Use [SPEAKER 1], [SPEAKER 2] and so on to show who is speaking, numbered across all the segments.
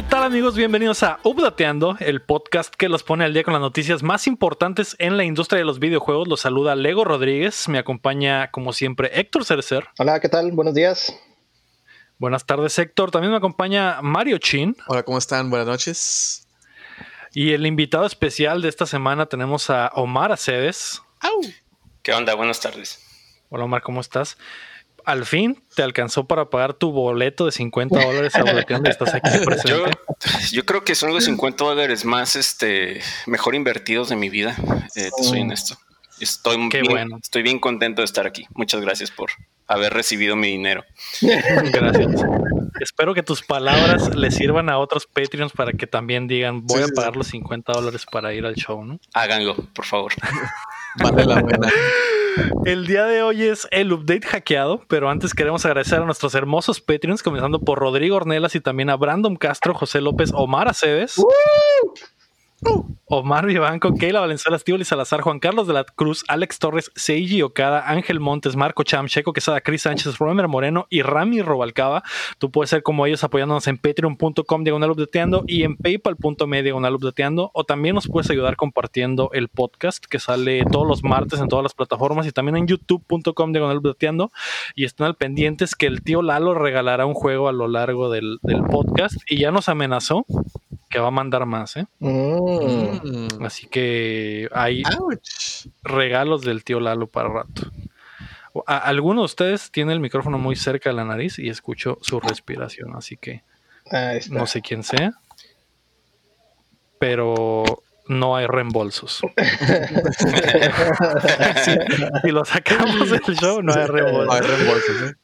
[SPEAKER 1] ¿Qué tal amigos? Bienvenidos a Updateando, el podcast que los pone al día con las noticias más importantes en la industria de los videojuegos. Los saluda Lego Rodríguez, me acompaña como siempre Héctor Cerecer.
[SPEAKER 2] Hola, ¿qué tal? Buenos días.
[SPEAKER 1] Buenas tardes Héctor, también me acompaña Mario Chin.
[SPEAKER 3] Hola, ¿cómo están? Buenas noches.
[SPEAKER 1] Y el invitado especial de esta semana tenemos a Omar Aceves.
[SPEAKER 4] ¿Qué onda? Buenas tardes.
[SPEAKER 1] Hola Omar, ¿cómo estás? Al fin te alcanzó para pagar tu boleto de 50 dólares a estás aquí
[SPEAKER 4] presente. Yo, creo que son los 50 dólares más este mejor invertidos de mi vida. Eh, te soy honesto. Estoy, bien, estoy bien contento de estar aquí. Muchas gracias por haber recibido mi dinero.
[SPEAKER 1] Gracias. Espero que tus palabras le sirvan a otros Patreons para que también digan voy a pagar los 50 dólares para ir al show, ¿no?
[SPEAKER 4] Háganlo, por favor.
[SPEAKER 3] vale la pena.
[SPEAKER 1] El día de hoy es el update hackeado, pero antes queremos agradecer a nuestros hermosos Patreons, comenzando por Rodrigo Ornelas y también a Brandon Castro, José López, Omar Aceves. Omar Vivanco, Keila Valenzuela, Estíbal y Salazar, Juan Carlos de la Cruz, Alex Torres, Seiji Okada, Ángel Montes, Marco Cham, Checo Quesada, Cris Sánchez, Romer Moreno y Rami Robalcaba. Tú puedes ser como ellos apoyándonos en patreon.com diagonal updateando y en paypal.me diagonal updateando o también nos puedes ayudar compartiendo el podcast que sale todos los martes en todas las plataformas y también en youtube.com diagonal updateando. Y estén al pendientes que el tío Lalo regalará un juego a lo largo del podcast y ya nos amenazó que va a mandar más, ¿eh? Mm. Así que hay regalos del tío Lalo para rato. alguno de ustedes tiene el micrófono muy cerca de la nariz y escucho su respiración, así que no sé quién sea, pero no hay reembolsos. si, lo sacamos del show, no hay reembolsos. No hay reembolsos. ¿eh?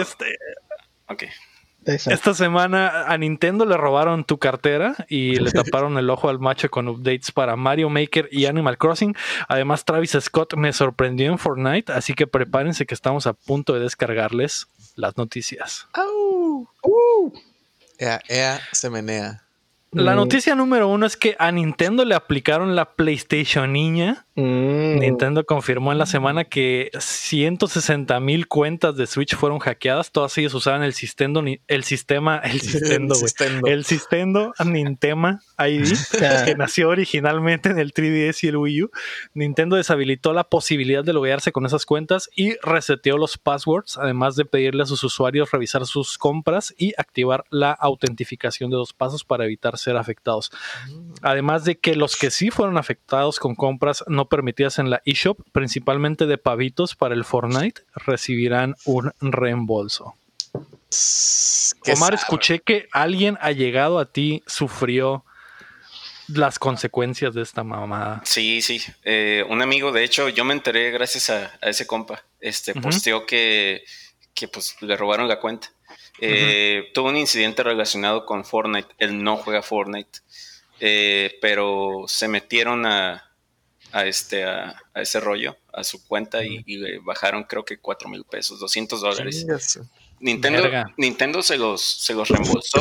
[SPEAKER 1] Este, ok. Esta semana a Nintendo le robaron tu cartera y le taparon el ojo al macho con updates para Mario Maker y Animal Crossing. Además, Travis Scott me sorprendió en Fortnite, así que prepárense que estamos a punto de descargarles las noticias.
[SPEAKER 3] Ea, ea, se menea.
[SPEAKER 1] La noticia número uno es que a Nintendo le aplicaron la PlayStation Niña. Mm. Nintendo confirmó en la semana que 160 mil cuentas de Switch fueron hackeadas. Todas ellas usaban el sistema, el sistema, el sistema, el sistema Nintema ID, que nació originalmente en el 3DS y el Wii U. Nintendo deshabilitó la posibilidad de loguearse con esas cuentas y reseteó los passwords, además de pedirle a sus usuarios revisar sus compras y activar la autentificación de dos pasos para evitar ser afectados. Mm. Además de que los que sí fueron afectados con compras no permitidas en la eShop, principalmente de pavitos para el Fortnite, recibirán un reembolso. Omar, escuché que alguien ha llegado a ti sufrió las consecuencias de esta mamada.
[SPEAKER 4] Sí, sí. Eh, un amigo, de hecho, yo me enteré gracias a, ese compa. Este posteó que, que pues le robaron la cuenta. Eh, tuvo un incidente relacionado con Fortnite. Él no juega Fortnite. Eh, pero se metieron a, a este, a, ese rollo, a su cuenta y, le bajaron creo que 4 mil pesos, 200 dólares. Nintendo, Nintendo se los, se los reembolsó,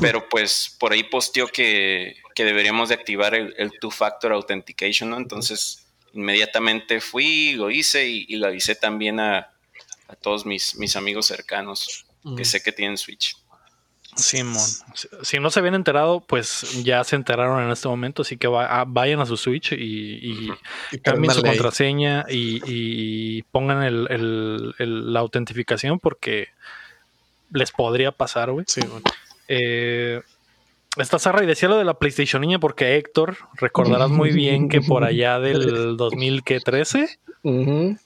[SPEAKER 4] pero pues por ahí posteó que, deberíamos de activar el, two-factor authentication, ¿no? Entonces inmediatamente fui, lo hice y, y lo avisé también a, a todos mis, mis amigos cercanos que sé que tienen Switch.
[SPEAKER 1] Simón, si no se habían enterado, pues ya se enteraron en este momento, así que ah, vayan a su Switch y, cambien su contraseña y, pongan el, la autentificación porque les podría pasar, güey. Sí, bueno. Eh, esta zarra y decía lo de la PlayStation niña porque Héctor, recordarás muy bien que por allá del 2013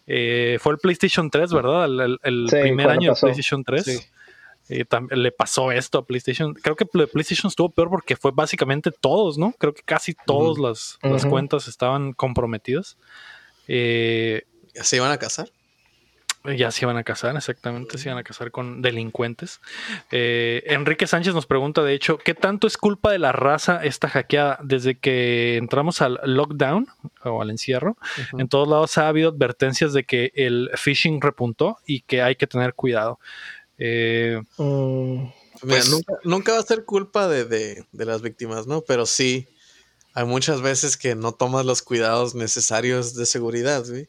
[SPEAKER 1] eh, fue el PlayStation 3, ¿verdad? El, primer año del PlayStation 3. Sí. Eh, le pasó esto a PlayStation. Creo que PlayStation estuvo peor porque fue básicamente todos, ¿no? Creo que casi todas las, cuentas estaban comprometidas.
[SPEAKER 3] Eh, ¿Se iban a casar?
[SPEAKER 1] Ya se iban a casar, exactamente, se iban a casar con delincuentes. Eh, Enrique Sánchez nos pregunta, de hecho, ¿qué tanto es culpa de la raza esta hackeada? Desde que entramos al lockdown o al encierro, en todos lados ha habido advertencias de que el phishing repuntó y que hay que tener cuidado. Eh,
[SPEAKER 3] mm, pues nunca, va a ser culpa de, las víctimas, ¿no? Pero sí, hay muchas veces que no tomas los cuidados necesarios de seguridad, ¿sí?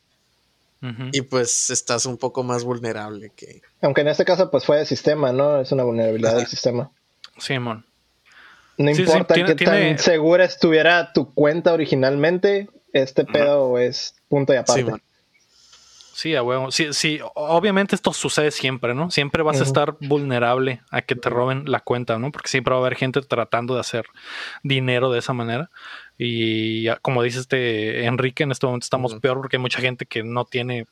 [SPEAKER 3] Y pues estás un poco más vulnerable que...
[SPEAKER 2] Aunque en este caso pues fue el sistema, ¿no? Es una vulnerabilidad del sistema.
[SPEAKER 1] Simón.
[SPEAKER 2] No importa qué tan segura estuviera tu cuenta originalmente, este pedo es punto y aparte.
[SPEAKER 1] Sí, a huevo. Sí, sí, obviamente esto sucede siempre, ¿no? Siempre vas a estar vulnerable a que te roben la cuenta, ¿no? Porque siempre va a haber gente tratando de hacer dinero de esa manera. Y como dice este Enrique, en este momento estamos peor porque hay mucha gente que no tiene. Eh,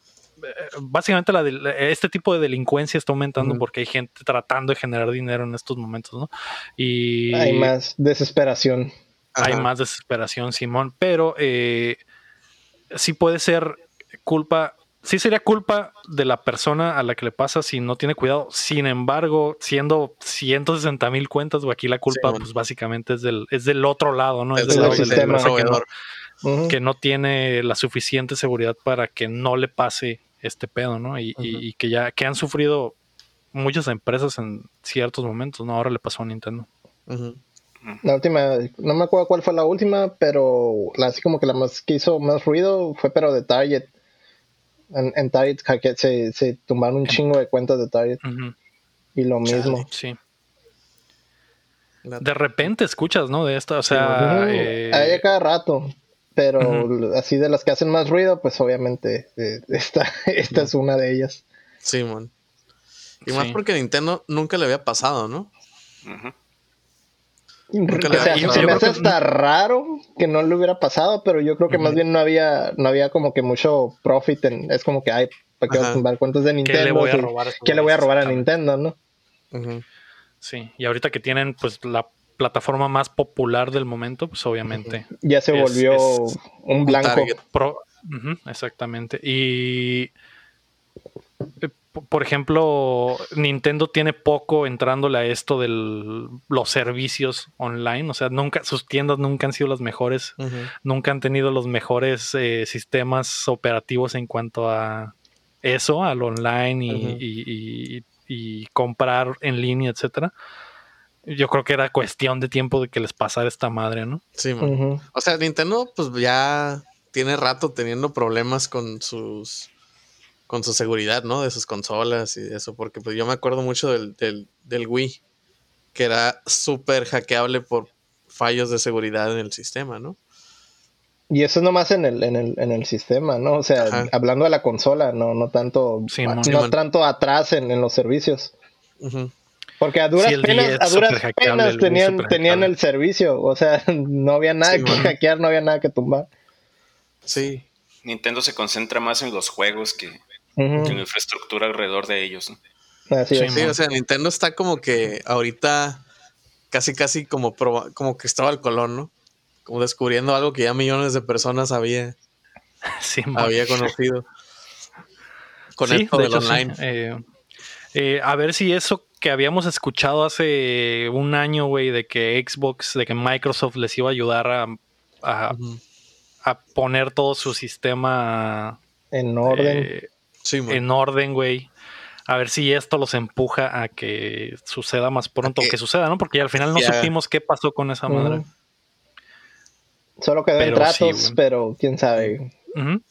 [SPEAKER 1] básicamente la este tipo de delincuencia está aumentando porque hay gente tratando de generar dinero en estos momentos, ¿no? Y
[SPEAKER 2] hay más desesperación.
[SPEAKER 1] Hay más desesperación, Simón, pero eh, sí puede ser culpa sí sería culpa de la persona a la que le pasa si no tiene cuidado. Sin embargo, siendo 160 mil cuentas, o aquí la culpa, pues básicamente es del, es del otro lado, ¿no? Es, del lado sistema que, no, que no tiene la suficiente seguridad para que no le pase este pedo, ¿no? Y, que ya que han sufrido muchas empresas en ciertos momentos, ¿no? Ahora le pasó a Nintendo.
[SPEAKER 2] La última, no me acuerdo cuál fue la última, pero así como que la más que hizo más ruido fue pero de Target en, Target se, se, tumbaron un chingo de cuentas de Target. Y lo mismo.
[SPEAKER 1] Sí. De repente escuchas, ¿no? De esto, o sea.
[SPEAKER 2] Eh, Hay a cada rato. Pero así de las que hacen más ruido, pues obviamente eh, esta, esta es una de ellas.
[SPEAKER 3] Sí, man. Y más porque Nintendo nunca le había pasado, ¿no?
[SPEAKER 2] Se me hace hasta raro que no le hubiera pasado, pero yo creo que más bien no había, no había como que mucho profit en, es como que hay, ¿para qué vas a tumbar cuentas de Nintendo? ¿Qué le voy a robar, ¿qué le voy a, robar a Nintendo, no?
[SPEAKER 1] Sí, y ahorita que tienen pues la plataforma más popular del momento, pues obviamente.
[SPEAKER 2] Ya se volvió un blanco.
[SPEAKER 1] exactamente. Y eh, por ejemplo, Nintendo tiene poco entrándole a esto de los servicios online. O sea, nunca, sus tiendas nunca han sido las mejores. Nunca han tenido los mejores eh, sistemas operativos en cuanto a eso, al online y, comprar en línea, etcétera. Yo creo que era cuestión de tiempo de que les pasara esta madre, ¿no?
[SPEAKER 3] Sí, O sea, Nintendo, pues ya tiene rato teniendo problemas con sus con su seguridad, ¿no? De sus consolas y eso, porque pues yo me acuerdo mucho del, del, Wii, que era súper hackeable por fallos de seguridad en el sistema, ¿no?
[SPEAKER 2] Y eso es nomás en el, en el, en el sistema, ¿no? O sea, hablando de la consola, no, no tanto, no tanto atrás en, los servicios. Porque a duras penas, a duras penas tenían, tenían el servicio. O sea, no había nada que hackear, no había nada que tumbar.
[SPEAKER 3] Sí.
[SPEAKER 4] Nintendo se concentra más en los juegos que, infraestructura alrededor de ellos.
[SPEAKER 3] sí, o sea, Nintendo está como que ahorita casi, casi como, como que estaba al colón, ¿no? Como descubriendo algo que ya millones de personas había, había conocido.
[SPEAKER 1] Con esto del online. Eh, eh, a ver si eso que habíamos escuchado hace un año, güey, de que Xbox, de que Microsoft les iba a ayudar a, a, poner todo su sistema
[SPEAKER 2] en orden. Eh,
[SPEAKER 1] en orden, güey. A ver si esto los empuja a que suceda más pronto que, suceda, ¿no? Porque al final no supimos qué pasó con esa madre.
[SPEAKER 2] Solo quedó en tratos, pero quién sabe.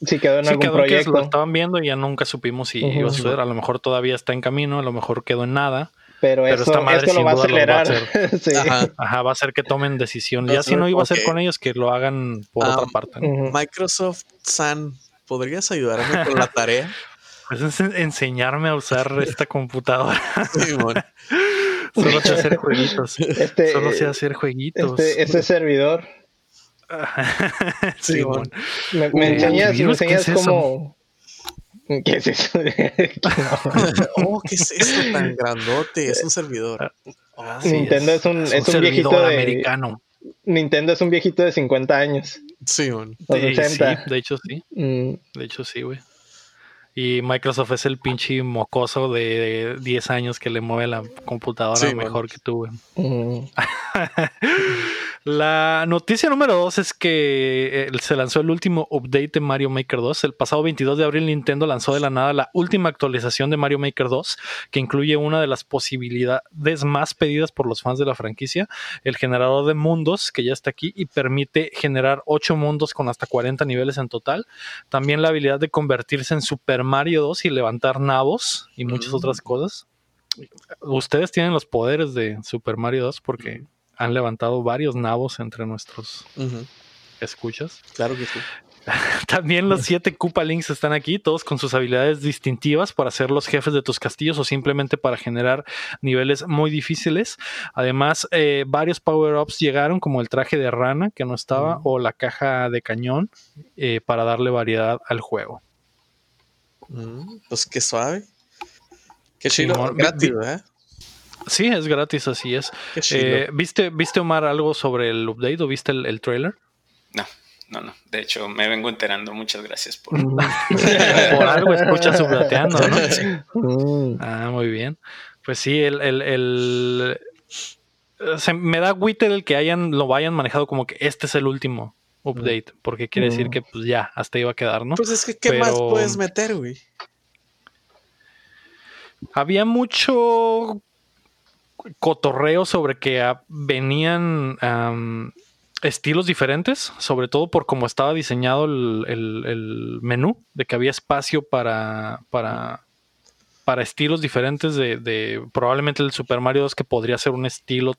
[SPEAKER 2] Si quedó en algún proyecto.
[SPEAKER 1] lo estaban viendo y ya nunca supimos si iba a suceder. A lo mejor todavía está en camino, a lo mejor quedó en nada.
[SPEAKER 2] Pero, esta madre lo va a acelerar.
[SPEAKER 1] Ajá. va a hacer que tomen decisión. Ya si no iba a ser con ellos, que lo hagan por otra parte.
[SPEAKER 3] Microsoft San, ¿podrías ayudarme con la tarea?
[SPEAKER 1] Pues enseñarme a usar esta computadora. Solo sé hacer jueguitos. Este, Solo sé hacer jueguitos.
[SPEAKER 2] Este, este servidor. sí, me, me, enseñas, me enseñas cómo. ¿Qué es eso?
[SPEAKER 3] oh, ¿qué es eso tan grandote? Es un servidor.
[SPEAKER 2] Ah, Nintendo es, un, es un, viejito de, americano. Nintendo es un viejito de 50 años.
[SPEAKER 3] Sí, man.
[SPEAKER 1] sí, de hecho sí. Mm. De hecho sí, güey. Y Microsoft es el pinche mocoso de 10 años que le mueve la computadora mejor que tú, güey. La noticia número 2 es que eh, se lanzó el último update de Mario Maker 2. El pasado 22 de abril Nintendo lanzó de la nada la última actualización de Mario Maker 2, que incluye una de las posibilidades más pedidas por los fans de la franquicia, el generador de mundos, que ya está aquí y permite generar 8 mundos con hasta 40 niveles en total. También la habilidad de convertirse en Super Mario 2 y levantar nabos y muchas mm. otras cosas. Ustedes tienen los poderes de Super Mario 2 porque han levantado varios nabos entre nuestros escuchas.
[SPEAKER 3] Claro que sí.
[SPEAKER 1] También los siete Koopa Links están aquí, todos con sus habilidades distintivas para ser los jefes de tus castillos o simplemente para generar niveles muy difíciles. Además, eh, varios power-ups llegaron, como el traje de rana que no estaba, o la caja de cañón, eh, para darle variedad al juego.
[SPEAKER 3] Mm, pues qué suave. Qué chido. gratis, ¿verdad?
[SPEAKER 1] Sí, es gratis, así es. Eh, ¿viste, ¿Viste, Omar, algo sobre el update o viste el, el trailer?
[SPEAKER 4] No no, no. De hecho, me vengo enterando. Muchas gracias por. Mm.
[SPEAKER 1] por algo escuchas sublateando, ¿no? Mm. Ah, muy bien. Pues sí, el, el, se me da Witter el que hayan, lo vayan manejado como que este es el último update, porque quiere decir mm. que pues ya, hasta iba a quedar, ¿no?
[SPEAKER 3] Pues es que, ¿qué más puedes meter, güey?
[SPEAKER 1] Había mucho cotorreo sobre que venían estilos diferentes, sobre todo por cómo estaba diseñado el, menú, de que había espacio para, para, para estilos diferentes de, probablemente el Super Mario 2 que podría ser un estilo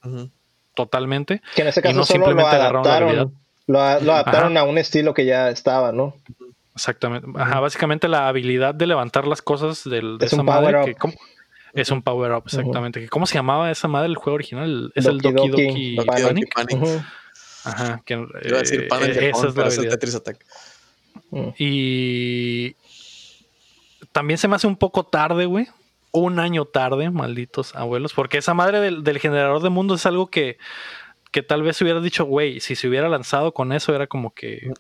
[SPEAKER 1] totalmente.
[SPEAKER 2] Que en ese caso no simplemente lo adaptaron, lo, adaptaron a un estilo que ya estaba, ¿no?
[SPEAKER 1] Exactamente. Ajá, básicamente la habilidad de levantar las cosas del, de esa madre. Es un power up, exactamente. ¿Cómo se llamaba esa madre el juego original? Es el Doki Doki, Doki Panic. Ajá, que Iba a decir eh, de esa es la es Tetris Attack. Y también se me hace un poco tarde, güey. Un año tarde, malditos abuelos, porque esa madre del, generador de mundos es algo que, que tal vez hubiera dicho, güey, si se hubiera lanzado con eso era como que...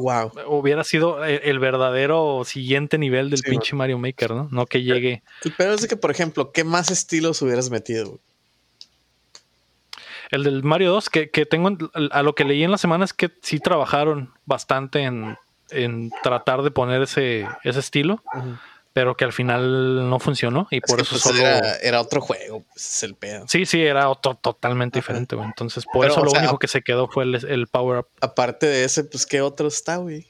[SPEAKER 3] Wow.
[SPEAKER 1] Hubiera sido el, verdadero siguiente nivel del pinche Mario Maker, ¿no? No que llegue.
[SPEAKER 3] El peor es que, por ejemplo, ¿qué más estilos hubieras metido?
[SPEAKER 1] El del Mario 2, que, tengo a lo que leí en la semana es que sí trabajaron bastante en, tratar de poner ese, ese estilo, pero que al final no funcionó y por eso
[SPEAKER 3] pues,
[SPEAKER 1] solo.
[SPEAKER 3] Era, otro juego, pues, es el pedo.
[SPEAKER 1] Sí, sí, era otro totalmente diferente, güey. Entonces, por eso lo único que se quedó fue el, Power Up.
[SPEAKER 3] Aparte de ese, pues, ¿qué otro está, güey?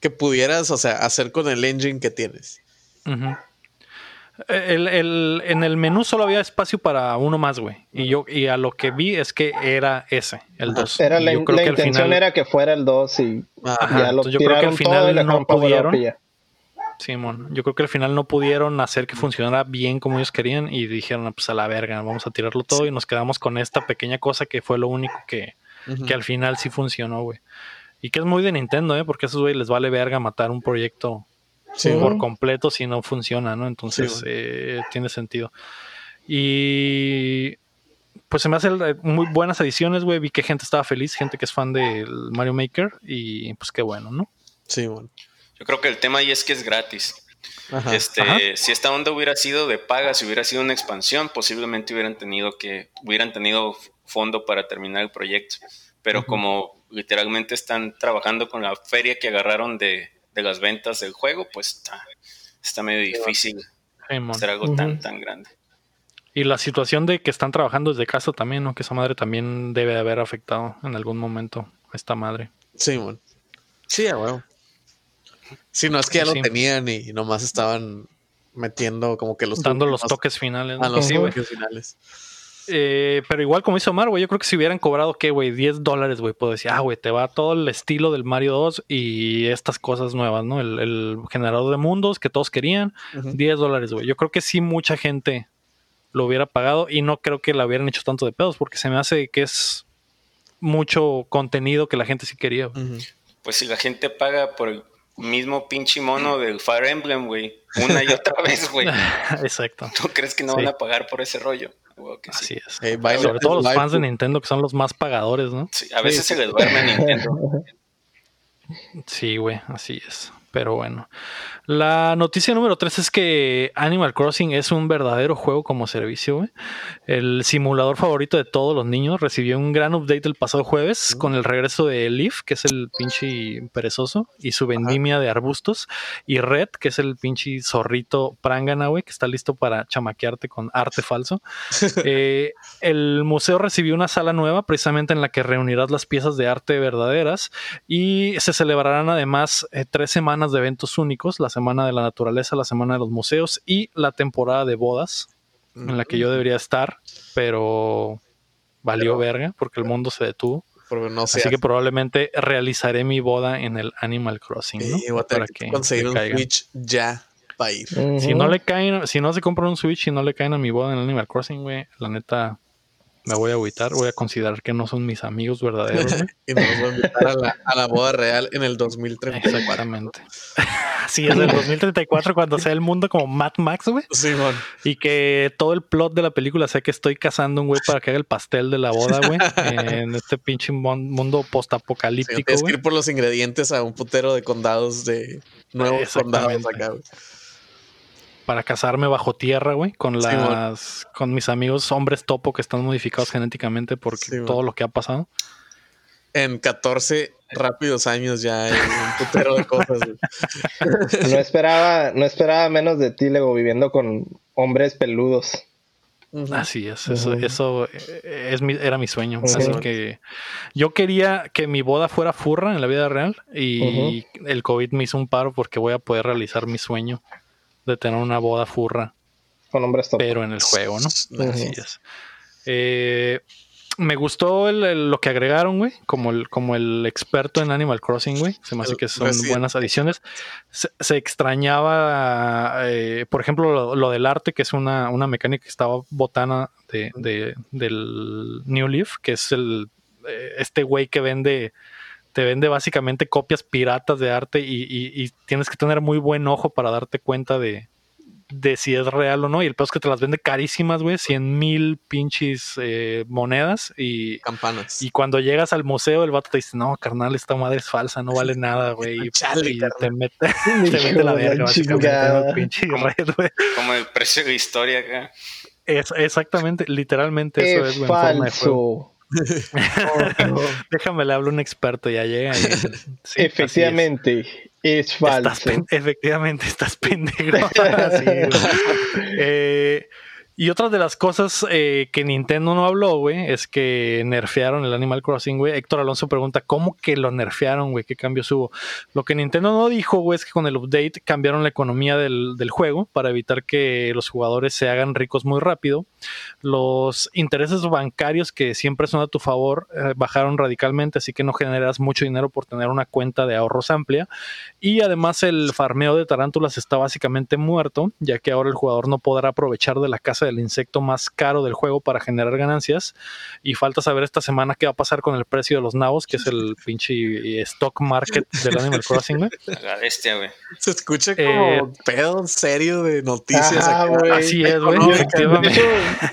[SPEAKER 3] Que pudieras, o sea, hacer con el engine que tienes.
[SPEAKER 1] El, en el menú solo había espacio para uno más, güey. Y yo y a lo que vi es que era ese, el 2.
[SPEAKER 2] Era la, intención era que fuera el 2 y ya lo
[SPEAKER 1] yo creo que al final no pudieron. Simón, yo creo que al final no pudieron hacer que funcionara bien como ellos querían y dijeron, pues a la verga, vamos a tirarlo todo y nos quedamos con esta pequeña cosa que fue lo único que, que al final sí funcionó, güey. Y que es muy de Nintendo, ¿eh? Porque a esos güey les vale verga matar un proyecto por completo si no funciona, ¿no? Entonces eh, tiene sentido. Y pues se me hacen eh, muy buenas ediciones, güey. Vi que gente estaba feliz, gente que es fan del Mario Maker y pues qué bueno, ¿no?
[SPEAKER 3] Sí, bueno.
[SPEAKER 4] Yo creo que el tema ahí es que es gratis. Este, si esta onda hubiera sido de paga, si hubiera sido una expansión, posiblemente hubieran tenido que hubieran tenido fondo para terminar el proyecto. Pero como literalmente están trabajando con la feria que agarraron de, de las ventas del juego, pues está, medio difícil hacer algo tan, tan grande.
[SPEAKER 1] Y la situación de que están trabajando desde casa también, ¿no? Que esa madre también debe de haber afectado en algún momento a esta madre.
[SPEAKER 3] Sí, bueno. Sí, bueno. Sí, no es que ya lo tenían y nomás estaban metiendo como que los
[SPEAKER 1] dando los toques finales.
[SPEAKER 3] A los toques finales.
[SPEAKER 1] Eh, pero igual como hizo Omar, güey, yo creo que si hubieran cobrado, ¿qué, güey? 10 dólares, güey, puedo decir, ah, güey, te va todo el estilo del Mario 2 y estas cosas nuevas, ¿no? El, generador de mundos que todos querían, 10 dólares, güey. Yo creo que sí mucha gente lo hubiera pagado y no creo que la hubieran hecho tanto de pedos porque se me hace que es mucho contenido que la gente sí quería.
[SPEAKER 4] Pues si la gente paga por el mismo pinche mono del Fire Emblem, güey, una y otra vez, güey.
[SPEAKER 1] Exacto.
[SPEAKER 4] ¿Tú crees que no van a pagar por ese rollo?
[SPEAKER 1] Así es. Sobre todo los fans de Nintendo que son los más pagadores, ¿no?
[SPEAKER 4] Sí, a veces se les duerme Nintendo.
[SPEAKER 1] Sí, güey, así es. Pero bueno. La noticia número 3 es que Animal Crossing es un verdadero juego como servicio. El simulador favorito de todos los niños recibió un gran update el pasado jueves mm. con el regreso de Leaf, que es el pinche perezoso, y su vendimia de arbustos, y Red, que es el pinche zorrito prangana, que está listo para chamaquearte con arte falso. Eh, el museo recibió una sala nueva precisamente en la que reunirás las piezas de arte verdaderas y se celebrarán además eh, tres semanas de eventos únicos. Las Semana de la Naturaleza, la Semana de los Museos y la temporada de bodas, en la que yo debería estar, pero valió verga porque el mundo se detuvo.
[SPEAKER 3] No
[SPEAKER 1] Así que probablemente realizaré mi boda en el Animal Crossing, ¿no?
[SPEAKER 3] para que conseguir un Switch ya para ir.
[SPEAKER 1] Si no le caen, si no se compra un Switch y no le caen a mi boda en el Animal Crossing, güey, la neta me voy a agüitar, voy a considerar que no son mis amigos verdaderos.
[SPEAKER 3] y nos voy a invitar a la, a la, boda real en el 2034.
[SPEAKER 1] Exactamente. sí, es el 2034 cuando sea el mundo como Mad Max, güey.
[SPEAKER 3] Sí, man.
[SPEAKER 1] Y que todo el plot de la película sea que estoy cazando un güey para que haga el pastel de la boda, güey. en este pinche mundo postapocalíptico.
[SPEAKER 3] Sí, que ir por los ingredientes a un putero de condados de nuevos condados acá, güey
[SPEAKER 1] para casarme bajo tierra, güey, con las con mis amigos hombres topo que están modificados genéticamente por todo lo que ha pasado.
[SPEAKER 3] En 14 rápidos años ya hay un putero de cosas.
[SPEAKER 2] no esperaba, no esperaba menos de ti, Lego, viviendo con hombres peludos.
[SPEAKER 1] Así es, eso, eso eh, es era mi sueño. Así que yo quería que mi boda fuera furra en la vida real y el COVID me hizo un paro porque voy a poder realizar mi sueño de tener una boda furra.
[SPEAKER 2] Con hombres top.
[SPEAKER 1] Pero en el juego, ¿no? Así es. Eh, me gustó lo que agregaron, güey, como el, como el experto en Animal Crossing, güey. Se me hace que son buenas adiciones. Se, extrañaba, eh, por ejemplo, lo, del arte, que es una, una mecánica que estaba botana de, del New Leaf, que es el eh, este güey que vende te vende básicamente copias piratas de arte y, tienes que tener muy buen ojo para darte cuenta de, si es real o no. Y el peor es que te las vende carísimas, güey, 100 mil pinches eh, monedas y
[SPEAKER 3] campanas.
[SPEAKER 1] Y cuando llegas al museo, el vato te dice, no, carnal, esta madre es falsa, no vale nada, güey. y, te mete, te mete la verga, básicamente.
[SPEAKER 4] como, el precio de historia acá.
[SPEAKER 1] Es, exactamente, literalmente eso es,
[SPEAKER 2] güey, falso.
[SPEAKER 1] Déjame le hablo un experto, ya llega.
[SPEAKER 2] efectivamente, es, falso.
[SPEAKER 1] efectivamente, estás pendejo. eh, y otra de las cosas eh, que Nintendo no habló, güey, es que nerfearon el Animal Crossing, güey. Héctor Alonso pregunta, ¿cómo que lo nerfearon, güey? ¿Qué cambios hubo? Lo que Nintendo no dijo, güey, es que con el update cambiaron la economía del, juego para evitar que los jugadores se hagan ricos muy rápido. Los intereses bancarios que siempre son a tu favor eh, bajaron radicalmente, así que no generas mucho dinero por tener una cuenta de ahorros amplia. Y además el farmeo de tarántulas está básicamente muerto, ya que ahora el jugador no podrá aprovechar de la casa del insecto más caro del juego para generar ganancias. Y falta saber esta semana qué va a pasar con el precio de los nabos, que es el pinche stock market del Animal Crossing,
[SPEAKER 4] La bestia, güey.
[SPEAKER 3] Se escucha como eh, pedo serio de noticias.
[SPEAKER 1] Así es, güey.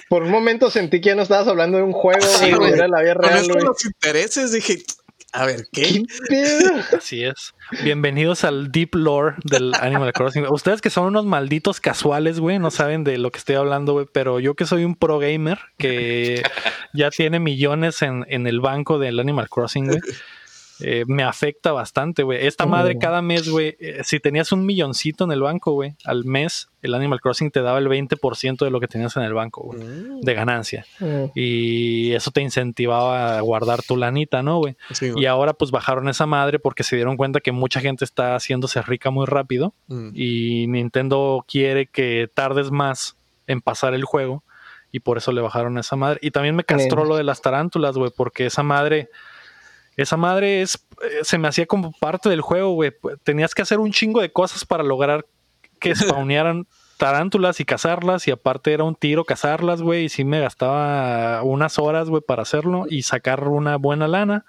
[SPEAKER 2] Por un momento sentí que ya no estabas hablando de un juego, sí, Era la vida real,
[SPEAKER 3] los intereses dije, a ver, ¿qué?
[SPEAKER 1] Así es. Bienvenidos al deep lore del Animal Crossing. Ustedes que son unos malditos casuales, güey, no saben de lo que estoy hablando, güey, pero yo que soy un pro gamer que ya tiene millones en, en el banco del Animal Crossing, güey. Eh, me afecta bastante, güey. Esta madre cada mes, güey, eh, si tenías un milloncito en el banco, güey, al mes el Animal Crossing te daba el 20% de lo que tenías en el banco, güey, mm. de ganancia. Mm. Y eso te incentivaba a guardar tu lanita, ¿no, güey? y ahora pues bajaron esa madre porque se dieron cuenta que mucha gente está haciéndose rica muy rápido mm. y Nintendo quiere que tardes más en pasar el juego y por eso le bajaron esa madre. Y también me castró lo de las tarántulas, güey, porque esa madre esa madre es, eh, se me hacía como parte del juego, güey. Tenías que hacer un chingo de cosas para lograr que spawnearan tarántulas y cazarlas. Y aparte era un tiro cazarlas, güey. Y sí me gastaba unas horas, güey, para hacerlo y sacar una buena lana.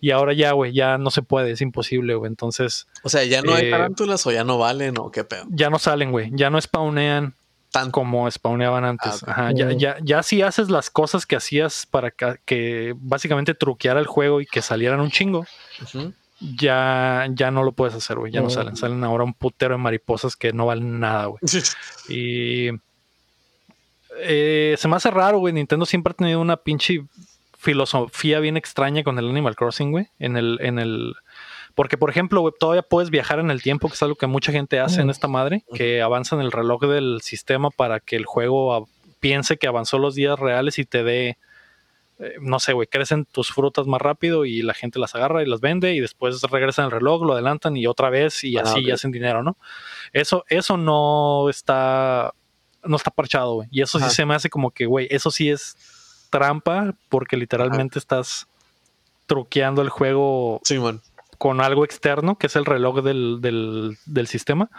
[SPEAKER 1] Y ahora ya, güey, ya no se puede, es imposible, güey. Entonces.
[SPEAKER 3] O sea, ya no hay eh, tarántulas o ya no valen o qué pedo.
[SPEAKER 1] Ya no salen, güey. Ya no spawnean como spawneaban antes. Ah, ya, ya, ya si haces las cosas que hacías para que, básicamente truqueara el juego y que salieran un chingo, ya, ya no lo puedes hacer, güey. Ya no salen. Salen ahora un putero de mariposas que no valen nada, güey. y eh, se me hace raro, güey. Nintendo siempre ha tenido una pinche filosofía bien extraña con el Animal Crossing, güey. En el, en el porque, por ejemplo, todavía puedes viajar en el tiempo, que es algo que mucha gente hace en esta madre, que avanza en el reloj del sistema para que el juego piense que avanzó los días reales y te dé, eh, no sé, güey, crecen tus frutas más rápido y la gente las agarra y las vende y después regresan el reloj, lo adelantan y otra vez y ah, así hacen dinero, ¿no? Eso, eso no está, no está parchado, güey. Y eso sí se me hace como que, güey, eso sí es trampa porque literalmente estás truqueando el juego con algo externo, que es el reloj del, del, sistema.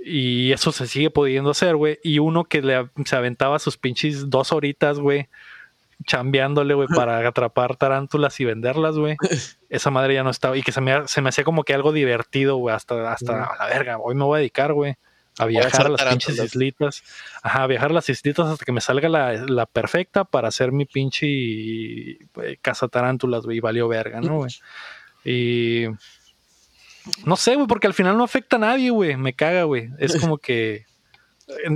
[SPEAKER 1] Y eso se sigue pudiendo hacer, güey. Y uno que le, se aventaba sus pinches dos horitas, güey, chambeándole, güey, para atrapar tarántulas y venderlas, güey. Esa madre ya no estaba. Y que se me, se me hacía como que algo divertido, güey, hasta, hasta la verga. Hoy me voy a dedicar, güey, a viajar a las pinches islitas. Ajá, a viajar a las islitas hasta que me salga la, perfecta para hacer mi pinche casa tarántulas, güey, y valió verga, ¿no, güey? Y. No sé, güey, porque al final no afecta a nadie, güey. Me caga, güey. Es como que.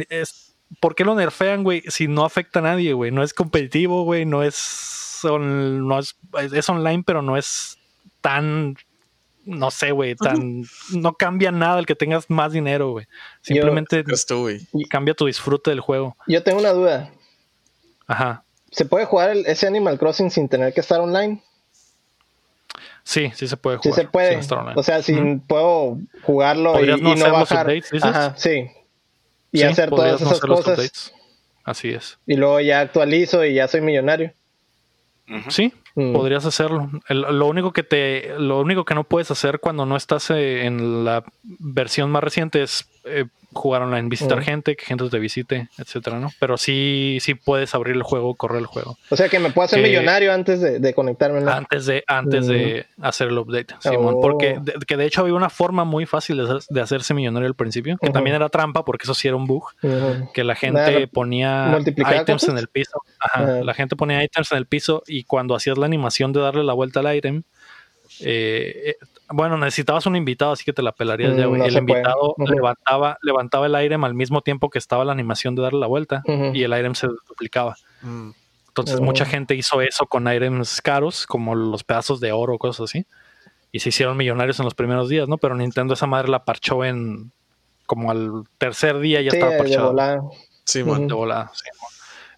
[SPEAKER 1] Es, ¿por qué lo nerfean, güey? Si no afecta a nadie, güey. No es competitivo, güey. No es, no es, es online, pero no es tan, no sé, güey, tan, no cambia nada el que tengas más dinero, güey. Simplemente cambia tu disfrute del juego.
[SPEAKER 2] Yo tengo una duda.
[SPEAKER 1] Ajá.
[SPEAKER 2] ¿Se puede jugar ese Animal Crossing sin tener que estar online?
[SPEAKER 1] Sí, sí se puede jugar.
[SPEAKER 2] Sí se puede. O sea, si puedo jugarlo y, no, bajar. Ajá, sí y hacer todas esas cosas.
[SPEAKER 1] Así es.
[SPEAKER 2] Y luego ya actualizo y ya soy millonario.
[SPEAKER 1] Sí, mm. podrías hacerlo. lo único que te, lo único que no puedes hacer cuando no estás eh, en la versión más reciente es eh, jugar online, visitar gente, que gente te visite, etcétera, ¿no? Pero sí, sí puedes abrir el juego, correr el juego.
[SPEAKER 2] O sea que me puedo hacer millonario antes de, conectarme.
[SPEAKER 1] Antes de, antes de hacer el update, Simón. Oh. Porque de, que de hecho había una forma muy fácil de, hacerse millonario al principio, que también era trampa, porque eso sí era un bug, que la gente ponía items en el piso. Ajá, La gente ponía items en el piso y cuando hacías la animación de darle la vuelta al item, eh, bueno, necesitabas un invitado, así que te la pelarías ya, güey. Mm, el invitado levantaba, levantaba el aire al mismo tiempo que estaba la animación de darle la vuelta y el aire se duplicaba. Mm. Entonces, mucha gente hizo eso con items caros, como los pedazos de oro, cosas así. Y se hicieron millonarios en los primeros días, ¿no? Pero Nintendo esa madre la parchó en como al tercer día ya estaba parchado.
[SPEAKER 3] Sí, bueno.
[SPEAKER 1] De volada, sí,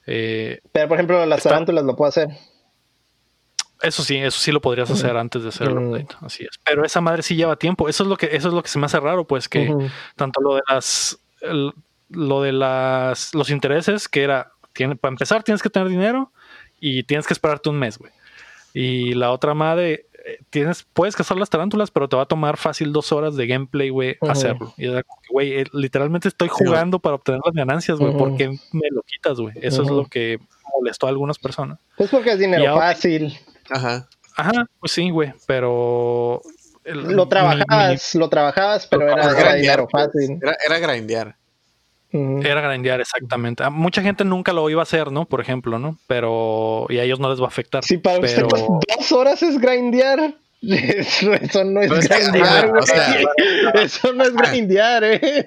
[SPEAKER 2] eh, Pero, por ejemplo, las tarántulas lo puedo hacer.
[SPEAKER 1] Eso sí, eso sí lo podrías hacer antes de hacer el update, así es. Pero esa madre sí lleva tiempo. Eso es lo que, eso es lo que se me hace raro, pues que tanto lo de las, lo de las, los intereses, que era, tiene, para empezar tienes que tener dinero y tienes que esperarte un mes, güey. Y la otra madre, eh, tienes, puedes cazar las tarántulas, pero te va a tomar fácil dos horas de gameplay, güey, hacerlo. Y güey, eh, literalmente estoy jugando para obtener las ganancias, güey, porque me lo quitas, güey. Eso es lo que molestó a algunas personas.
[SPEAKER 2] Pues porque es dinero fácil.
[SPEAKER 1] Ajá. Ajá, pues sí, güey, pero...
[SPEAKER 2] lo trabajabas, lo trabajabas, pero era, dinero fácil.
[SPEAKER 3] Era, era grindear.
[SPEAKER 1] Era grindear, exactamente. mucha gente nunca lo iba a hacer, ¿no? Por ejemplo, ¿no? Pero... Y a ellos no les va a afectar.
[SPEAKER 2] Sí, para pero... dos horas es grindear. Eso, no es pues, grindear, güey. eso no es grindear, eh.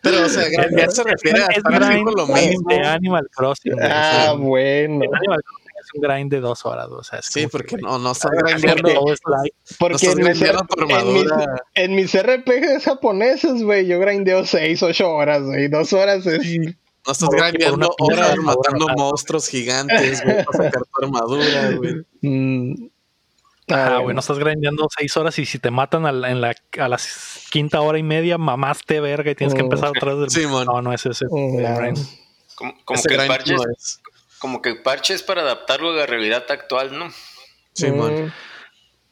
[SPEAKER 3] Pero, o sea, grindear se refiere a estar lo mismo.
[SPEAKER 1] De Animal Crossing.
[SPEAKER 2] Ah, bueno
[SPEAKER 1] un grind de dos horas. O sea,
[SPEAKER 3] sí, porque no, no estás grindeando.
[SPEAKER 2] Porque en, mis, en, mis, RPGs japoneses, güey, yo grindeo seis, ocho horas, güey. Dos horas es.
[SPEAKER 3] No estás grindeando horas matando monstruos gigantes, güey, para sacar tu armadura, güey.
[SPEAKER 1] Mm. Ah, güey, no estás grindeando seis horas y si te matan a la, en la, a la quinta hora y media, mamaste verga y tienes que mm. empezar otra vez
[SPEAKER 3] del...
[SPEAKER 1] no, no es ese. Mm,
[SPEAKER 4] como, como que parches, como que parche es para adaptarlo a la realidad actual, ¿no?
[SPEAKER 1] Sí, mm.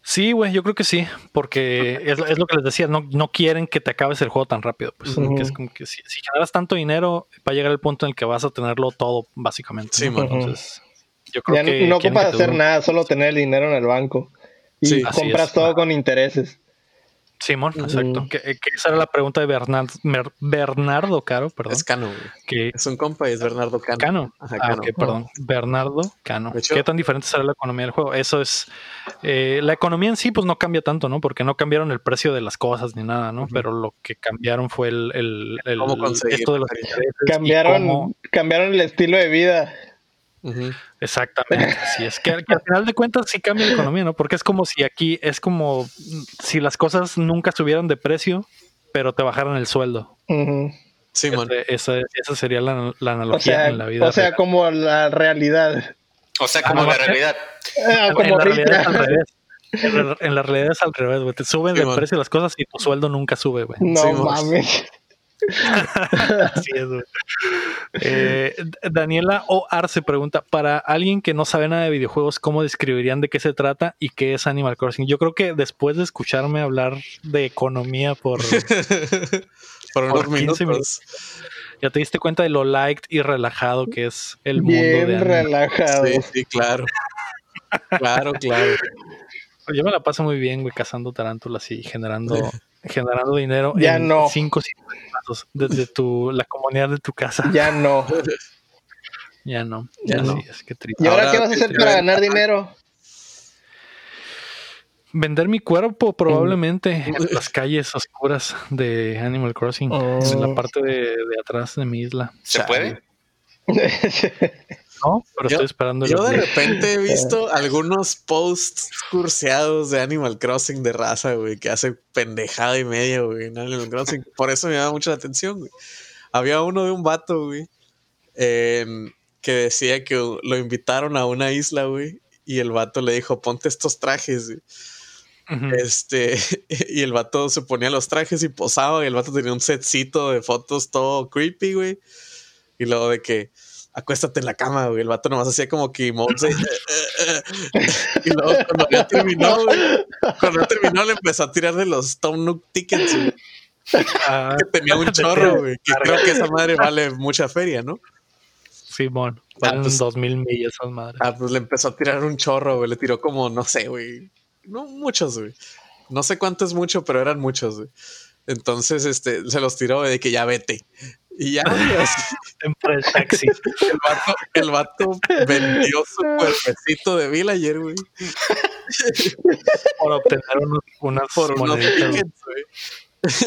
[SPEAKER 1] Sí, güey, yo creo que sí, porque es, lo que les decía, no, no quieren que te acabes el juego tan rápido. Pues que es como que si, generas tanto dinero, va a llegar el punto en el que vas a tenerlo todo, básicamente.
[SPEAKER 3] Sí, ¿no? Entonces,
[SPEAKER 2] yo creo que. No ocupas hacer nada, solo tener el dinero en el banco. Y compras todo con intereses.
[SPEAKER 1] Simón, exacto. Que, esa era la pregunta de Bernardo, Bernardo Caro, perdón.
[SPEAKER 3] Es Cano, Que es un compa y es Bernardo Cano.
[SPEAKER 1] Cano. ah, perdón. Bernardo Cano. ¿Qué tan diferente será la economía del juego? Eso es. Eh, la economía en sí, pues no cambia tanto, ¿no? Porque no cambiaron el precio de las cosas ni nada, ¿no? Pero lo que cambiaron fue el. el,
[SPEAKER 3] esto de los
[SPEAKER 2] Cambiaron, cambiaron el estilo de vida.
[SPEAKER 1] Exactamente. Sí, es que, al final de cuentas sí cambia la economía, ¿no? Porque es como si aquí, es como si las cosas nunca subieran de precio, pero te bajaran el sueldo.
[SPEAKER 3] Sí, man.
[SPEAKER 1] esa, sería la, analogía en la vida.
[SPEAKER 2] O sea, como la realidad.
[SPEAKER 4] O sea, como la realidad.
[SPEAKER 2] Ah, como
[SPEAKER 1] en, la realidad es al revés. En, la realidad es al revés, güey. Te suben de precio las cosas y tu sueldo nunca sube, güey.
[SPEAKER 2] No mames.
[SPEAKER 1] Eh, Daniela O. Arce pregunta: Para alguien que no sabe nada de videojuegos, ¿cómo describirían de qué se trata y qué es Animal Crossing? Yo creo que después de escucharme hablar de economía por,
[SPEAKER 3] por unos minutos,
[SPEAKER 1] ya te diste cuenta de lo light y relajado que es el
[SPEAKER 2] mundo
[SPEAKER 1] de
[SPEAKER 2] relajado.
[SPEAKER 3] Sí, sí, claro. claro, claro.
[SPEAKER 1] Yo me la paso muy bien, güey, cazando tarántulas y generando generando dinero
[SPEAKER 2] ya en no.
[SPEAKER 1] cinco pasos desde tu, la comunidad de tu casa.
[SPEAKER 2] Ya no.
[SPEAKER 1] ya no. Ya, no. es que
[SPEAKER 2] ¿Y ahora, qué vas a hacer para ganar dinero?
[SPEAKER 1] Vender mi cuerpo probablemente en las calles oscuras de Animal Crossing, en la oh. parte de, atrás de mi isla.
[SPEAKER 4] ¿Se puede?
[SPEAKER 1] No, pero estoy esperando.
[SPEAKER 3] Yo de repente he visto algunos posts curseados de Animal Crossing de raza, güey, que hace pendejada y media, güey, en Animal Crossing. Por eso me llama mucho la atención, güey. Había uno de un vato, güey, que decía que lo invitaron a una isla, güey, y el vato le dijo, ponte estos trajes, güey. Este, y el vato se ponía los trajes y posaba, y el vato tenía un setcito de fotos todo creepy, güey. Y luego de que, acuéstate en la cama, güey. El vato nomás hacía como que. Eh, eh, eh, y luego cuando ya terminó, güey, cuando ya terminó le empezó a tirar de los Tom Nook tickets, güey. Ah, que tenía un chorro, güey. Que creo que esa madre vale mucha feria, ¿no?
[SPEAKER 1] Simón, sí, valen ah, pues, dos mil millas esas madres.
[SPEAKER 3] Ah, pues le empezó a tirar un chorro, güey. Le tiró como, no sé, güey. No muchos, güey. No sé cuánto es mucho, pero eran muchos, güey. Entonces, este, se los tiró de que ya vete. Y ya,
[SPEAKER 1] el taxi.
[SPEAKER 3] El vato, vendió su cuerpecito de Villager, güey.
[SPEAKER 1] Por obtener unos, unas
[SPEAKER 3] Por
[SPEAKER 1] moneditas.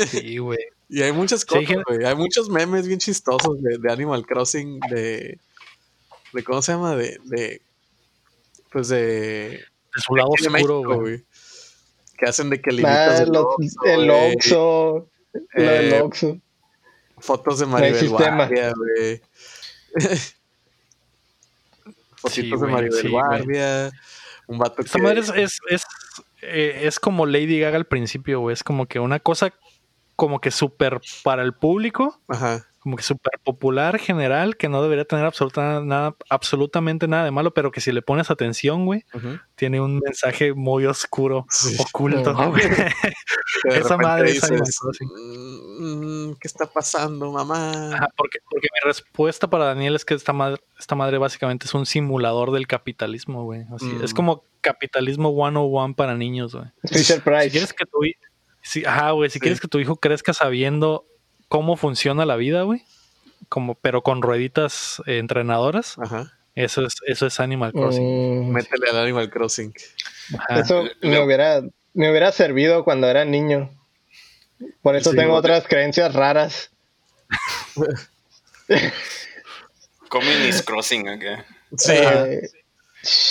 [SPEAKER 3] Sí, güey. Y hay muchas cosas, güey. Hay muchos memes bien chistosos de, de, Animal Crossing, de, de. ¿Cómo se llama? De. de pues de.
[SPEAKER 1] De su lado oscuro, güey.
[SPEAKER 3] Que hacen de que limitas
[SPEAKER 2] ah, el, el Oxxo. Eh, el Oxxo.
[SPEAKER 3] Fotos de Maribel Guardia, güey. Fotitos de Maribel sí, Guardia. Un vato
[SPEAKER 1] Esta madre es, es, es, eh, es, como Lady Gaga al principio, güey. Es como que una cosa como que súper para el público.
[SPEAKER 3] Ajá
[SPEAKER 1] como que súper popular, general, que no debería tener absoluta, nada, absolutamente nada de malo, pero que si le pones atención, güey, tiene un mensaje muy oscuro, oculto, Esa madre
[SPEAKER 3] mm, ¿Qué está pasando, mamá?
[SPEAKER 1] porque, porque mi respuesta para Daniel es que esta madre, esta madre básicamente es un simulador del capitalismo, güey. Es mm. como capitalismo 101 para niños, güey.
[SPEAKER 2] Si
[SPEAKER 1] quieres que tu, si, ajá, güey, si quieres que tu hijo crezca sabiendo cómo funciona la vida, güey. Como, pero con rueditas eh, entrenadoras.
[SPEAKER 3] Ajá.
[SPEAKER 1] Eso es, eso es Animal Crossing.
[SPEAKER 3] Mm. Métele al Animal Crossing.
[SPEAKER 2] Eso me hubiera, me hubiera servido cuando era niño. Por eso tengo otras creencias raras.
[SPEAKER 4] Communist Crossing acá.
[SPEAKER 3] Sí.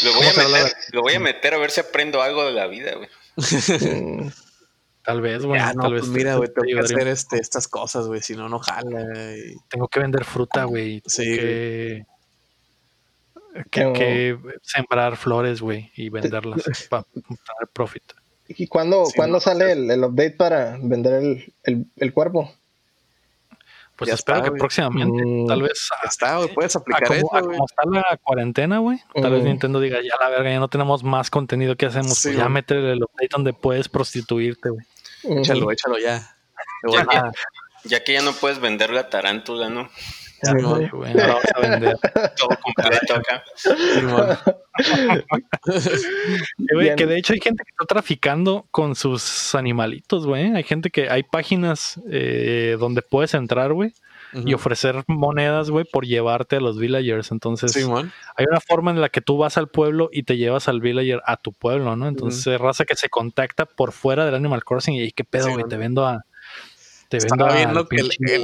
[SPEAKER 4] lo, voy a meter, lo voy a meter a ver si aprendo algo de la vida, güey.
[SPEAKER 1] Tal vez, güey.
[SPEAKER 3] no,
[SPEAKER 1] tal
[SPEAKER 3] pues
[SPEAKER 1] vez
[SPEAKER 3] mira, güey, tengo que hacer este, estas cosas, güey, si no, no jala.
[SPEAKER 1] Tengo que vender fruta, güey.
[SPEAKER 3] Sí.
[SPEAKER 1] Que, que, sembrar flores, güey, y venderlas para tener profit.
[SPEAKER 2] ¿Y cuándo, sale el, update para vender el, el, el cuerpo?
[SPEAKER 1] Pues espero que próximamente, mm. tal vez.
[SPEAKER 3] está, güey, puedes aplicar eso.
[SPEAKER 1] como está la cuarentena, güey. Tal vez mm. Nintendo diga, ya la verga, ya no tenemos más contenido que hacemos. pues ya métele el update donde puedes prostituirte, güey.
[SPEAKER 3] Échalo, échalo ya.
[SPEAKER 4] Ya que, ya no puedes vender la tarántula, ¿no?
[SPEAKER 1] Ya, no, güey, vamos a vender.
[SPEAKER 4] Todo completo acá.
[SPEAKER 1] que de hecho hay gente que está traficando con sus animalitos, güey. Hay gente que hay páginas eh, donde puedes entrar, güey. Y ofrecer monedas, güey, por llevarte a los villagers. Entonces, hay una forma en la que tú vas al pueblo y te llevas al villager a tu pueblo, ¿no? Entonces, raza que se contacta por fuera del Animal Crossing y qué pedo, güey, te vendo a,
[SPEAKER 3] te Estaba viendo que el, que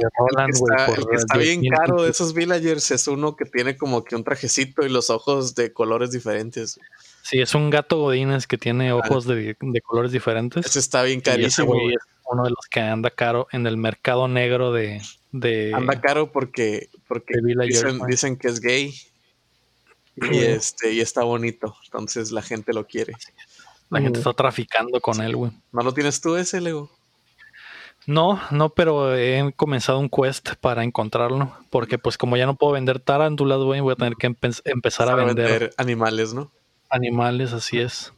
[SPEAKER 3] está, bien caro de esos villagers es uno que tiene como que un trajecito y los ojos de colores diferentes.
[SPEAKER 1] Sí, es un gato godines que tiene ojos de, colores diferentes.
[SPEAKER 3] Ese está bien carísimo.
[SPEAKER 1] es uno de los que anda caro en el mercado negro de. De
[SPEAKER 3] anda caro porque, porque dicen, que es gay. Y, este, y está bonito. Entonces la gente lo quiere.
[SPEAKER 1] La gente está traficando con él, güey.
[SPEAKER 3] ¿No lo tienes tú ese, Lego?
[SPEAKER 1] No, no, pero he comenzado un quest para encontrarlo. Porque pues como ya no puedo vender tarántulas, güey, voy a tener que empezar a vender,
[SPEAKER 3] animales, ¿no?
[SPEAKER 1] Animales, así es.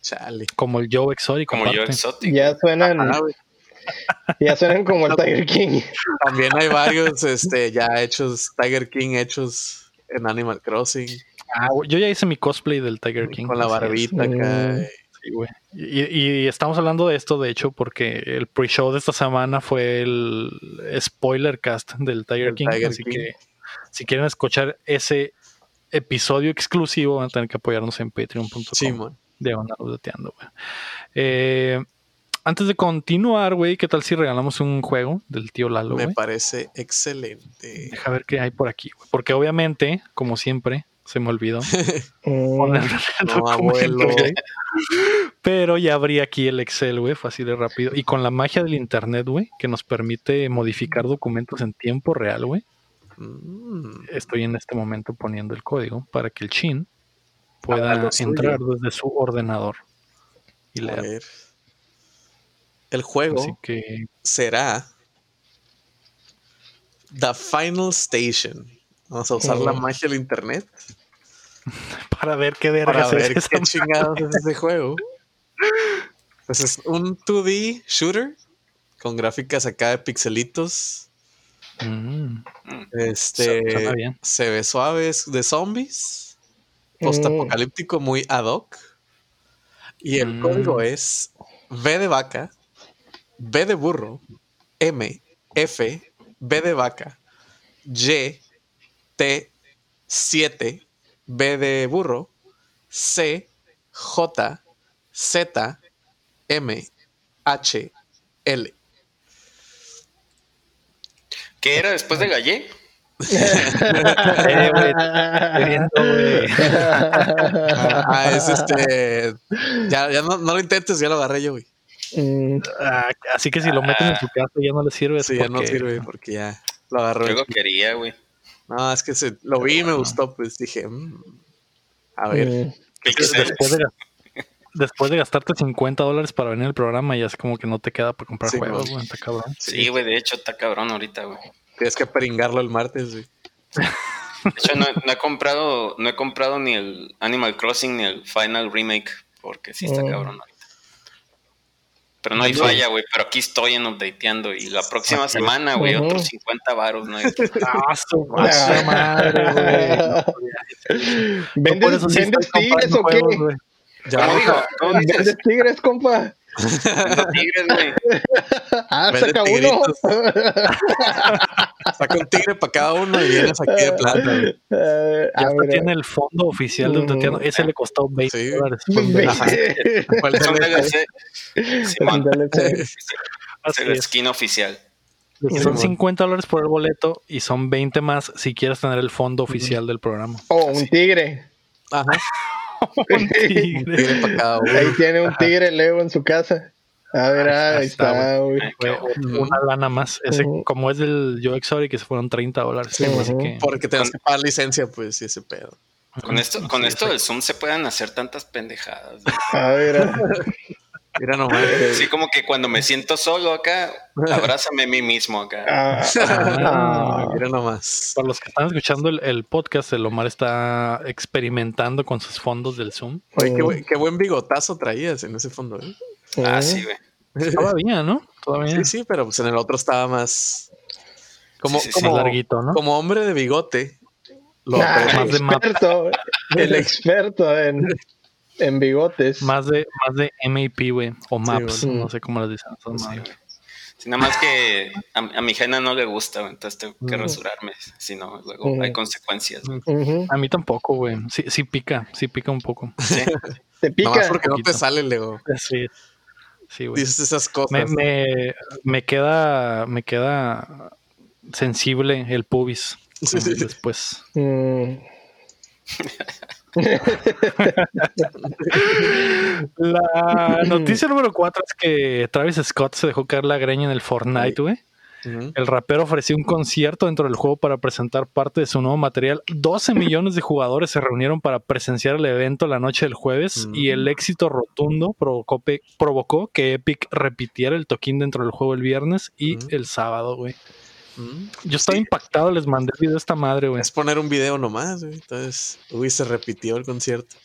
[SPEAKER 1] Chale. Como el Joe exótico.
[SPEAKER 2] Como Joe exótico. Ya suenan. Ya suenan como el Tiger King.
[SPEAKER 3] También hay varios este, ya hechos, Tiger King hechos en Animal Crossing.
[SPEAKER 1] Ah, yo ya hice mi cosplay del Tiger King.
[SPEAKER 3] Con la barbita acá.
[SPEAKER 1] Y, estamos hablando de esto, de hecho, porque el pre-show de esta semana fue el spoiler cast del Tiger King. así que si quieren escuchar ese episodio exclusivo, van a tener que apoyarnos en patreon.com. Sí, de eh, antes de continuar, güey, ¿qué tal si regalamos un juego del tío Lalo?
[SPEAKER 3] Me parece excelente.
[SPEAKER 1] Deja ver qué hay por aquí, Porque obviamente, como siempre, se me olvidó poner el Pero ya abrí aquí el Excel, güey, fácil y rápido. Y con la magia del internet, güey, que nos permite modificar documentos en tiempo real, güey. Mm. Estoy en este momento poniendo el código para que el chin pueda entrar desde su ordenador y leer.
[SPEAKER 3] El juego será The Final Station. Vamos a usar la magia del internet.
[SPEAKER 1] Para ver qué verga
[SPEAKER 3] Para ver qué chingados es ese juego. Pues es un 2D shooter con gráficas acá de pixelitos. Mm. Este se ve suave de zombies. Postapocalíptico muy ad hoc. Y el mm. código es V de vaca, B de burro, M, F, B de vaca, Y, T, 7, B de burro, C, J, Z, M, H, L.
[SPEAKER 4] ¿Qué era después de Gallé?
[SPEAKER 3] ah, es este. Ya, ya no, no, lo intentes, ya lo agarré yo, güey.
[SPEAKER 1] Mm. Ah, así que si lo meten en su casa ya no le sirve.
[SPEAKER 3] Sí, ya no sirve porque ya lo agarró.
[SPEAKER 4] Yo lo quería, güey.
[SPEAKER 3] No, es que se, lo vi y me gustó, pues dije, mm, a ver. Mm.
[SPEAKER 1] Después de, gastarte 50 dólares para venir al programa, ya es como que no te queda para comprar juegos, güey, está cabrón.
[SPEAKER 4] Sí, güey, de hecho está cabrón ahorita, güey.
[SPEAKER 3] Tienes que peringarlo el martes, güey.
[SPEAKER 4] De hecho, no, he comprado, no he comprado ni el Animal Crossing ni el Final Remake, porque sí está mm. cabrón. Pero no hay falla, güey. Pero aquí estoy en updateando. Y la próxima semana, güey, otros 50 varos, ¿no? ¡Ah, su madre,
[SPEAKER 2] güey! ¿Vendes, ¿vendes tigres o qué? ¿Cómo digo? ¿Vendes tigres, compa? Tigres, güey. Ah, saca uno.
[SPEAKER 3] saca un tigre para cada uno y vienes aquí de plata.
[SPEAKER 1] Uh, ya tiene el fondo oficial de un tatiano. Ese le costó 20 sí. dólares.
[SPEAKER 4] Es el skin oficial.
[SPEAKER 1] Son 50 dólares por el boleto y son 20 más si quieres tener el fondo oficial del programa.
[SPEAKER 2] Oh, un tigre. Ajá. Ahí tiene un tigre Leo en su casa. A ver, ahí, está,
[SPEAKER 1] Una lana más. Ese, Como es del Joe Exotic, que se fueron 30 dólares.
[SPEAKER 3] Porque te que pagar licencia, pues, y ese pedo.
[SPEAKER 4] Con esto, con esto del Zoom se pueden hacer tantas pendejadas.
[SPEAKER 2] A ver,
[SPEAKER 3] Mira nomás.
[SPEAKER 4] Sí, como que cuando me siento solo acá, abrázame a mí mismo acá. Ah,
[SPEAKER 3] ah, mira nomás.
[SPEAKER 1] Para los que están escuchando el, podcast, el Omar está experimentando con sus fondos del Zoom.
[SPEAKER 3] Oye, qué, buen, bigotazo traías en ese fondo. ¿eh?
[SPEAKER 4] Ah, sí, güey.
[SPEAKER 1] Todavía, ¿no? Todavía.
[SPEAKER 3] Sí, sí, pero pues en el otro estaba más. Como, como, larguito, ¿no? como hombre de bigote.
[SPEAKER 2] Lo el, experto, el experto en en bigotes.
[SPEAKER 1] Más de, más de MAP, güey. O MAPS, no sé cómo las dicen. Son
[SPEAKER 4] sí, nada más que a, mi jena no le gusta, entonces tengo que rasurarme, si no, luego hay consecuencias.
[SPEAKER 1] A mí tampoco, güey. Sí, sí pica, sí pica un poco. ¿Sí?
[SPEAKER 2] ¿Te pica?
[SPEAKER 3] porque no te sale, Lego.
[SPEAKER 1] Sí. Sí, güey.
[SPEAKER 3] Dices esas cosas.
[SPEAKER 1] Me, me, me, queda, me queda sensible el pubis. Después. La noticia número 4 es que Travis Scott se dejó caer la greña en el Fortnite, güey. El rapero ofreció un concierto dentro del juego para presentar parte de su nuevo material. 12 millones de jugadores se reunieron para presenciar el evento la noche del jueves y el éxito rotundo provocó, provocó, que Epic repitiera el toquín dentro del juego el viernes y el sábado, güey. Yo estaba impactado, les mandé el video a esta madre, güey.
[SPEAKER 3] Es poner un video nomás, güey. Entonces, uy, se repitió el concierto.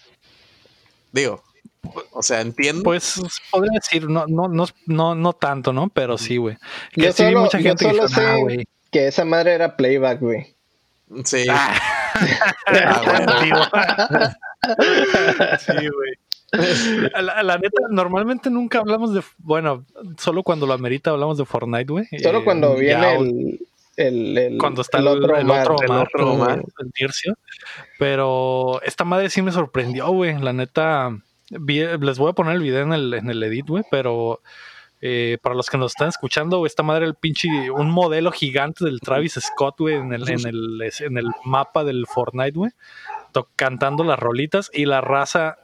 [SPEAKER 3] Digo, o sea, entiendo.
[SPEAKER 1] Pues podría decir, no, no, no, no, no tanto, ¿no? Pero sí, güey.
[SPEAKER 2] Yo solo, mucha gente yo solo sé que esa madre era playback, güey.
[SPEAKER 3] Sí. Ah.
[SPEAKER 1] ah sí, güey. La, neta, normalmente nunca hablamos de. Bueno, solo cuando lo amerita hablamos de Fortnite, güey.
[SPEAKER 2] Solo cuando viene el, el, el,
[SPEAKER 1] cuando está el, otro, el otro, el otro el Tircio. Pero esta madre sí me sorprendió, güey. La neta, les voy a poner el video en el, en el edit, güey, pero eh, para los que nos están escuchando, esta madre el pinche, un modelo gigante del Travis Scott, güey, en el, en el, en el mapa del Fortnite, güey, cantando las rolitas y la raza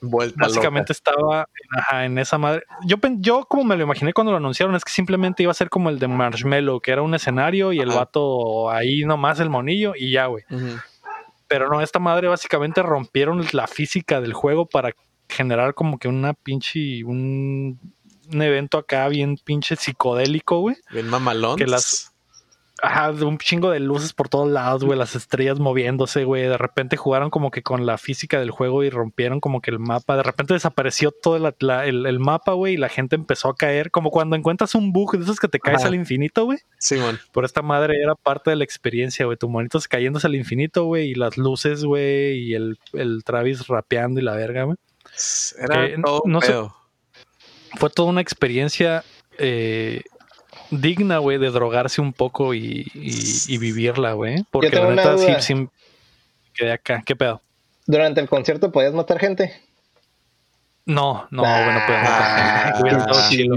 [SPEAKER 1] básicamente estaba en esa madre. Yo, yo como me lo imaginé cuando lo anunciaron, es que simplemente iba a ser como el de Marshmallow, que era un escenario y el vato ahí nomás el monillo y ya, güey. Pero no, esta madre básicamente rompieron la física del juego para generar como que una pinche, un, evento acá bien pinche psicodélico, güey.
[SPEAKER 3] Bien mamalón.
[SPEAKER 1] Que las, ajá, un chingo de luces por todos lados, güey, las estrellas moviéndose, güey. De repente jugaron como que con la física del juego y rompieron como que el mapa. De repente desapareció todo el, mapa, güey, y la gente empezó a caer. Como cuando encuentras un bug de esos que te caes al infinito, güey.
[SPEAKER 3] Sí, man.
[SPEAKER 1] Por esta madre era parte de la experiencia, güey. Tu monito cayéndose al infinito, güey, y las luces, güey, y el, el Travis rapeando y la verga, güey.
[SPEAKER 3] Era todo no
[SPEAKER 1] fue toda una experiencia eh, digna, güey, de drogarse un poco y, vivirla, güey. Porque la neta sí, sí quedé acá. ¿Qué pedo?
[SPEAKER 2] ¿Durante el concierto podías matar gente?
[SPEAKER 1] No, no, bueno, gente. Hubiera estado chido.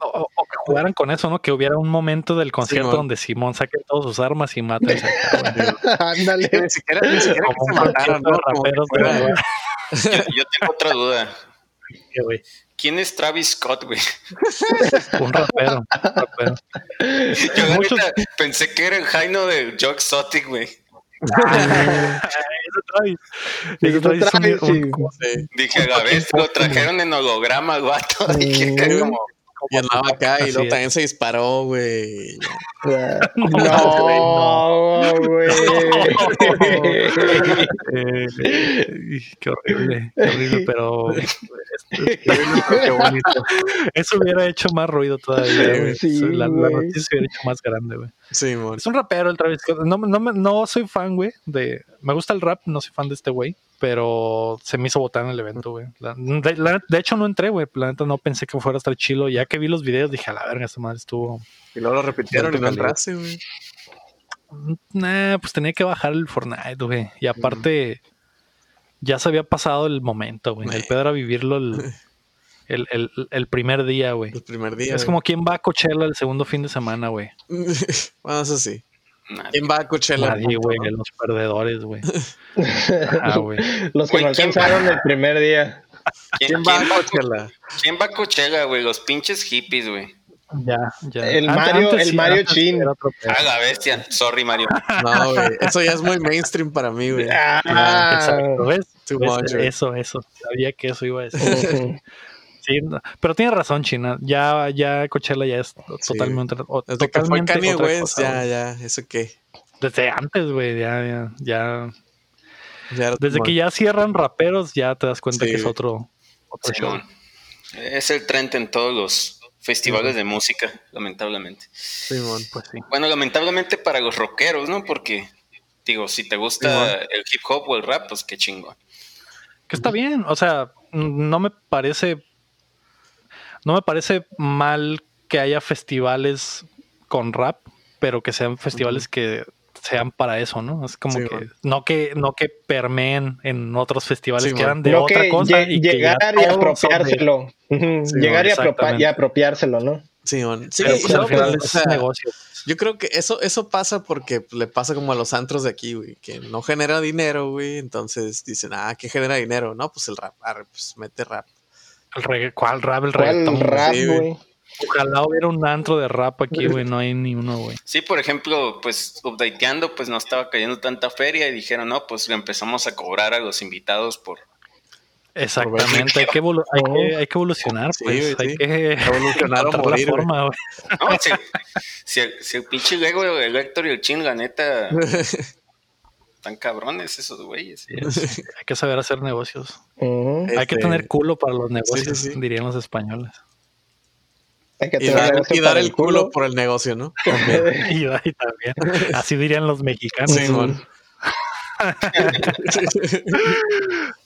[SPEAKER 1] O, que jugaran con eso, ¿no? Que hubiera un momento del concierto donde Simón saque todas sus armas y mate.
[SPEAKER 2] Ándale.
[SPEAKER 3] Ni siquiera, ni siquiera que se mataron, ¿no?
[SPEAKER 4] yo, tengo otra duda. ¿Quién es Travis Scott, güey?
[SPEAKER 1] un rapero. Un rapero.
[SPEAKER 4] Yo Muchos... pensé que era el Jaino de Joe Exotic, güey.
[SPEAKER 1] Eso Travis. Travis,
[SPEAKER 4] Dije, a ver, lo trajeron en holograma, guato. Dije, como
[SPEAKER 3] y andaba acá y luego también se disparó, güey.
[SPEAKER 2] No, güey.
[SPEAKER 1] qué horrible, qué horrible, pero qué bonito. Eso hubiera hecho más ruido todavía, güey. Sí, la, la, noticia se hubiera hecho más grande, güey.
[SPEAKER 3] Sí.
[SPEAKER 1] Es un rapero el Travis Scott. No, no, no soy fan, güey, de... Me gusta el rap, no soy fan de este güey pero se me hizo botar en el evento, güey. De, hecho, no entré, güey. La neta no pensé que fuera a estar chilo. Ya que vi los videos, dije, a la verga, esta madre estuvo.
[SPEAKER 3] Y luego lo repitieron y no entraste, güey.
[SPEAKER 1] Nah, pues tenía que bajar el Fortnite, güey. Y aparte, ya se había pasado el momento, güey. El pedo era vivirlo el, el, el, primer día, güey.
[SPEAKER 3] El primer día.
[SPEAKER 1] Es como quien va a Coachella el segundo fin de semana, güey.
[SPEAKER 3] bueno, eso sí. ¿Quién va a Coachella?
[SPEAKER 1] Nadie, güey, los perdedores, güey.
[SPEAKER 2] ah, güey. Los que no alcanzaron el primer día.
[SPEAKER 4] ¿Quién, va a Coachella? ¿Quién va a Coachella, güey? Los pinches hippies, güey.
[SPEAKER 1] Ya, ya.
[SPEAKER 2] El Mario, el Mario Chin.
[SPEAKER 4] Ah, la bestia. Sorry, Mario.
[SPEAKER 3] No, güey. Eso ya es muy mainstream para mí, güey.
[SPEAKER 1] Ah, exacto. ¿Ves? Eso, eso. Sabía que eso iba a decir. Sí, pero tiene razón, China. Ya, ya Coachella ya es totalmente.
[SPEAKER 3] Desde totalmente que fue Kanye West, ya, ya, eso qué.
[SPEAKER 1] Desde antes, güey, ya, ya, ya. Desde que ya cierran raperos, ya te das cuenta que es otro, otro show.
[SPEAKER 4] Es el trend en todos los festivales de música, lamentablemente.
[SPEAKER 1] Pues sí.
[SPEAKER 4] Bueno, lamentablemente para los rockeros, ¿no? Porque, digo, si te gusta el hip hop o el rap, pues qué chingo.
[SPEAKER 1] Que está bien, o sea, no me parece no me parece mal que haya festivales con rap, pero que sean festivales que sean para eso, ¿no? Es como que no que no que permeen en otros festivales que eran de otra cosa
[SPEAKER 2] y llegar y apropiárselo. llegar y, apropiárselo, ¿no?
[SPEAKER 3] Sí, sí pues, al final es negocio. Yo creo que eso, eso pasa porque le pasa como a los antros de aquí, güey, que no genera dinero, güey. Entonces dicen, ah, ¿qué genera dinero? No, pues el rap, pues mete rap.
[SPEAKER 1] El ¿Cuál rap? El reggaetón.
[SPEAKER 2] rap, güey.
[SPEAKER 1] Ojalá hubiera un antro de rap aquí, güey. No hay ni uno, güey.
[SPEAKER 4] Sí, por ejemplo, pues updateando, pues no estaba cayendo tanta feria y dijeron, no, pues le empezamos a cobrar a los invitados por.
[SPEAKER 1] Exactamente, hay que, hay, que, hay que evolucionar, pues. hay que evolucionar o morir. La forma, güey.
[SPEAKER 4] No, si, si, el, si, el, pinche Lego, el Héctor y el Chin, la neta. Están cabrones esos güeyes.
[SPEAKER 1] hay que saber hacer negocios. Hay que este, tener culo para los negocios, dirían los españoles.
[SPEAKER 3] Hay que y, dar, y dar, el culo, por el negocio, ¿no?
[SPEAKER 1] y, también. Así dirían los mexicanos.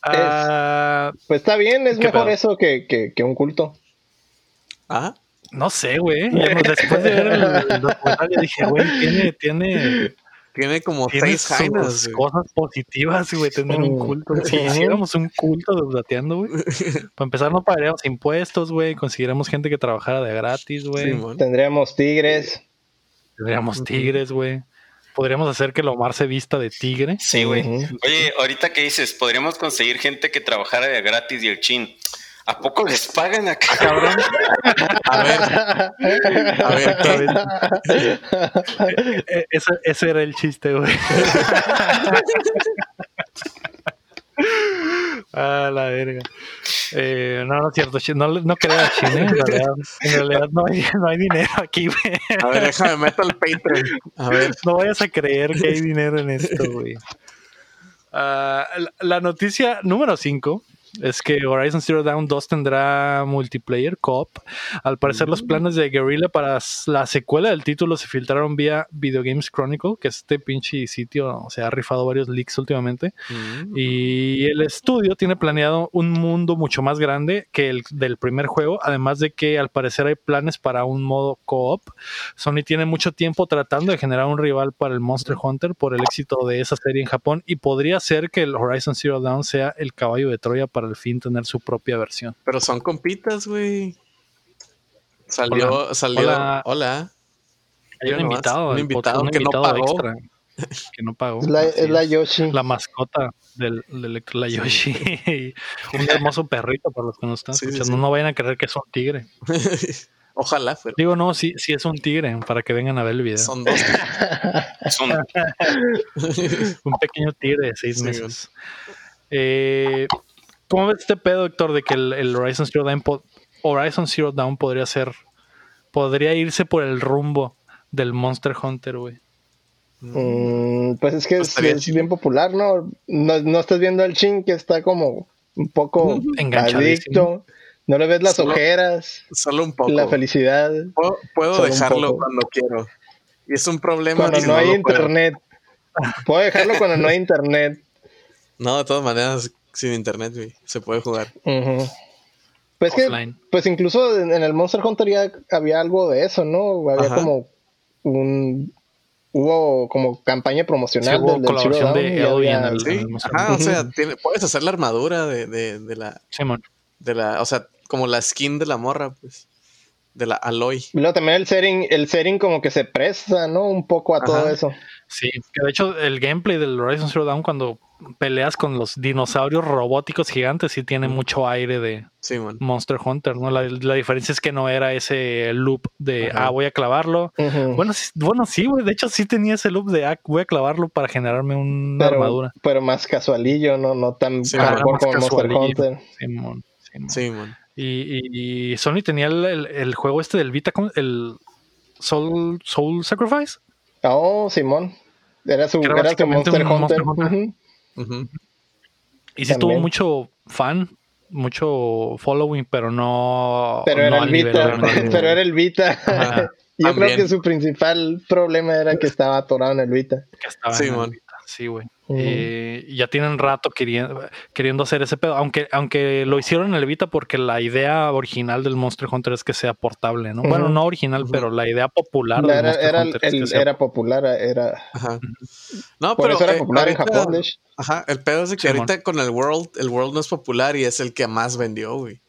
[SPEAKER 2] Ah, pues está bien, es mejor eso que, que, que, un culto.
[SPEAKER 1] Ah. No sé, güey. Después de ver el, documental, dije, güey, tiene, tiene
[SPEAKER 3] tiene como seis
[SPEAKER 1] jainas, cosas positivas, güey, tener un culto. Si hiciéramos un culto de dateando, güey. Para empezar, no pagaríamos impuestos, güey. Conseguiríamos gente que trabajara de gratis, güey.
[SPEAKER 2] Tendríamos tigres.
[SPEAKER 1] Tendríamos tigres, güey. Podríamos hacer que Lomar se vista de tigre.
[SPEAKER 4] Sí, güey. Oye, ahorita que dices, podríamos conseguir gente que trabajara de gratis y el chin. ¿A poco les pagan acá, ah, cabrón? A ver.
[SPEAKER 1] A ver, ¿qué? E-, ese, ese era el chiste, güey. Ah, la verga. Eh, no, no es cierto, no, no creas, Chine. En realidad, en realidad no, hay, no hay dinero aquí, güey.
[SPEAKER 3] A ver, déjame meter el Patreon.
[SPEAKER 1] A ver. No vayas a creer que hay dinero en esto, güey. Uh, la, la, noticia número 5 es que Horizon Zero Dawn 2 tendrá multiplayer co Al parecer, los mm. planes de Guerrilla para la secuela del título se filtraron vía Video Games Chronicle, que este pinche sitio se ha rifado varios leaks últimamente. Mm. Y el estudio tiene planeado un mundo mucho más grande que el del primer juego, además de que al parecer hay planes para un modo co-op. Sony tiene mucho tiempo tratando de generar un rival para el Monster Hunter por el éxito de esa serie en Japón y podría ser que el Horizon Zero Dawn sea el caballo de Troya para al fin tener su propia versión.
[SPEAKER 3] Pero son compitas, güey. Salió, hola. salió. Hola. hola.
[SPEAKER 1] Hay un invitado, un invitado, que no pagó. Extra, que no pagó.
[SPEAKER 2] Es la, es la Yoshi.
[SPEAKER 1] La mascota del, del la Yoshi. un hermoso perrito para los que nos están escuchando. No vayan a creer que es un tigre.
[SPEAKER 3] Ojalá fuera.
[SPEAKER 1] Digo, no, sí, sí es un tigre, para que vengan a ver el video.
[SPEAKER 3] Son dos. Son...
[SPEAKER 1] un pequeño tigre de seis meses. Eh, ¿Cómo ves este pedo, Héctor, de que el, Horizon, Zero Dawn Horizon Zero Dawn podría ser, podría irse por el rumbo del Monster Hunter, güey?
[SPEAKER 2] Mm, pues es que es, bien popular, ¿no? ¿no? estás viendo el chin que está como un poco adicto. No le ves las ojeras.
[SPEAKER 3] Solo un poco.
[SPEAKER 2] La felicidad.
[SPEAKER 3] Puedo, dejarlo cuando quiero. Y es un problema.
[SPEAKER 2] Cuando no hay internet. Puedo. dejarlo cuando no hay internet.
[SPEAKER 3] No, de todas maneras, sin internet, güey. Se puede jugar.
[SPEAKER 2] Pues que, pues incluso en, el Monster Hunter ya había algo de eso, ¿no? Había como un hubo como campaña promocional
[SPEAKER 3] del, colaboración de el, ¿Sí? Ajá, o sea, puedes hacer la armadura de, de, de la de la, o sea, como la skin de la morra, pues de la Aloy.
[SPEAKER 2] Luego también el setting, el setting como que se presta, ¿no? Un poco a todo eso.
[SPEAKER 1] Sí, que de hecho el gameplay del Horizon Zero Dawn cuando peleas con los dinosaurios robóticos gigantes sí tiene mucho aire de Monster Hunter, ¿no? La, diferencia es que no era ese loop de, ah, voy a clavarlo. Bueno, sí, bueno, sí, güey, de hecho sí tenía ese loop de, ah, voy a clavarlo para generarme una armadura.
[SPEAKER 2] Pero más casualillo, ¿no? No tan sí, como Monster Hunter.
[SPEAKER 1] Sí, man. Y, y, Sony tenía el, el, juego este del Vita, el Soul, Soul Sacrifice.
[SPEAKER 2] Oh, Simón. Era su, era su Monster, Hunter.
[SPEAKER 1] Y sí tuvo mucho fan, mucho following, pero no.
[SPEAKER 2] Pero era el Vita. pero era el Vita. Yo creo que su principal problema era que estaba atorado en el Vita.
[SPEAKER 1] Que estaba sí, en el Vita. Sí, güey. Eh, ya tienen rato queriendo, queriendo hacer ese pedo, aunque, aunque lo hicieron en el Vita porque la idea original del Monster Hunter es que sea portable, ¿no? Bueno, no original, pero la idea popular
[SPEAKER 2] era, era, el, era popular, era... Ajá.
[SPEAKER 3] No, pero era eh, popular en Japón, Ajá, el pedo es que ahorita con el World, el World no es popular y es el que más vendió, güey.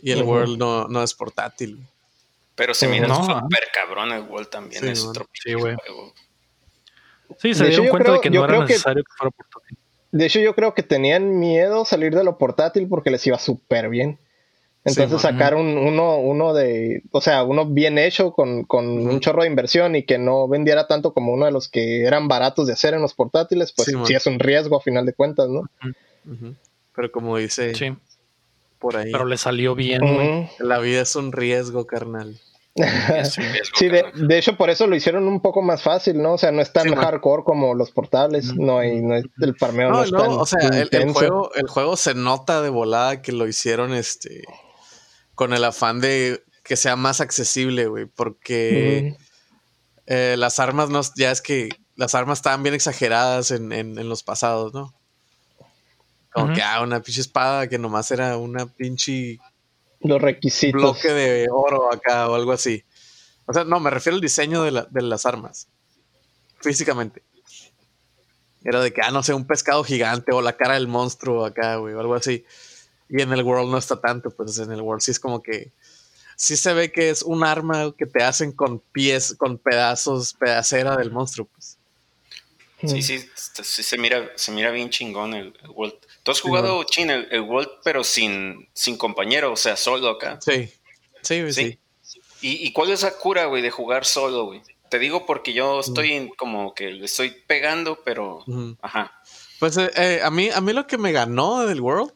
[SPEAKER 3] Y el World no, no es portátil.
[SPEAKER 4] Pero se mira súper cabrón el World también, es otro sí, güey.
[SPEAKER 1] Sí, se dieron cuenta de que no era necesario que, fuera portátil.
[SPEAKER 2] De hecho, yo creo que tenían miedo salir de lo portátil porque les iba súper bien. Entonces sacar un, uno, uno de, o sea, uno bien hecho con, con un chorro de inversión y que no vendiera tanto como uno de los que eran baratos de hacer en los portátiles, pues sí, es un riesgo a final de cuentas, ¿no?
[SPEAKER 3] Pero como dice por ahí.
[SPEAKER 1] Pero le salió bien,
[SPEAKER 3] La vida es un riesgo, carnal.
[SPEAKER 2] sí, de, hecho por eso lo hicieron un poco más fácil, ¿no? O sea, no es tan hardcore como los portables, no, hay, no el farmeo no, es no, o sea,
[SPEAKER 3] el, juego, el juego se nota de volada que lo hicieron este con el afán de que sea más accesible, güey, porque eh, las armas no, ya es que las armas estaban bien exageradas en, en, los pasados, ¿no? Como que, ah, una pinche espada que nomás era una pinche
[SPEAKER 2] los requisitos.
[SPEAKER 3] Bloque de oro acá o algo así. O sea, no, me refiero al diseño de, de las armas. Físicamente. Era de que, ah, no sé, un pescado gigante o la cara del monstruo acá, güey, o algo así. Y en el World no está tanto, pues en el World sí es como que. Sí se ve que es un arma que te hacen con pies, con pedazos, pedacera del monstruo, pues.
[SPEAKER 4] Sí, sí, sí, se mira, se mira bien chingón el, World. Tú has jugado, Chin, el, World, pero sin, sin compañero, o sea, solo acá.
[SPEAKER 3] Sí, sí, sí.
[SPEAKER 4] ¿Y, cuál es la cura, güey, de jugar solo, güey? Te digo porque yo estoy como que le estoy pegando, pero... Ajá.
[SPEAKER 3] Pues eh, eh, a, mí, a mí lo que me ganó del World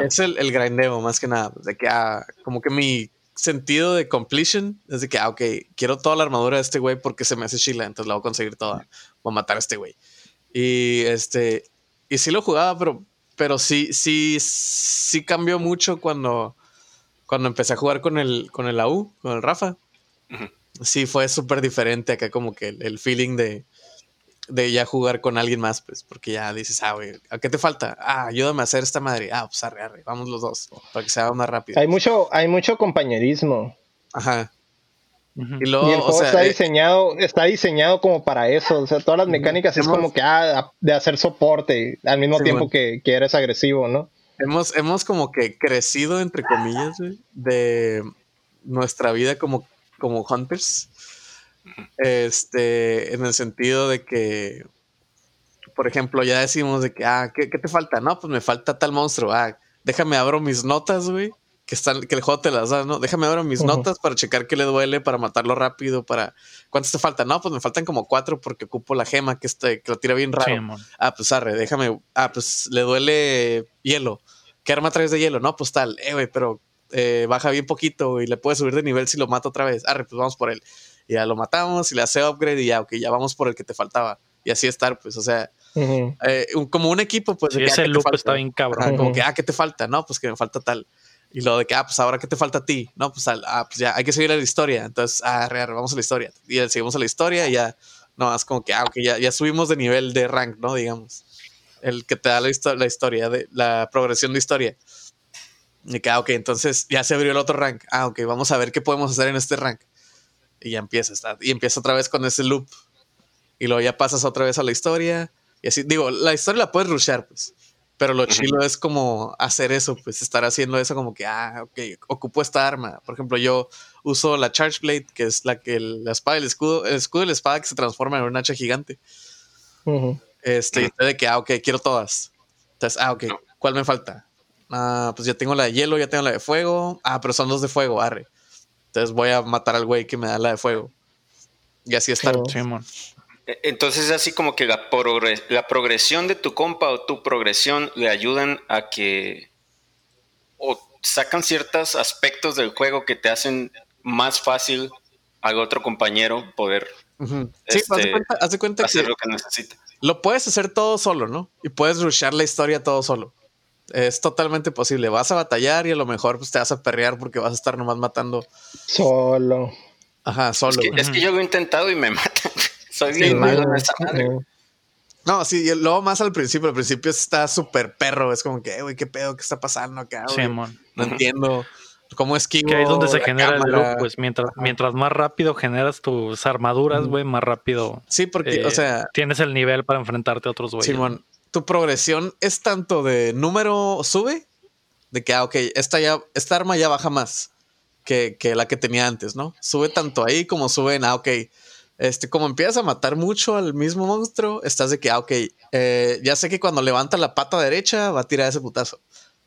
[SPEAKER 3] es el, el grindeo, más que nada. De que ah, como que mi sentido de completion es de que, ah, ok, quiero toda la armadura de este güey porque se me hace chila, entonces la voy a conseguir toda. Voy a matar a este güey. Y este, y sí lo jugaba, pero, pero sí, sí, sí cambió mucho cuando, cuando empecé a jugar con el, con el AU, con el Rafa. Sí, fue súper diferente acá, como que el feeling de, de ya jugar con alguien más, pues, porque ya dices, ah, güey, ¿a qué te falta? Ah, ayúdame a hacer esta madre. Ah, pues arre, arre, vamos los dos, para que se haga más rápido.
[SPEAKER 2] Hay mucho, hay mucho compañerismo.
[SPEAKER 3] Ajá.
[SPEAKER 2] Y, luego, el juego está eh, diseñado, está diseñado como para eso. O sea, todas las mecánicas es como que ah, de hacer soporte al mismo tiempo que, que, eres agresivo, ¿no?
[SPEAKER 3] Hemos, hemos como que crecido, entre comillas, de nuestra vida como, como hunters este, en el sentido de que, por ejemplo, ya decimos de que, ah, ¿qué, te falta? No, pues me falta tal monstruo. Ah, déjame abro mis notas, güey. Que, están, que el juego te las da, ¿no? Déjame abro mis notas para checar qué le duele, para matarlo rápido, para... ¿Cuántos te faltan? No, pues me faltan como cuatro porque ocupo la gema que, este, que lo tira bien raro. ah, pues arre, déjame... Ah, pues le duele hielo. ¿Qué arma traes de hielo? No, pues tal. Eh, güey, pero eh, baja bien poquito y le puede subir de nivel si lo mato otra vez. Arre, pues vamos por él y ya lo matamos y le hace upgrade y ya, ok, ya vamos por el que te faltaba. Y así estar, pues, o sea, eh, como un equipo, pues.
[SPEAKER 1] de ese loop está bien cabrón.
[SPEAKER 3] Como que, ah, ¿qué te falta? No, pues que me falta tal. Y lo de que, ah, pues ahora, ¿qué te falta a ti? No, pues, ah, pues ya, hay que seguir a la historia. Entonces, ah, re, vamos a la historia. Y ya seguimos a la historia y ya, no, es como que, ah, ok, ya, ya subimos de nivel de rank, ¿no? Digamos. El que te da la, la historia, de, la progresión de historia. Y que, ah, ok, entonces ya se abrió el otro rank. Ah, ok, vamos a ver qué podemos hacer en este rank y ya empieza, y empieza otra vez con ese loop. Y luego ya pasas otra vez a la historia. Y así, digo, la historia la puedes rushear, pues. Pero lo chilo es como hacer eso, pues estar haciendo eso como que, ah, ok, ocupo esta arma. Por ejemplo, yo uso la Charge Blade, que es la que la espada, el escudo, el escudo de la espada que se transforma en un hacha gigante. Este, y de que, ah, ok, quiero todas. Entonces, ah, ok, ¿cuál me falta? Ah, pues ya tengo la de hielo, ya tengo la de fuego. Ah, pero son dos de fuego, arre. Entonces voy a matar al güey que me da la de fuego. Y así está.
[SPEAKER 4] E, entonces así como que la, la progresión de tu compa o tu progresión le ayudan a que o sacan ciertos aspectos del juego que te hacen más fácil al otro compañero poder
[SPEAKER 3] sí, este, haz cuenta, hacer lo que necesita. Lo puedes hacer todo solo, ¿no? Y puedes rushar la historia todo solo es totalmente posible. Vas a batallar y a lo mejor pues, te vas a perrear porque vas a estar nomás matando.
[SPEAKER 2] Solo.
[SPEAKER 3] Ajá, solo.
[SPEAKER 4] Es que, yo lo he intentado y me matan. Soy bien malo en esa madre.
[SPEAKER 3] No, sí, y luego más al principio. Al principio está súper perro. Es como que, güey, qué pedo, qué está pasando acá. Sí, no entiendo cómo esquivo.
[SPEAKER 1] Que ahí es donde se genera el loop, pues mientras, mientras más rápido generas tus armaduras, güey, más rápido.
[SPEAKER 3] Sí, porque, o eh, sea.
[SPEAKER 1] Tienes el nivel para enfrentarte a otros güeyes.
[SPEAKER 3] Simón, tu progresión es tanto de número sube, de que, ah, ok, esta, ya, esta arma ya baja más que, la que tenía antes, ¿no? Sube tanto ahí como sube en, ah, ok, este, como empiezas a matar mucho al mismo monstruo, estás de que, ah, ok, eh, ya sé que cuando levanta la pata derecha va a tirar ese putazo.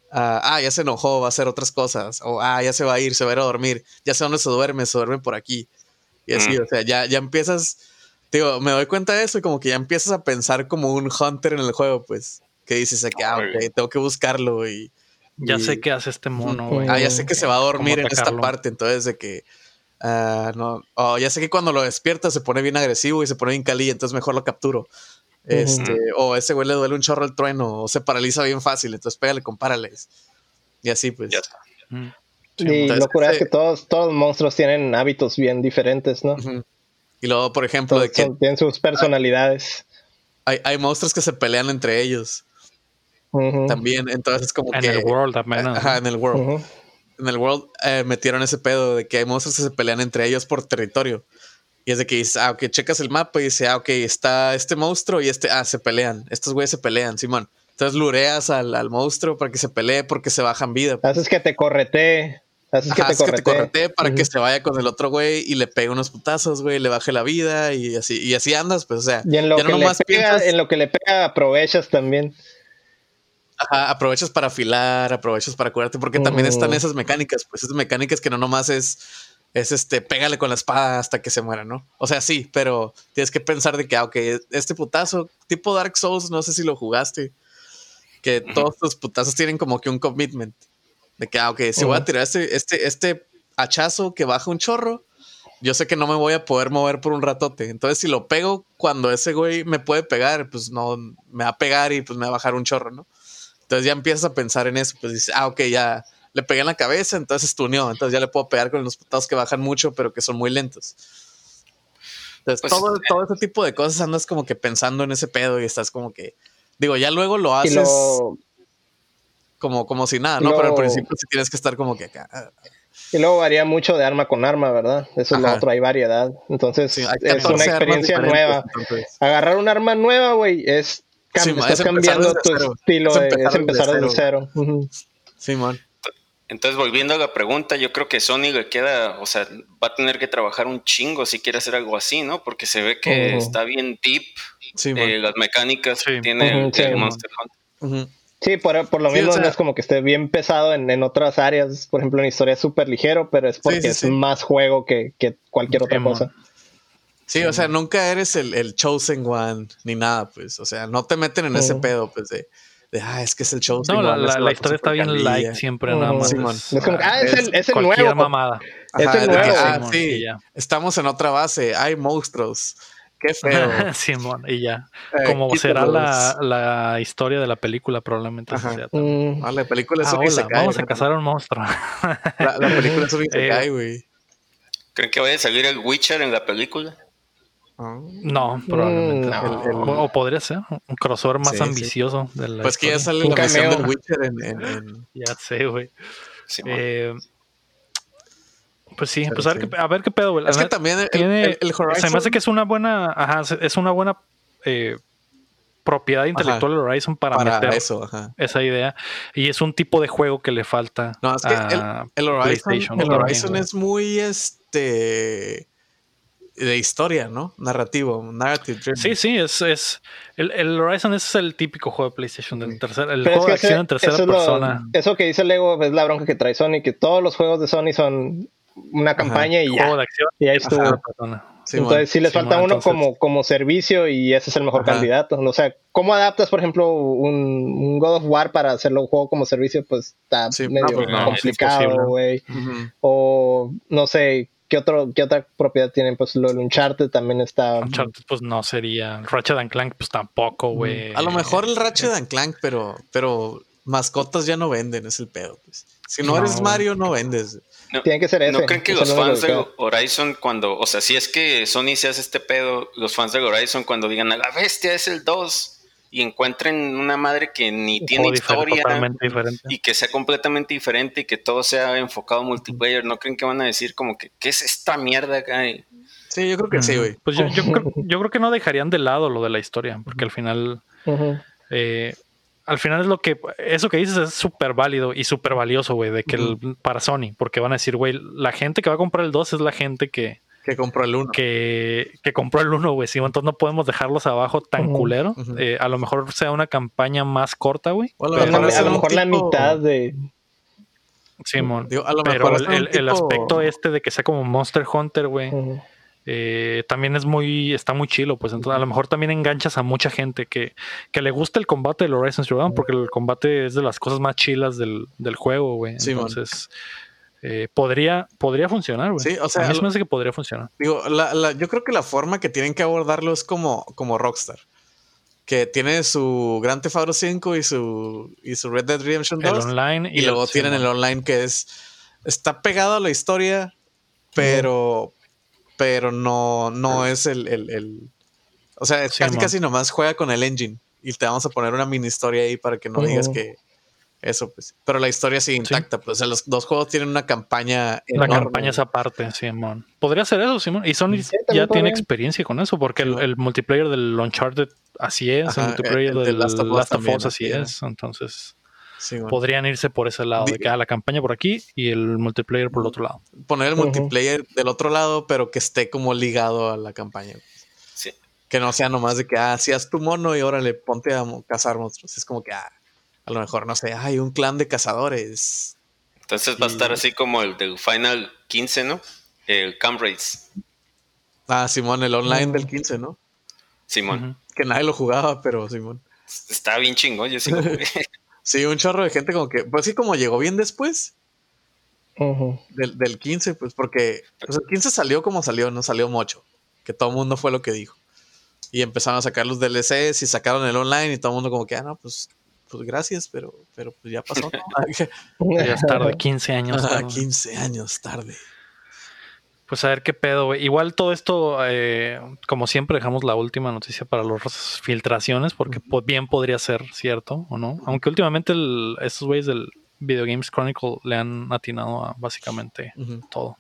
[SPEAKER 3] ah, ah, ya se enojó, va a hacer otras cosas, o ah, ya se va a ir, se va a ir a dormir, ya sé dónde se duerme, se duerme por aquí. Y así, mm. o sea, ya, ya empiezas, digo, me doy cuenta de eso y como que ya empiezas a pensar como un hunter en el juego, pues, que dices, que, ah, ok, tengo que buscarlo y...
[SPEAKER 1] Ya sé qué hace este mono, güey.
[SPEAKER 3] Ah, ya sé que se va a dormir en esta parte, entonces de que... Uh, no, oh, ya sé que cuando lo despierta se pone bien agresivo y se pone bien cali, entonces mejor lo capturo. Este, o ese güey le duele un chorro el trueno, o se paraliza bien fácil, entonces pégale, compárales. Y así pues. Ya está.
[SPEAKER 2] y lo cura es que todos, todos los monstruos tienen hábitos bien diferentes, ¿no?
[SPEAKER 3] Y luego, por ejemplo, de que.
[SPEAKER 2] tienen sus personalidades.
[SPEAKER 3] Hay, hay, monstruos que se pelean entre ellos. También, entonces como
[SPEAKER 1] en
[SPEAKER 3] que.
[SPEAKER 1] En el world también.
[SPEAKER 3] Ajá, en el world. En el world eh, metieron ese pedo de que hay monstruos que se pelean entre ellos por territorio. Y es de que dices, ah, ok, checas el mapa y dice, ah, ok, está este monstruo y este, ah, se pelean. Estos güeyes se pelean, Simón. Entonces lureas al, al monstruo para que se pelee porque se bajan vida.
[SPEAKER 2] Haces que te correte. Haces que, te,
[SPEAKER 3] correte. para que se vaya con el otro güey y le pegue unos putazos, güey, le baje la vida y así, y así andas, pues, o sea.
[SPEAKER 2] Y en lo, que, le pega, en lo que le pega aprovechas también.
[SPEAKER 3] Ajá, aprovechas para afilar, aprovechas para curarte, porque también están esas mecánicas, pues esas mecánicas que no nomás es es este, pégale con la espada hasta que se muera, ¿no? O sea, sí, pero tienes que pensar de que, ah, este putazo, tipo Dark Souls, no sé si lo jugaste, que todos los putazos tienen como que un commitment. De que, ah, si voy a tirar este, este, este hachazo que baja un chorro, yo sé que no me voy a poder mover por un ratote. Entonces, si lo pego cuando ese güey me puede pegar, pues no, me va a pegar y pues me va a bajar un chorro, ¿no? Entonces ya empiezas a pensar en eso, pues dices, ah, ok, ya le pegué en la cabeza, entonces estuneó. Entonces ya le puedo pegar con los putados que bajan mucho, pero que son muy lentos. Entonces, pues, todo, todo ese tipo de cosas andas como que pensando en ese pedo y estás como que. Digo, ya luego lo haces como, como si nada, ¿no? pero al principio sí tienes que estar como que acá.
[SPEAKER 2] Y luego varía mucho de arma con arma, ¿verdad? Eso es lo otro, hay variedad. Entonces, es una experiencia nueva. Agarrar un arma nueva, güey, es, estás cambiando tu estilo, es empezar, desde cero.
[SPEAKER 3] Sí, man.
[SPEAKER 4] Entonces, volviendo a la pregunta, yo creo que Sony le queda, o sea, va a tener que trabajar un chingo si quiere hacer algo así, ¿no? Porque se ve que está bien deep eh, las mecánicas que tiene el, Monster Hunter.
[SPEAKER 2] Sí, por, por lo mismo no es como que esté bien pesado en, en otras áreas, por ejemplo, en historia es súper ligero, pero es porque es más juego que, que cualquier otra cosa.
[SPEAKER 3] Sí, o sea, nunca eres el, el, chosen one ni nada, pues, o sea, no te meten en ese pedo, pues, de ah, es que es el show.
[SPEAKER 1] No, la, historia está bien light siempre, nada más.
[SPEAKER 2] Es, como, ah, es, el, es el nuevo.
[SPEAKER 1] mamada.
[SPEAKER 2] es el nuevo.
[SPEAKER 3] Ah, sí, estamos en otra base, hay monstruos. Qué feo.
[SPEAKER 1] Simón, y ya. Eh, Como será la, la, historia de la película, probablemente sea
[SPEAKER 3] mm. ah, la película es ah,
[SPEAKER 1] hola, Vamos a cazar a un monstruo.
[SPEAKER 3] la, la, película es un eh, güey.
[SPEAKER 4] ¿Creen que vaya a salir el Witcher en la película?
[SPEAKER 1] No, probablemente. O podría ser un crossover más ambicioso. De la
[SPEAKER 3] pues que ya sale la versión del Witcher en,
[SPEAKER 1] Ya sé, güey. eh, pues sí, pues a ver, qué, a ver qué pedo, güey.
[SPEAKER 3] Es que también el, el, Horizon...
[SPEAKER 1] Se me hace que es una buena... Ajá, es una buena... Eh, propiedad intelectual del Horizon para, meter
[SPEAKER 3] eso,
[SPEAKER 1] esa idea. Y es un tipo de juego que le falta.
[SPEAKER 3] No, es que el, Horizon, el Horizon es muy este de historia, ¿no? Narrativo, narrative
[SPEAKER 1] Sí, sí, es, es el, el, Horizon es el típico juego de PlayStation, el juego de acción en tercera persona.
[SPEAKER 2] eso que dice Lego es la bronca que trae Sony, que todos los juegos de Sony son una campaña y ya. y ahí estuvo. Entonces sí les falta uno como, como servicio y ese es el mejor candidato. O sea, ¿cómo adaptas, por ejemplo, un, God of War para hacerlo un juego como servicio? Pues está medio pues complicado, güey. O no sé, ¿Qué, otro, ¿Qué otra propiedad tienen? Pues lo del Uncharted también está.
[SPEAKER 1] Uncharted, pues no sería. Ratchet and Clank, pues tampoco, mm. güey.
[SPEAKER 3] A lo mejor el Ratchet and Clank, pero, pero mascotas ya no venden, es el pedo. Pues. Si no, eres Mario, no vendes.
[SPEAKER 2] Tiene que ser ese.
[SPEAKER 4] ¿No creen que los fans de Horizon, cuando, o sea, si es que Sony se hace este pedo, los fans de Horizon, cuando digan a la bestia es el 2, y encuentren una madre que ni tiene historia y que sea completamente diferente y que todo sea enfocado multiplayer, ¿no creen que van a decir como que qué es esta mierda acá?
[SPEAKER 3] Sí, yo creo que sí, güey.
[SPEAKER 1] Pues yo, creo, que no dejarían de lado lo de la historia, porque al final... Eh, al final es lo que, eso que dices es súper válido y súper valioso, güey, de que para Sony, porque van a decir, güey, la gente que va a comprar el 2 es la gente que,
[SPEAKER 3] Que compró el 1.
[SPEAKER 1] Que, que compró el 1, güey. Sí, entonces no podemos dejarlos abajo tan culero. Eh, a lo mejor sea una campaña más corta, güey.
[SPEAKER 2] a lo mejor, la mitad de.
[SPEAKER 1] Simón. pero el, aspecto este de que sea como Monster Hunter, güey. Eh, también es muy, está muy chilo, pues entonces a lo mejor también enganchas a mucha gente que, que le gusta el combate del Horizon Zero Dawn, porque el combate es de las cosas más chilas del, del juego, güey. entonces, eh, podría, podría funcionar, güey.
[SPEAKER 3] Sí, o sea,
[SPEAKER 1] a mí me hace que podría funcionar.
[SPEAKER 3] Digo, la, la, yo creo que la forma que tienen que abordarlo es como, como Rockstar. Que tiene su Grand Theft Auto 5 y su, y su Red Dead Redemption 2.
[SPEAKER 1] online.
[SPEAKER 3] Y, luego tienen el online que es. Está pegado a la historia, pero. Pero no, no es el, el, O sea, casi, casi nomás juega con el engine. Y te vamos a poner una mini historia ahí para que no digas que, eso, pues. Pero la historia sigue intacta. Pues, o sea, los dos juegos tienen una campaña.
[SPEAKER 1] La campaña es aparte, Simón. Podría ser eso, Simón. Y Sony ya tiene experiencia con eso, porque el, multiplayer del Uncharted así es, el multiplayer del Last of Us, así es. Entonces. podrían irse por ese lado, de que ah, la campaña por aquí y el multiplayer por el otro lado.
[SPEAKER 3] Poner el multiplayer del otro lado, pero que esté como ligado a la campaña. Sí. Que no sea nomás de que, ah, haz tu mono y órale, ponte a cazar monstruos. Es como que, ah, a lo mejor, no sé, hay un clan de cazadores.
[SPEAKER 4] Entonces va a estar así como el del Final 15, ¿no? El Camp
[SPEAKER 3] Ah, Simón, el online del 15, ¿no?
[SPEAKER 4] Simón.
[SPEAKER 3] Que nadie lo jugaba, pero Simón.
[SPEAKER 4] Está bien chingón, yo sí
[SPEAKER 3] Sí, un chorro de gente como que, pues sí, como llegó bien después. del, del, 15, pues porque pues el 15 salió como salió, no salió mucho. Que todo el mundo fue lo que dijo. Y empezaron a sacar los DLCs y sacaron el online y todo el mundo como que, ah, no, pues pues gracias, pero, pero pues ya pasó.
[SPEAKER 1] ya es tarde, 15 años.
[SPEAKER 3] Tarde. 15 años tarde.
[SPEAKER 1] Pues a ver qué pedo, güey. Igual todo esto, eh, como siempre, dejamos la última noticia para las filtraciones, porque bien podría ser cierto o no. Aunque últimamente estos güeyes del Video Games Chronicle le han atinado a básicamente todo.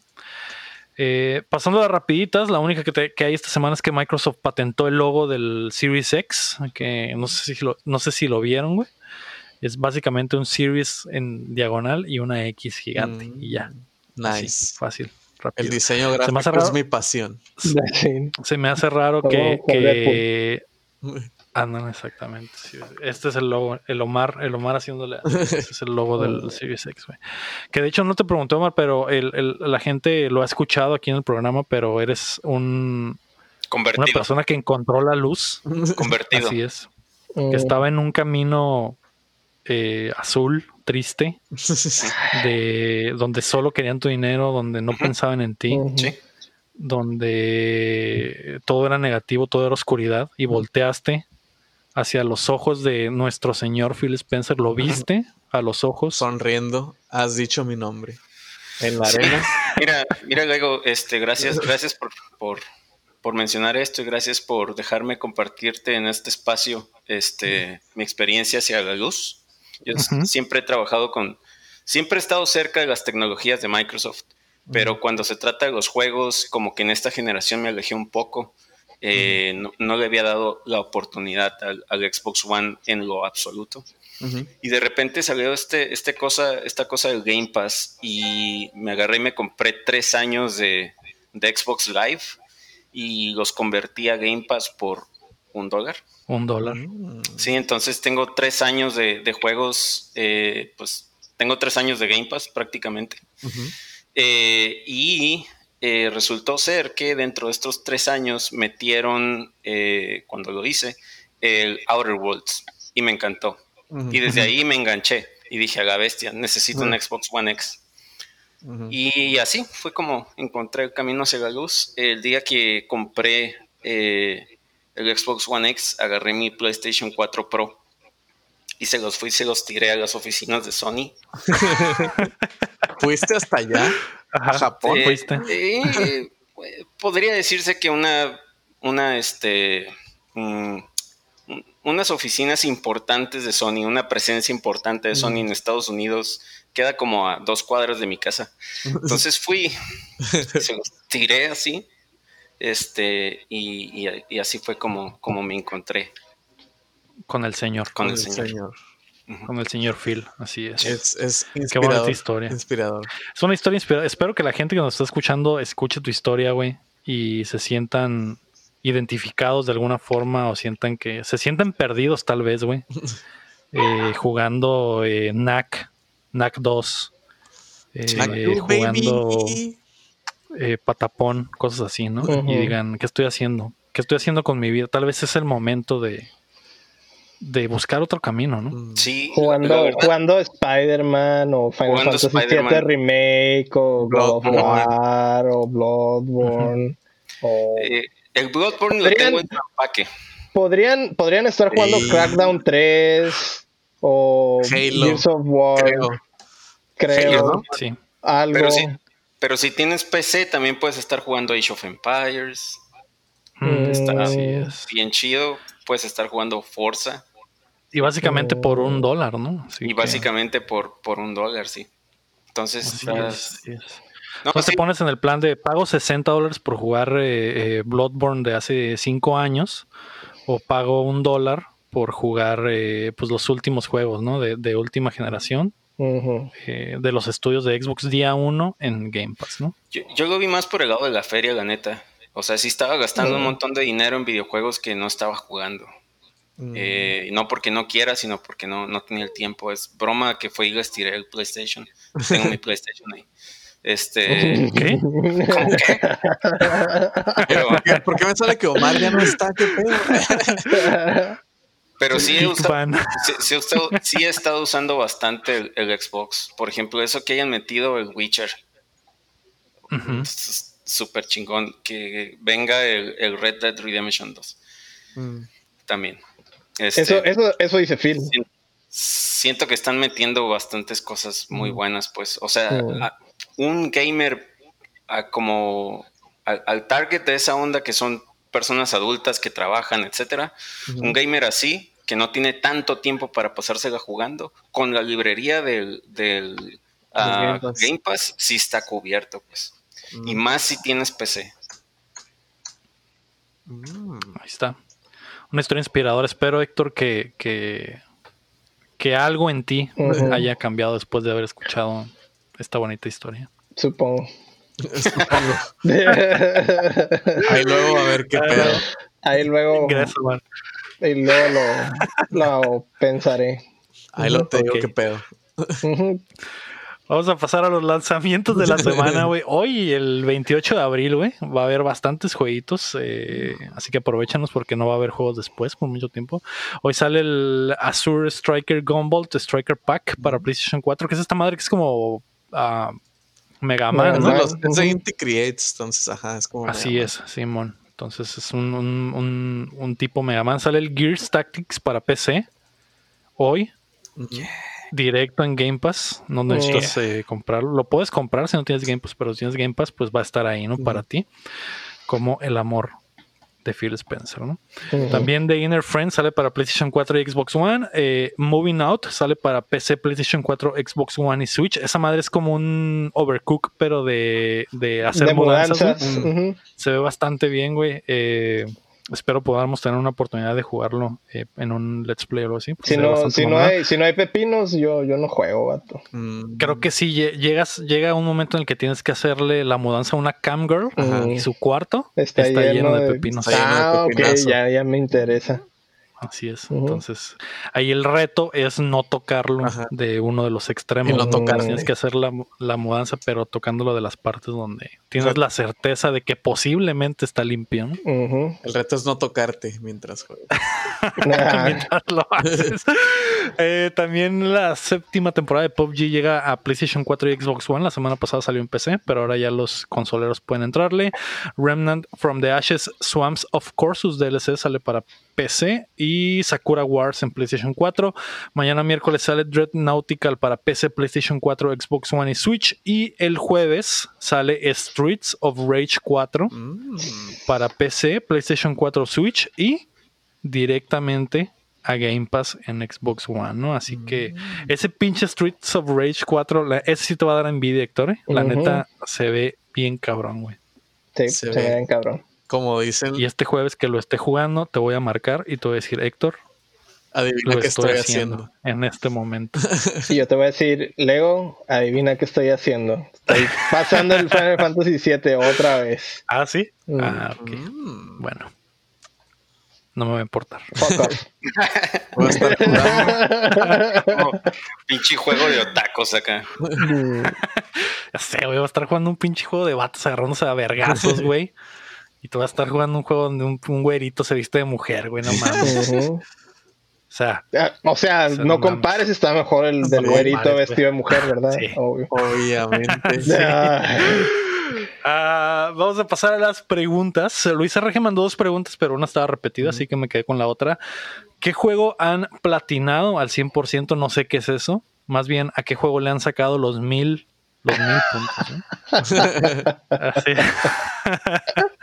[SPEAKER 1] Eh, pasando a rapiditas, la única que, hay esta semana es que Microsoft patentó el logo del Series X, que no sé si lo, no sé si lo vieron, güey. Es básicamente un Series en diagonal y una X gigante y ya.
[SPEAKER 3] Mm, nice.
[SPEAKER 1] fácil.
[SPEAKER 3] El diseño gráfico es mi pasión.
[SPEAKER 1] Se me hace raro que, Andan, exactamente. Este es el logo, el Omar, el Omar haciéndole. Este es el logo del Series X, güey. Que de hecho no te pregunté, Omar, pero la gente lo ha escuchado aquí en el programa, pero eres un.
[SPEAKER 4] Convertido.
[SPEAKER 1] Una persona que encontró la luz.
[SPEAKER 4] Convertido.
[SPEAKER 1] Así es. Mm. Que estaba en un camino eh, azul, triste, de donde solo querían tu dinero, donde no pensaban en ti. Donde todo era negativo, todo era oscuridad, y volteaste hacia los ojos de nuestro señor Phil Spencer. ¿Lo viste a los ojos?
[SPEAKER 3] Sonriendo, has dicho mi nombre. En la arena.
[SPEAKER 4] Mira, mira, luego, este, gracias, gracias por, por, mencionar esto y gracias por dejarme compartirte en este espacio este, mi experiencia hacia la luz. Yo siempre he trabajado con, siempre he estado cerca de las tecnologías de Microsoft, pero cuando se trata de los juegos, como que en esta generación me alejé un poco. Eh, no, le había dado la oportunidad al, Xbox One en lo absoluto. Y de repente salió este, este cosa, esta cosa del Game Pass y me agarré y me compré tres años de, Xbox Live y los convertí a Game Pass por un dólar.
[SPEAKER 1] Un dólar.
[SPEAKER 4] Sí, entonces tengo tres años de, juegos, eh, pues tengo tres años de Game Pass prácticamente. Eh, y eh, resultó ser que dentro de estos tres años metieron, eh, cuando lo hice, el Outer Worlds y me encantó. Y desde ahí me enganché y dije, a la bestia, necesito un Xbox One X. Y así fue como encontré el camino hacia la luz. El día que compré eh, el Xbox One X, agarré mi PlayStation 4 Pro y se los fui, se los tiré a las oficinas de Sony.
[SPEAKER 3] ¿Fuiste hasta allá?
[SPEAKER 1] A Japón.
[SPEAKER 4] Eh, eh, podría decirse que una, una, este, mm, unas oficinas importantes de Sony, una presencia importante de Sony en Estados Unidos, queda como a dos cuadras de mi casa. Entonces fui, se los tiré así, este, y, así fue como, como me encontré.
[SPEAKER 1] Con el señor.
[SPEAKER 4] Con, el, señor.
[SPEAKER 1] Con el señor Phil, así es.
[SPEAKER 3] Es, es Qué bonita
[SPEAKER 1] historia.
[SPEAKER 3] Inspirador.
[SPEAKER 1] Es una historia inspiradora. Espero que la gente que nos está escuchando escuche tu historia, güey. y se sientan identificados de alguna forma o sientan que se sientan perdidos tal vez, güey, eh, jugando eh, NAC, NAC 2, eh, jugando eh, patapón, cosas así, ¿no? Y digan, ¿qué estoy haciendo? ¿Qué estoy haciendo con mi vida? Tal vez es el momento de, de buscar otro camino, ¿no?
[SPEAKER 4] Mm. Sí.
[SPEAKER 2] Jugando, jugando Spider-Man o Final Fantasy VII Remake o God of War o Bloodborne. o...
[SPEAKER 4] Eh, el Bloodborne lo tengo en empaque.
[SPEAKER 2] Podrían, podrían estar jugando Crackdown 3 o Gears of War. Creo. Sí. Algo.
[SPEAKER 4] Pero si, pero si tienes PC, también puedes estar jugando Age of Empires. Mm, está bien chido. Puedes estar jugando Forza.
[SPEAKER 1] Y básicamente por un dólar, ¿no?
[SPEAKER 4] y básicamente por, por un dólar, sí. Entonces,
[SPEAKER 1] No, te pones en el plan de pago 60 dólares por jugar eh, eh, Bloodborne de hace 5 años o pago un dólar por jugar eh, pues los últimos juegos, ¿no? De, de última generación. de los estudios de Xbox día 1 en Game Pass, ¿no?
[SPEAKER 4] Yo, yo, lo vi más por el lado de la feria, la neta. O sea, sí estaba gastando un montón de dinero en videojuegos que no estaba jugando. Mm. Eh, no porque no quiera, sino porque no, no tenía el tiempo. Es broma que fue y les tiré el PlayStation. Tengo mi PlayStation ahí. Este. ¿Qué?
[SPEAKER 3] ¿Por qué me sale que Omar ya no está? ¿Qué pedo?
[SPEAKER 4] Pero sí he, usado, sí, he estado usando bastante el, Xbox. Por ejemplo, eso que hayan metido el Witcher. Súper chingón. Que venga el, Red Dead Redemption 2. Mm. También.
[SPEAKER 2] Este, eso, eso, eso dice Phil.
[SPEAKER 4] Siento que están metiendo bastantes cosas muy buenas, pues. O sea, un gamer como al, target de esa onda que son personas adultas que trabajan, etcétera. Un gamer así, que no tiene tanto tiempo para pasársela jugando, con la librería del, del ah, Game, Pass. sí está cubierto, pues. Y más si tienes PC.
[SPEAKER 1] Ahí está una historia inspiradora. Espero, Héctor, que, que, que algo en ti haya cambiado después de haber escuchado esta bonita historia.
[SPEAKER 2] Supongo.
[SPEAKER 3] Ahí luego a ver qué pedo.
[SPEAKER 2] Ahí luego. Gracias, Y luego lo, pensaré.
[SPEAKER 3] Ahí lo tengo, qué pedo.
[SPEAKER 1] Vamos a pasar a los lanzamientos de la semana, güey. Hoy, el 28 de abril, güey, va a haber bastantes jueguitos. Eh, así que aprovechanos porque no va a haber juegos después por mucho tiempo. Hoy sale el Azure Striker Gumball Striker Pack para PlayStation 4, que es esta madre que es como uh, Mega Man, ¿no?
[SPEAKER 3] Los Creates, entonces, ajá, es como.
[SPEAKER 1] Así es, Simón. Entonces es un, un, un, tipo Mega Man. Sale el Gears Tactics para PC hoy directo en Game Pass. No necesitas eh, comprarlo. Lo puedes comprar si no tienes Game Pass, pero si tienes Game Pass, pues va a estar ahí, ¿no? Para ti. Como el amor de Phil Spencer, ¿no? También The Inner Friend sale para PlayStation 4 y Xbox One. Eh, Moving Out sale para PC, PlayStation 4, Xbox One y Switch. Esa madre es como un overcook, pero de, de hacer mudanzas. Se ve bastante bien, güey. Eh, espero podamos tener una oportunidad de jugarlo eh, en un let's play o algo así.
[SPEAKER 2] Si no, si, no hay, si no hay pepinos, yo, yo no juego, vato.
[SPEAKER 1] Mm. Creo que sí, llegas, llega un momento en el que tienes que hacerle la mudanza a una camgirl y su cuarto está, lleno, de, pepinos.
[SPEAKER 2] Ah, ok, ya, ya me interesa.
[SPEAKER 1] Así es. Entonces, ahí el reto es no tocarlo de uno de los extremos.
[SPEAKER 3] no tocar.
[SPEAKER 1] Tienes que hacer la, mudanza, pero tocándolo de las partes donde tienes la certeza de que posiblemente está limpio.
[SPEAKER 3] El reto es no tocarte mientras juegas.
[SPEAKER 1] mientras lo haces. Eh, también la séptima temporada de PUBG llega a PlayStation 4 y Xbox One. La semana pasada salió en PC, pero ahora ya los consoleros pueden entrarle. Remnant from the Ashes, Swamps of Corsus DLC sale para PC y Sakura Wars en PlayStation 4. Mañana miércoles sale Dread Nautical para PC, PlayStation 4, Xbox One y Switch. Y el jueves sale Streets of Rage 4 mm. para PC, PlayStation 4, Switch y directamente a Game Pass en Xbox One, ¿no? Así que mm. ese pinche Streets of Rage 4, ese sí te va a dar envidia, Héctor. ¿eh? La neta se ve bien cabrón, güey.
[SPEAKER 2] Sí, se, ve bien cabrón.
[SPEAKER 3] Como dicen.
[SPEAKER 1] Y este jueves que lo esté jugando, te voy a marcar y te voy a decir, Héctor,
[SPEAKER 3] Adivina qué estoy, haciendo,
[SPEAKER 1] en este momento.
[SPEAKER 2] Sí, yo te voy a decir, Lego, adivina qué estoy haciendo. Estoy pasando el Final Fantasy VII otra vez.
[SPEAKER 1] Ah, sí. Mm. Ah, ok. Mm. Bueno. No me va a importar.
[SPEAKER 4] Voy a estar jugando. pinche juego de otacos acá.
[SPEAKER 1] ya sé, voy a estar jugando un pinche juego de vatos agarrándose a vergazos, güey. Y tú vas a estar jugando un juego donde un, güerito se viste de mujer, güey, no mames. O
[SPEAKER 2] sea, ah, o sea, no, compares, está mejor el del güerito vestido de mujer, ¿verdad? Sí.
[SPEAKER 3] Obviamente.
[SPEAKER 1] Ah, vamos a pasar a las preguntas. Luisa Rege mandó dos preguntas, pero una estaba repetida, así que me quedé con la otra. ¿Qué juego han platinado al 100%? No sé qué es eso. Más bien, ¿a qué juego le han sacado los mil, los mil puntos?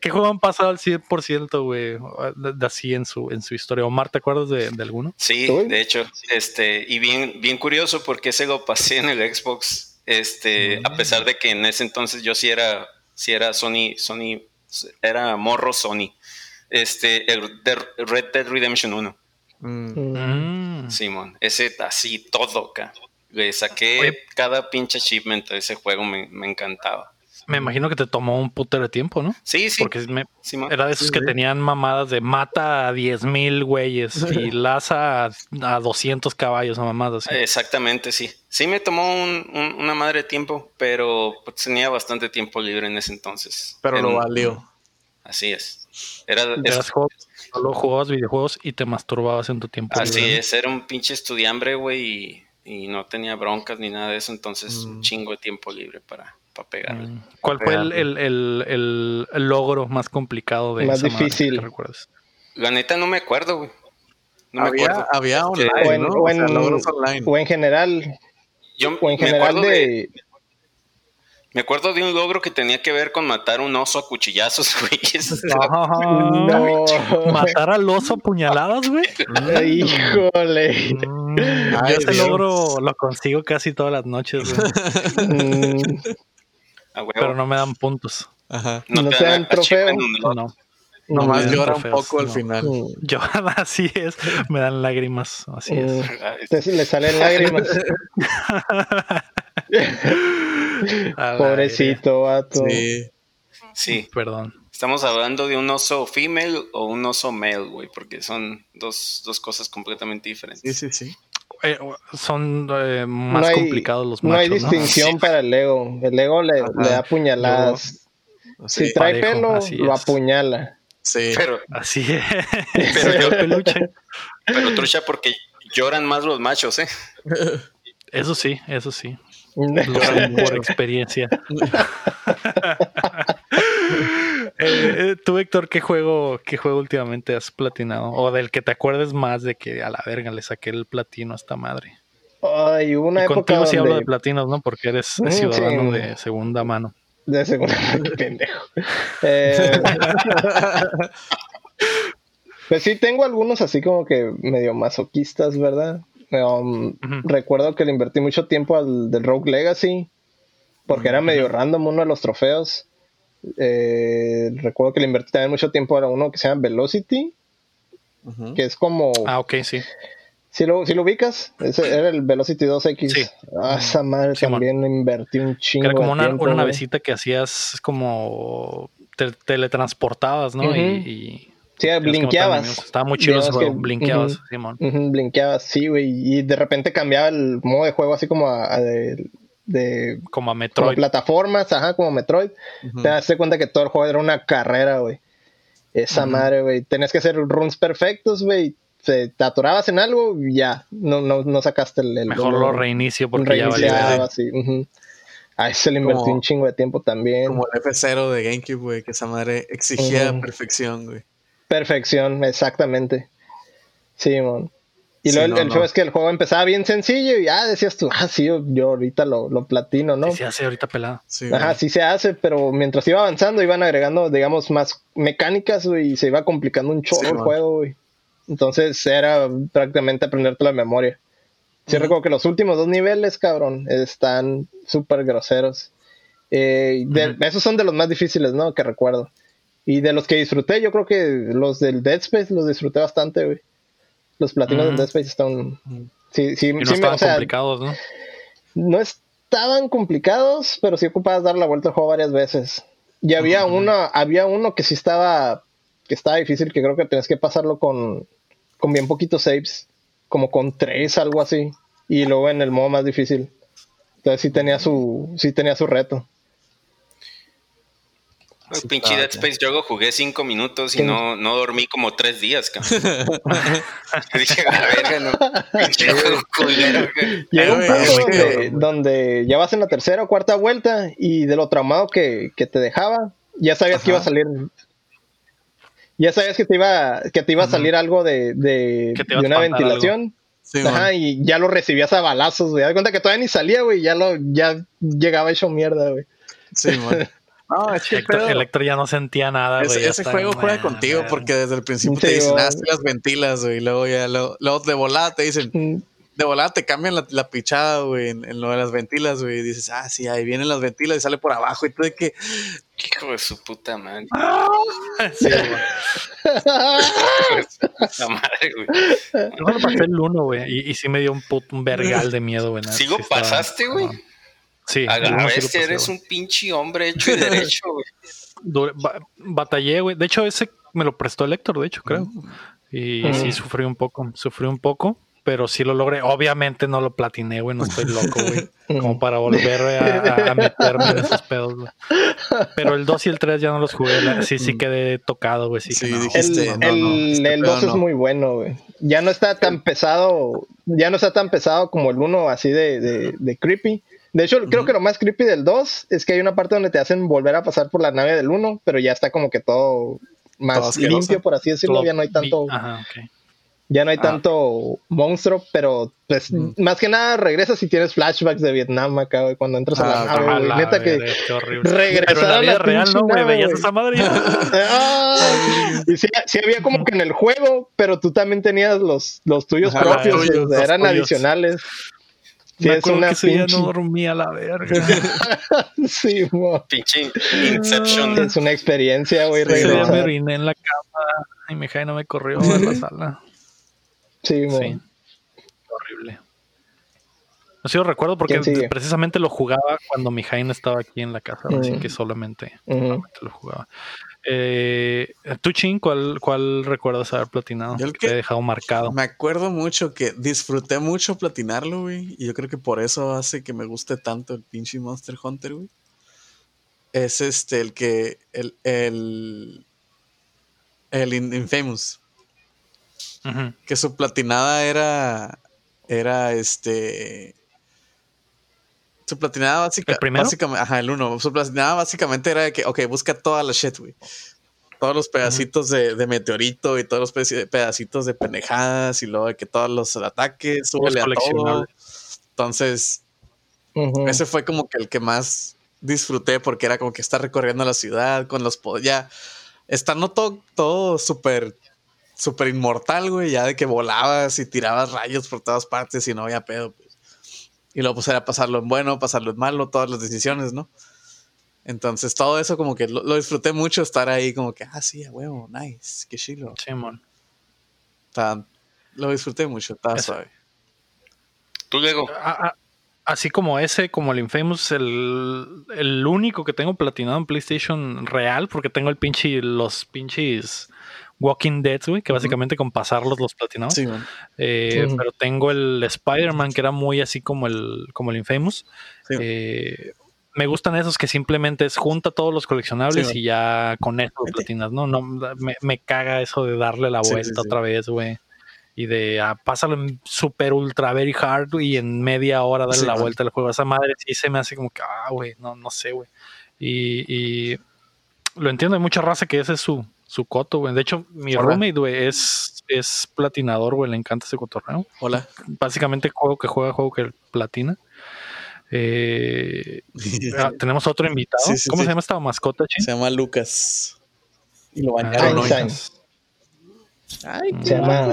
[SPEAKER 1] ¿Qué, juego han pasado al 100%, güey? Así en su, en su historia. Omar, ¿te acuerdas de, alguno?
[SPEAKER 4] Sí, de hecho. este Y bien, bien curioso porque ese lo pasé en el Xbox este, a pesar de que en ese entonces yo sí era, sí era Sony, Sony, era morro Sony. Este, el Red Dead Redemption 1. Mm. Simón, ese así todo acá. Le saqué cada pinche achievement de ese juego, me, me encantaba.
[SPEAKER 1] Me imagino que te tomó un puto de tiempo, ¿no?
[SPEAKER 4] Sí, sí.
[SPEAKER 1] Porque era de esos que tenían mamadas de mata a 10 mil güeyes y laza a, 200 caballos o mamadas.
[SPEAKER 4] Exactamente, sí. Sí me tomó una madre de tiempo, pero pues, tenía bastante tiempo libre en ese entonces.
[SPEAKER 3] Pero lo valió.
[SPEAKER 4] Así es. Era,
[SPEAKER 1] solo jugabas videojuegos y te masturbabas en tu tiempo
[SPEAKER 4] Así es, era un pinche estudiambre, güey, y, no tenía broncas ni nada de eso, entonces un mm. chingo de tiempo libre para para pegarle. Mm.
[SPEAKER 1] ¿Cuál fue el, logro más complicado de
[SPEAKER 2] Más difícil.
[SPEAKER 4] La neta no me acuerdo, güey.
[SPEAKER 3] No había, me acuerdo. Había online, o en, o
[SPEAKER 2] en, online. O en general.
[SPEAKER 4] Yo o en general de... Me acuerdo de un logro que tenía que ver con matar un oso a cuchillazos, güey.
[SPEAKER 1] no. ¿Matar al oso a puñaladas, güey?
[SPEAKER 2] Híjole.
[SPEAKER 1] Mm. Yo ese logro lo consigo casi todas las noches, güey. Mm. Pero no me dan puntos.
[SPEAKER 2] Ajá. No, te, dan trofeo.
[SPEAKER 3] No. Nomás llora un poco al final.
[SPEAKER 1] Llora, así es. Me dan lágrimas, así es.
[SPEAKER 2] le salen lágrimas. Pobrecito vato.
[SPEAKER 4] Sí. Sí.
[SPEAKER 1] Perdón.
[SPEAKER 4] Estamos hablando de un oso female o un oso male, güey, porque son dos, dos cosas completamente diferentes.
[SPEAKER 3] Sí, sí, sí.
[SPEAKER 1] Eh, son eh, más complicados los
[SPEAKER 2] machos, No hay distinción para el Lego. El Lego le, da puñaladas. si trae pelo, lo apuñala.
[SPEAKER 3] Sí.
[SPEAKER 4] Pero,
[SPEAKER 1] así es.
[SPEAKER 4] Pero yo peluche. Pero trucha porque lloran más los machos, ¿eh?
[SPEAKER 1] Eso sí, eso sí. por experiencia. Eh, eh, tú, Héctor, ¿qué juego, ¿qué juego últimamente has platinado? O del que te acuerdes más de que a la verga le saqué el platino a esta madre.
[SPEAKER 2] Ay, una época
[SPEAKER 1] contigo sí hablo de platinos, ¿no? Porque eres mm, ciudadano de segunda mano.
[SPEAKER 2] De segunda mano, pendejo. Eh, pues sí, tengo algunos así como que medio masoquistas, ¿verdad? Um, recuerdo que le invertí mucho tiempo al del Rogue Legacy, porque era medio random uno de los trofeos. Eh, recuerdo que le invertí también mucho tiempo a uno que se llama Velocity, que es como...
[SPEAKER 1] Ah, ok, sí.
[SPEAKER 2] Si lo, si lo ubicas, ese era el Velocity 2X. Ah, esa madre también invertí un chingo.
[SPEAKER 1] Era como una, una navecita que hacías como te, teletransportabas, ¿no? y,
[SPEAKER 2] Sí, blinkeabas.
[SPEAKER 1] Estaba muy chido ese juego. blinkeabas, Simón.
[SPEAKER 2] blinkeabas, sí, güey. Y de repente cambiaba el modo de juego así como a, de, de,
[SPEAKER 1] Como a Metroid. Como
[SPEAKER 2] plataformas, ajá, como Metroid. Te das cuenta que todo el juego era una carrera, güey. Esa madre, güey. Tenías que hacer runs perfectos, güey. Te, atorabas en algo y ya. No, no, no sacaste el.
[SPEAKER 1] Mejor lo reinicio porque ya valía.
[SPEAKER 2] Sí. A ese le invertí un chingo de tiempo también.
[SPEAKER 3] Como el F0 de GameCube, güey, que esa madre exigía perfección, güey.
[SPEAKER 2] Perfección, exactamente. Sí, man. Y luego el, show es que el juego empezaba bien sencillo y ya decías tú, ah, sí, yo, ahorita lo, lo, platino, ¿no?
[SPEAKER 1] Sí se hace ahorita pelado.
[SPEAKER 2] Sí, Ajá, sí se hace, pero mientras iba avanzando iban agregando, digamos, más mecánicas, y se iba complicando un chorro el juego, güey. Entonces era prácticamente aprenderte la memoria. Sí, recuerdo que los últimos dos niveles, cabrón, están súper groseros. Eh, Esos son de los más difíciles, ¿no? Que recuerdo. Y de los que disfruté, yo creo que los del Dead Space los disfruté bastante, güey. Los platinos de Dead Space están. Sí, sí,
[SPEAKER 1] no estaban complicados, ¿no?
[SPEAKER 2] No estaban complicados, pero sí ocupabas dar la vuelta al juego varias veces. Y había uno, había uno que sí estaba, que estaba difícil, que creo que tenías que pasarlo con, con bien poquitos saves, como con tres, algo así. Y luego en el modo más difícil. Entonces sí tenía su, sí tenía su reto.
[SPEAKER 4] Pinche Dead Space yo jugué cinco minutos y no, no dormí como tres días, Dije, la verga, no. Pinche
[SPEAKER 2] Llega un punto donde, ya vas en la tercera o cuarta vuelta y de lo traumado que, que te dejaba, ya sabías que iba a salir. Ya sabías que te iba, que te iba a salir algo de, de, de una ventilación. Ajá, y ya lo recibías a balazos, güey. Da cuenta que todavía ni salía, güey. Ya lo, ya llegaba hecho mierda, güey.
[SPEAKER 3] Sí, güey.
[SPEAKER 1] No, es que Electro, ya no sentía nada,
[SPEAKER 3] güey. Ese, juego juega contigo porque desde el principio te dicen, ah, las ventilas, güey. Y luego ya, luego, de volada te dicen, de volada te cambian la, la pichada, güey, en, lo de las ventilas, güey. Y dices, ah, sí, ahí vienen las ventilas y sale por abajo. Y tú de que.
[SPEAKER 4] Hijo de su puta madre.
[SPEAKER 1] sí, güey. La madre, güey. Yo no pasé el uno, güey. Y, y, sí me dio un, un vergal de miedo, güey.
[SPEAKER 4] ¿Sigo pasaste, güey?
[SPEAKER 1] Sí.
[SPEAKER 4] A, ver si eres un pinche hombre hecho y derecho, güey.
[SPEAKER 1] batallé, güey. De hecho, ese me lo prestó el Héctor, de hecho, creo. Y sí, sufrí un poco. Sufrí un poco pero sí lo logré. Obviamente no lo platiné, güey, no estoy loco, güey, como para volver a, meterme en esos pedos, güey. Pero el 2 y el 3 ya no los jugué, sí, sí quedé tocado, güey. Sí,
[SPEAKER 2] sí dijiste, el, el, 2 es muy bueno, güey. Ya no está tan pesado, ya no está tan pesado como el 1, así de, de, de creepy. De hecho, creo que lo más creepy del 2 es que hay una parte donde te hacen volver a pasar por la nave del 1, pero ya está como que todo más limpio, por así decirlo, ya no hay tanto... Ajá, okay ya no hay ah. tanto monstruo, pero pues más que nada regresas y tienes flashbacks de Vietnam acá, güey, cuando entras a la ah, nave, güey. Neta que regresar a la vida real, no, güey, veías esa madre. y sí, sí, había como que en el juego, pero tú también tenías los, los tuyos propios, eran adicionales.
[SPEAKER 1] Sí, es una que pinche... no dormía la verga.
[SPEAKER 2] sí,
[SPEAKER 4] mo. Pinche Inception.
[SPEAKER 2] Es una experiencia, güey.
[SPEAKER 1] Sí, me oriné en la cama y mi hija no me corrió a la sala.
[SPEAKER 2] Sí, sí.
[SPEAKER 1] Horrible. No sé, recuerdo porque precisamente lo jugaba cuando mi Jaime estaba aquí en la casa, así mm. que solamente, lo jugaba. Eh, ¿Tú, Chin, cuál, cuál recuerdas haber platinado? Yo el que, te he dejado marcado.
[SPEAKER 3] Me acuerdo mucho que disfruté mucho platinarlo, güey. Y yo creo que por eso hace que me guste tanto el pinche Monster Hunter, güey. Es este, el que. El. El, el Infamous. Que su platinada era. Era este. Su platinada básicamente. Ajá, el uno. Su platinada básicamente era de que, ok, busca toda la shit, güey. Todos los pedacitos de, meteorito y todos los pedacitos de pendejadas y luego de que todos los ataques, súbele a todo. Entonces, ese fue como que el que más disfruté porque era como que estar recorriendo la ciudad con los ya estando todo, todo súper súper inmortal, güey, ya de que volabas y tirabas rayos por todas partes y no había pedo. Y luego pues era pasarlo en bueno, pasarlo en malo, todas las decisiones, ¿no? Entonces todo eso como que lo, disfruté mucho estar ahí como que, ah, sí, a huevo, nice, qué chilo.
[SPEAKER 1] Simón.
[SPEAKER 3] lo disfruté mucho, estaba suave.
[SPEAKER 4] Tú, Diego.
[SPEAKER 1] Así como ese, como el Infamous, el, el único que tengo platinado en PlayStation real, porque tengo el pinche, los pinches Walking Dead, güey, que básicamente con pasarlos los platinados. Sí, eh, Pero tengo el Spider-Man, que era muy así como el, como el Infamous. Eh, me gustan esos que simplemente es junta todos los coleccionables y ya con eso platinas, ¿no? no me, caga eso de darle la vuelta otra vez, güey. Y de ah, pásalo en super ultra very hard y en media hora darle la vuelta al juego. Esa madre sí se me hace como que, ah, güey, no, no sé, güey. Y, y, lo entiendo, hay mucha raza que ese es su, su coto, güey. De hecho, mi roommate, güey, es, es platinador, güey. Le encanta ese cotorreo.
[SPEAKER 3] Hola.
[SPEAKER 1] Básicamente, juego que juega, juego que platina. Eh, ah, tenemos otro invitado. ¿Cómo se llama esta mascota,
[SPEAKER 3] Se llama Lucas.
[SPEAKER 2] Y lo bañaron Einstein. Ay, se, llama,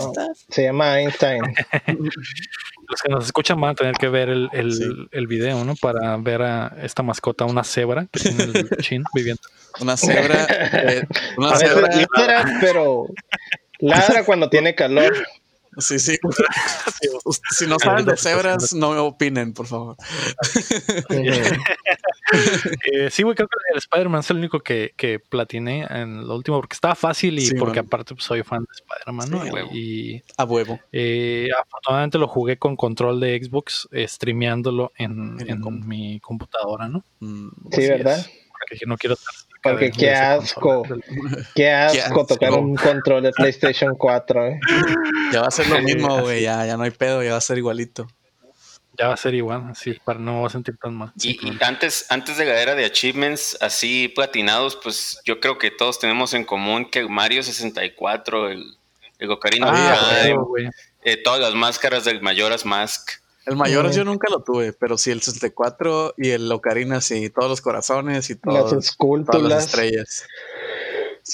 [SPEAKER 2] se llama Einstein.
[SPEAKER 1] Los que nos escuchan van a tener que ver el, el, el video, ¿no? Para ver a esta mascota, una cebra que tiene el chin viviendo.
[SPEAKER 3] Una cebra. Eh, una
[SPEAKER 2] cebra. pero ladra cuando tiene calor.
[SPEAKER 3] Sí, sí. si no saben de cebras, no me opinen, por favor.
[SPEAKER 1] eh, sí, güey, creo que el Spider-Man es el único que, que platiné en lo último porque estaba fácil y porque aparte pues, soy fan de Spider-Man, ¿no? y
[SPEAKER 3] a huevo.
[SPEAKER 1] Eh, afortunadamente lo jugué con control de Xbox, eh, streameándolo en, en, mi computadora, ¿no?
[SPEAKER 2] Mm, sí, ¿verdad?
[SPEAKER 1] Porque no quiero estar
[SPEAKER 2] porque qué asco, qué asco, tocar un control de PlayStation 4. Eh.
[SPEAKER 3] Ya va a ser lo mismo, güey. Ya, ya no hay pedo, ya va a ser igualito.
[SPEAKER 1] Ya va a ser igual, así para no a sentir tan mal.
[SPEAKER 4] Y, antes, antes de la era de achievements así platinados, pues yo creo que todos tenemos en común que Mario 64, el, el Ocarina ah, eh, todas las máscaras del Majora's Mask.
[SPEAKER 3] El Mayoras yo nunca lo tuve, pero sí el 64 y el Ocarina sí, todos los corazones y todas las estrellas.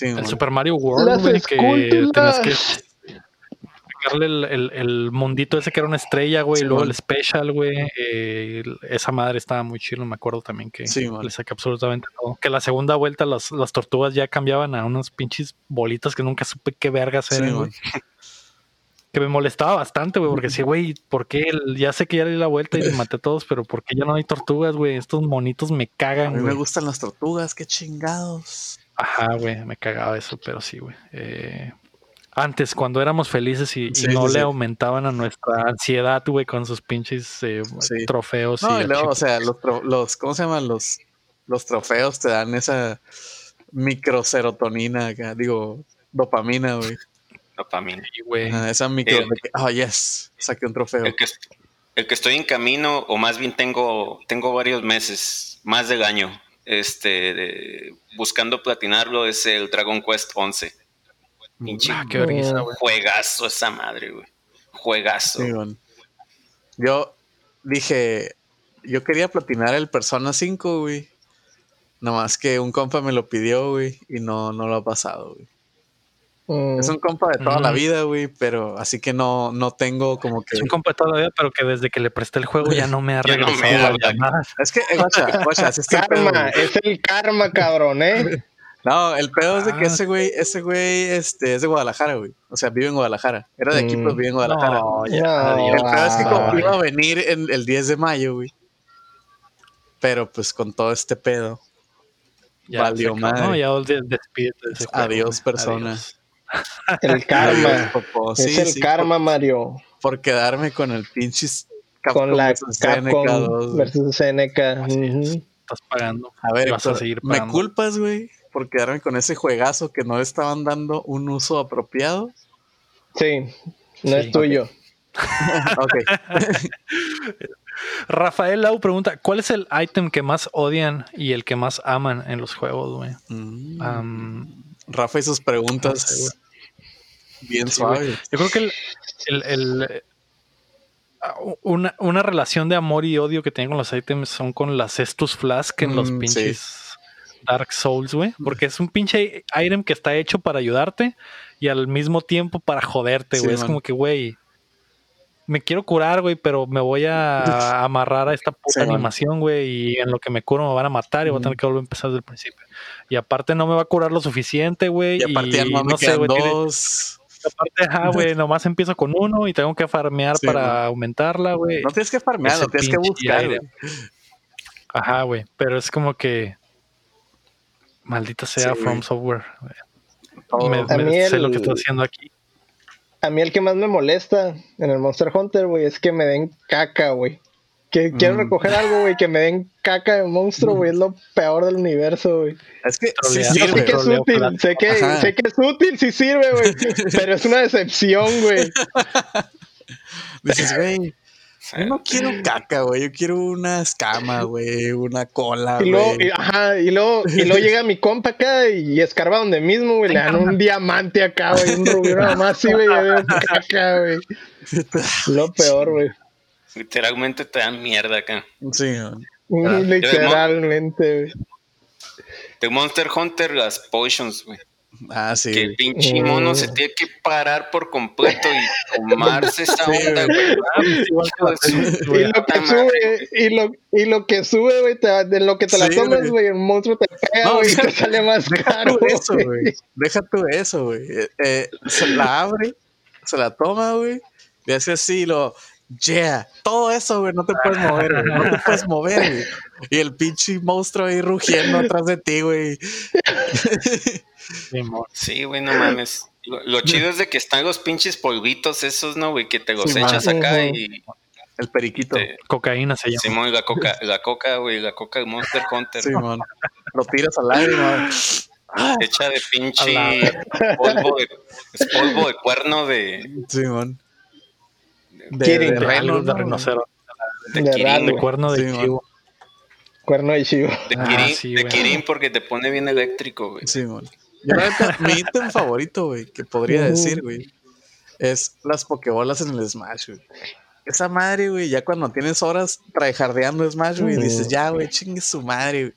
[SPEAKER 1] el Super Mario World, que tenías que darle el, el, mundito ese que era una estrella, güey, y luego el special, güey. Eh, esa madre estaba muy chido, me acuerdo también que le saqué absolutamente todo. Que la segunda vuelta las, las tortugas ya cambiaban a unas pinches bolitas que nunca supe qué vergas eran, güey que me molestaba bastante, güey, porque sí, güey, ¿por qué? Ya sé que ya le di la vuelta y maté a todos, pero ¿por qué ya no hay tortugas, güey? Estos monitos me cagan, A
[SPEAKER 3] mí me gustan las tortugas, qué chingados.
[SPEAKER 1] Ajá, güey, me cagaba eso, pero sí, güey. Eh, antes, cuando éramos felices y, no le aumentaban a nuestra ansiedad, güey, con sus pinches eh, trofeos.
[SPEAKER 3] No, y, luego, o sea, los, los, ¿cómo se llaman? Los, los trofeos te dan esa microserotonina, digo, dopamina, güey
[SPEAKER 4] dopamina.
[SPEAKER 3] esa micro. oh, yes, saqué un trofeo.
[SPEAKER 4] El que, estoy en camino, o más bien tengo, tengo varios meses, más del año, este, buscando platinarlo, es el Dragon Quest 11. Pinche ah, qué Juegazo esa madre, güey. Juegazo.
[SPEAKER 3] Yo dije, yo quería platinar el Persona 5, güey. Nomás que un compa me lo pidió, güey, y no, no lo ha pasado, güey. Es un compa de toda la vida, güey, pero así que no, no tengo como que.
[SPEAKER 1] Es un compa de toda la vida, pero que desde que le presté el juego ya no me ha regresado
[SPEAKER 3] Es que, guacha, guacha,
[SPEAKER 2] es karma, es el karma, cabrón, ¿eh?
[SPEAKER 3] No, el pedo es de que ah. ese güey, ese güey, este, es de Guadalajara, güey. O sea, vive en Guadalajara. Era de aquí, pero vive en Guadalajara. No, ya, el pedo es que como iba a venir en el 10 de mayo, güey. Pero pues con todo este pedo. Ya valió madre. No, ya despídete de ese Adiós, personas.
[SPEAKER 2] El karma. es el karma, Mario.
[SPEAKER 3] Por quedarme con el pinche
[SPEAKER 2] con la Capcom versus SNK.
[SPEAKER 1] Estás pagando.
[SPEAKER 3] A ver, vas a seguir ¿me culpas, güey? Por quedarme con ese juegazo que no le estaban dando un uso apropiado.
[SPEAKER 2] Sí, no es tuyo. ok.
[SPEAKER 1] Rafael Lau pregunta: ¿Cuál es el ítem que más odian y el que más aman en los juegos, güey?
[SPEAKER 3] Mm. Rafa y sus preguntas bien suaves.
[SPEAKER 1] Yo creo que el, una, una, relación de amor y odio que tengo con los ítems son con las Estus Flask en los mm, pinches Dark Souls, güey. Porque es un pinche item que está hecho para ayudarte y al mismo tiempo para joderte, güey. es como que, güey, me quiero curar, güey, pero me voy a amarrar a esta puta animación, güey, y en lo que me curo me van a matar y voy a tener que volver a empezar desde el principio. Y aparte no me va a curar lo suficiente, güey. Y aparte no, sé, güey. Dos... Aparte, ajá, güey, nomás empiezo con uno y tengo que farmear para aumentarla, güey.
[SPEAKER 3] No tienes que farmear, no tienes que buscar, güey.
[SPEAKER 1] Ajá, güey, pero es como que maldita sea From Software. Me, sé lo que estoy haciendo aquí.
[SPEAKER 2] A mí el que más me molesta en el Monster Hunter, güey, es que me den caca, güey. Que quiero mm. recoger algo, güey, que me den caca de monstruo, güey, es lo peor del universo, güey.
[SPEAKER 3] Es que
[SPEAKER 2] sí Yo sé que es útil, sé que, sé que es útil, sí sirve, güey, pero es una decepción, güey.
[SPEAKER 3] Dices, güey, yo no quiero caca, güey. Yo quiero una escama, güey. Una cola,
[SPEAKER 2] y luego, y, ajá, y luego, y luego llega mi compa acá y escarba donde mismo, güey. Le dan un diamante acá, güey. Un rubio nada más, sí, güey. caca, güey. Lo peor, güey.
[SPEAKER 4] Literalmente te dan mierda acá.
[SPEAKER 3] Sí,
[SPEAKER 2] Literalmente, güey.
[SPEAKER 4] De Monster Hunter, las potions, güey.
[SPEAKER 3] Ah, sí.
[SPEAKER 4] Que el pinche mono se mm. tiene que parar por completo y tomarse esa onda, güey.
[SPEAKER 2] y, lo que sube, y, lo, y lo que sube, güey, de lo que te la tomas, güey, el monstruo te pega, güey, y te sale más caro.
[SPEAKER 3] Eso, güey. Deja tú eso, güey. Eh, eh, se la abre, se la toma, güey. Le hace así, lo, yeah, todo eso, güey, no te puedes mover, güey, no te puedes mover, güey. Y el pinche monstruo ahí rugiendo atrás de ti, güey.
[SPEAKER 4] Sí, güey, no mames. Lo, chido es de que están los pinches polvitos esos, ¿no, güey? Que te los echas acá y...
[SPEAKER 3] El periquito.
[SPEAKER 1] Cocaína se llama.
[SPEAKER 4] Simón, la coca, la coca, güey, la coca Monster Hunter.
[SPEAKER 3] Simón. Lo tiras al aire, güey.
[SPEAKER 4] Echa de pinche polvo de, es polvo de cuerno de...
[SPEAKER 3] Simón.
[SPEAKER 1] De, de, de, reno, de rinoceronte.
[SPEAKER 2] De, de,
[SPEAKER 1] de cuerno de chivo.
[SPEAKER 2] Cuerno de chivo.
[SPEAKER 4] De Kirin, de Kirin porque te pone bien eléctrico, güey.
[SPEAKER 3] Simón. Yo, mi ítem favorito, güey, que podría decir, güey, es las pokebolas en el Smash, güey. Esa madre, güey, ya cuando tienes horas tryhardeando Smash, güey, dices, ya, güey, chingue su madre, güey.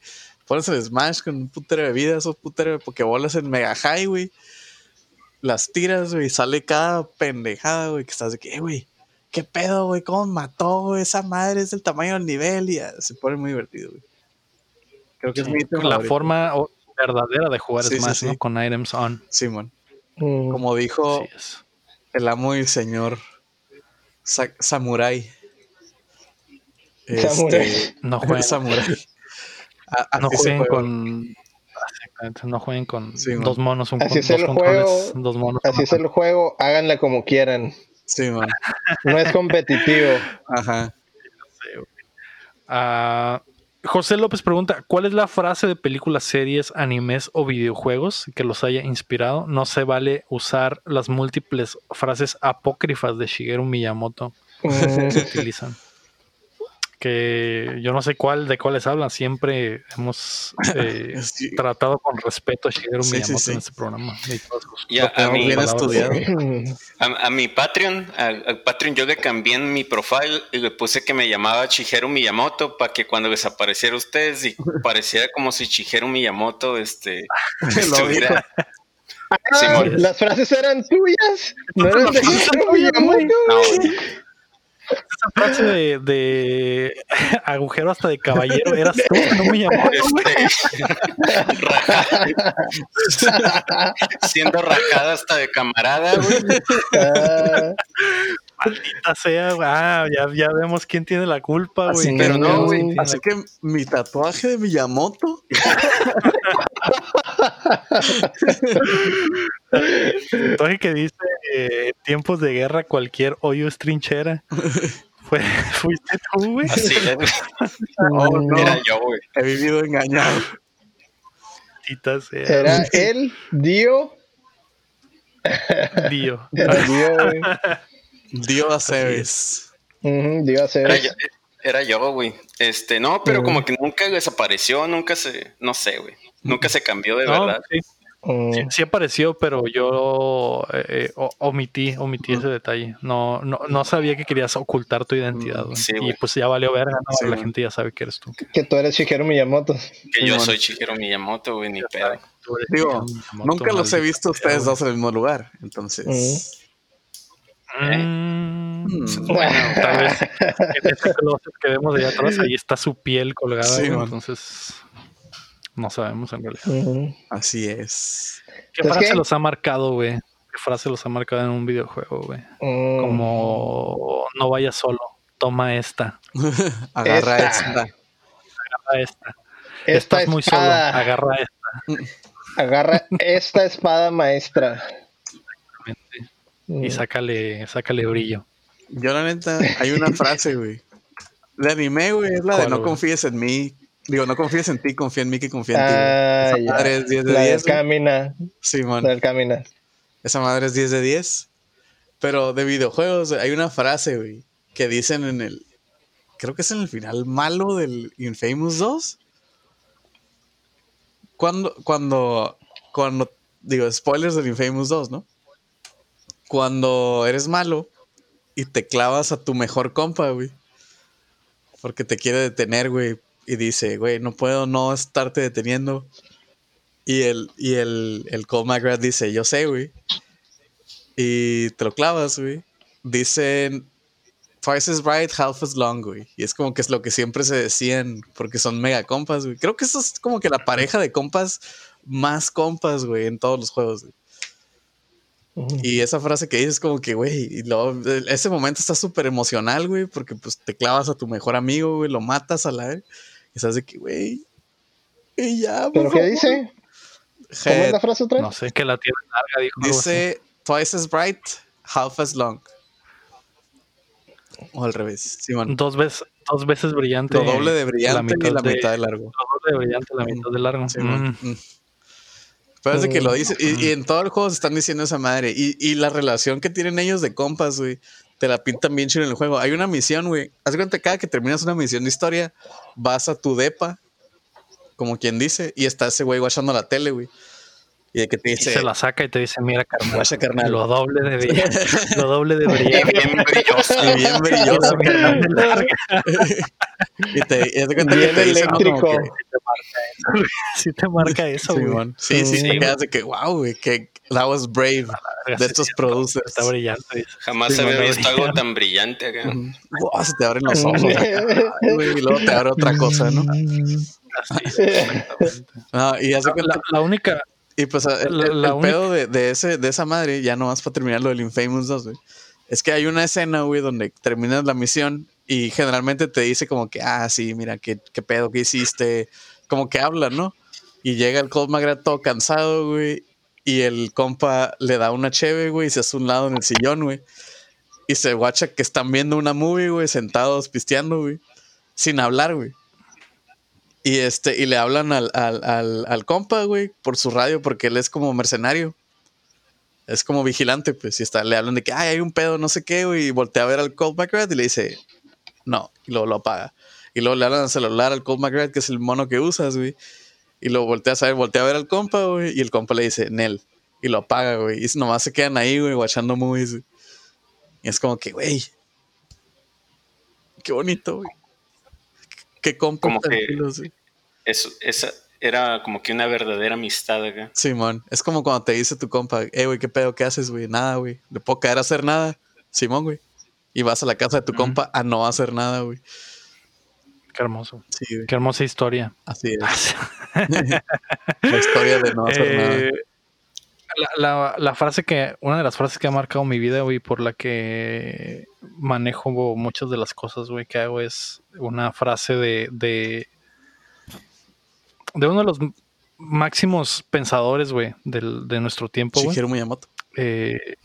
[SPEAKER 3] Pones el Smash con un putero de vida, esos putero de pokebolas en Mega High, güey. Las tiras, güey, sale cada pendejada, güey, que estás de que, eh, güey, ¿qué pedo, güey? ¿Cómo mató, güey? Esa madre es del tamaño del nivel y se pone muy divertido, güey.
[SPEAKER 1] Creo que es muy La forma, verdadera de jugar Smash, ¿no? Con items on.
[SPEAKER 3] Simón. Mm. Como dijo el amo y señor Samurai.
[SPEAKER 1] Este, no jueguen. Samurai. no jueguen con. No jueguen con dos monos, un
[SPEAKER 2] así es el juego, dos monos. Así es el juego, háganle como quieran.
[SPEAKER 3] Sí, man.
[SPEAKER 2] No es competitivo.
[SPEAKER 3] Ajá.
[SPEAKER 1] Ah, José López pregunta, ¿cuál es la frase de películas, series, animes o videojuegos que los haya inspirado? No se vale usar las múltiples frases apócrifas de Shigeru Miyamoto que mm. se utilizan que yo no sé cuál de cuáles hablan, siempre hemos eh, tratado con respeto a Shigeru Miyamoto en este programa.
[SPEAKER 4] Y a, mi, a, mi Patreon, al, Patreon yo le cambié en mi profile y le puse que me llamaba Shigeru Miyamoto para que cuando desapareciera ustedes y pareciera como si Shigeru Miyamoto este, estuviera...
[SPEAKER 2] Ah, las frases eran tuyas, no eran de Shigeru Miyamoto.
[SPEAKER 1] Esa frase de, agujero hasta de caballero eras tú, no me llamó.
[SPEAKER 4] Siendo rajada hasta de camarada, güey. Ah.
[SPEAKER 1] Maldita sea, ah, ya, ya vemos quién tiene la culpa, güey.
[SPEAKER 3] Así pero no, güey. Así que mi tatuaje de Miyamoto.
[SPEAKER 1] tatuaje que dice eh, tiempos de guerra cualquier hoyo es trinchera. Fue, fuiste tú, güey.
[SPEAKER 4] Así es. Oh, no, Era yo, güey.
[SPEAKER 3] He vivido engañado.
[SPEAKER 1] Sea.
[SPEAKER 2] ¿Será él, Dio?
[SPEAKER 1] Dio.
[SPEAKER 2] Dio, güey.
[SPEAKER 3] Dio a Ceres.
[SPEAKER 2] Dio a Ceres.
[SPEAKER 4] Era yo, güey. Este, no, pero como que nunca desapareció, nunca se, no sé, güey. Nunca se cambió de verdad.
[SPEAKER 1] Sí. apareció, pero yo eh, eh, omití, omití ese detalle. No, no, no sabía que querías ocultar tu identidad. y pues ya valió verga, ¿no? la gente ya sabe que eres tú.
[SPEAKER 2] Que tú eres Shigeru Miyamoto.
[SPEAKER 4] Que yo soy Shigeru Miyamoto, güey, ni pedo.
[SPEAKER 3] Digo, nunca los he visto ustedes dos en el mismo lugar, entonces.
[SPEAKER 1] Mm, bueno, tal vez en ese closet que vemos de allá atrás, ahí está su piel colgada, entonces no sabemos en realidad.
[SPEAKER 3] Así es.
[SPEAKER 1] ¿Qué frase los ha marcado, güey? ¿Qué frase los ha marcado en un videojuego, güey? Mm. Como no vayas solo, toma esta.
[SPEAKER 3] Agarra esta.
[SPEAKER 1] Agarra esta. Estás muy solo, agarra esta.
[SPEAKER 2] Agarra esta espada maestra.
[SPEAKER 1] Exactamente y sácale, sácale brillo.
[SPEAKER 3] Yo la neta, hay una frase, güey. De anime, güey, es la de no confíes en mí. Digo, no confíes en ti, confía en mí que confía en ti.
[SPEAKER 2] Esa madre es 10 de la 10. camina.
[SPEAKER 3] Sí, man.
[SPEAKER 2] La camina.
[SPEAKER 3] Esa madre es 10 de 10. Pero de videojuegos, hay una frase, güey, que dicen en el. Creo que es en el final malo del Infamous 2. Cuando, cuando, cuando, digo, spoilers del Infamous 2, ¿no? cuando eres malo y te clavas a tu mejor compa, güey. Porque te quiere detener, güey. Y dice, güey, no puedo no estarte deteniendo. Y el, y el, el Cole dice, yo sé, güey. Y te lo clavas, güey. Dicen, twice as right, half as long, güey. Y es como que es lo que siempre se decían, porque son mega compas, güey. Creo que eso es como que la pareja de compas más compas, güey, en todos los juegos, güey. Y esa frase que dices como que, güey, y ese momento está súper emocional, güey, porque pues te clavas a tu mejor amigo, güey, lo matas a la... Y sabes de que, güey, y ya,
[SPEAKER 2] ¿Pero qué dice? ¿Cómo es la frase otra vez?
[SPEAKER 1] No sé, que la tiene larga, dijo.
[SPEAKER 3] Dice, twice as bright, half as long. O al revés, Simón.
[SPEAKER 1] Dos veces, dos veces brillante.
[SPEAKER 3] Lo doble de brillante la y la mitad de largo.
[SPEAKER 1] Lo doble de brillante, la mitad de largo.
[SPEAKER 3] Simón. Mm. Mm. Parece que lo dice. Y, en todo el juego se están diciendo esa madre. Y, y la relación que tienen ellos de compas, güey. Te la pintan bien chido en el juego. Hay una misión, güey. Haz cuenta cada que terminas una misión de historia, vas a tu depa, como quien dice, y está ese güey guachando la tele, güey. Y de que te dice.
[SPEAKER 1] se la saca y te dice, mira, carnal.
[SPEAKER 3] carnal.
[SPEAKER 1] Lo doble de brillante. lo doble de brillante.
[SPEAKER 4] bien brilloso.
[SPEAKER 3] bien brilloso, y te, y te cuenta bien que te eléctrico. Dice,
[SPEAKER 1] no, sí te marca eso, güey.
[SPEAKER 3] Sí, sí, sí, te quedas de que, wow, güey, que that was brave de estos producers.
[SPEAKER 1] Está brillante.
[SPEAKER 4] Jamás se había visto algo tan brillante acá.
[SPEAKER 3] Wow, se te abren los ojos. y luego te abre otra cosa, ¿no? Así, no, y hace
[SPEAKER 1] la, la única
[SPEAKER 3] y pues el, pedo de, de, ese, de esa madre, ya nomás para terminar lo del Infamous 2, güey. Es que hay una escena, güey, donde terminas la misión y generalmente te dice como que, ah, sí, mira, qué, qué pedo que hiciste. Como que habla, ¿no? Y llega el Cold McGrath todo cansado, güey. Y el compa le da una cheve, güey, y se hace un lado en el sillón, güey. Y se guacha que están viendo una movie, güey, sentados pisteando, güey. Sin hablar, güey. Y este, y le hablan al, al, al, compa, güey, por su radio, porque él es como mercenario. Es como vigilante, pues, y está, le hablan de que Ay, hay un pedo, no sé qué, güey, y voltea a ver al Colt McGrath y le dice, no, y luego lo apaga. Y luego le hablan al celular al Colt McGrath, que es el mono que usas, güey. Y lo voltea a saber, voltea a ver al compa, güey, y el compa le dice, Nel, y lo apaga, güey. Y nomás se quedan ahí, güey, watchando movies. Y es como que, güey, qué bonito, güey que como que
[SPEAKER 4] eso, esa era como que una verdadera amistad acá.
[SPEAKER 3] Simón, es como cuando te dice tu compa, eh, güey, ¿qué pedo? ¿Qué haces, güey? Nada, güey. ¿Le puedo caer a hacer nada? Simón, güey. Y vas a la casa de tu compa a no hacer nada, güey.
[SPEAKER 1] Qué hermoso. Sí, Qué hermosa historia.
[SPEAKER 3] Así es. la historia de no hacer nada. Eh,
[SPEAKER 1] la, la, frase que, una de las frases que ha marcado mi vida, güey, por la que manejo muchas de las cosas, güey, que hago es una frase de, de, de uno de los máximos pensadores, güey, de nuestro tiempo, güey.
[SPEAKER 3] Shigeru Miyamoto.
[SPEAKER 1] Eh,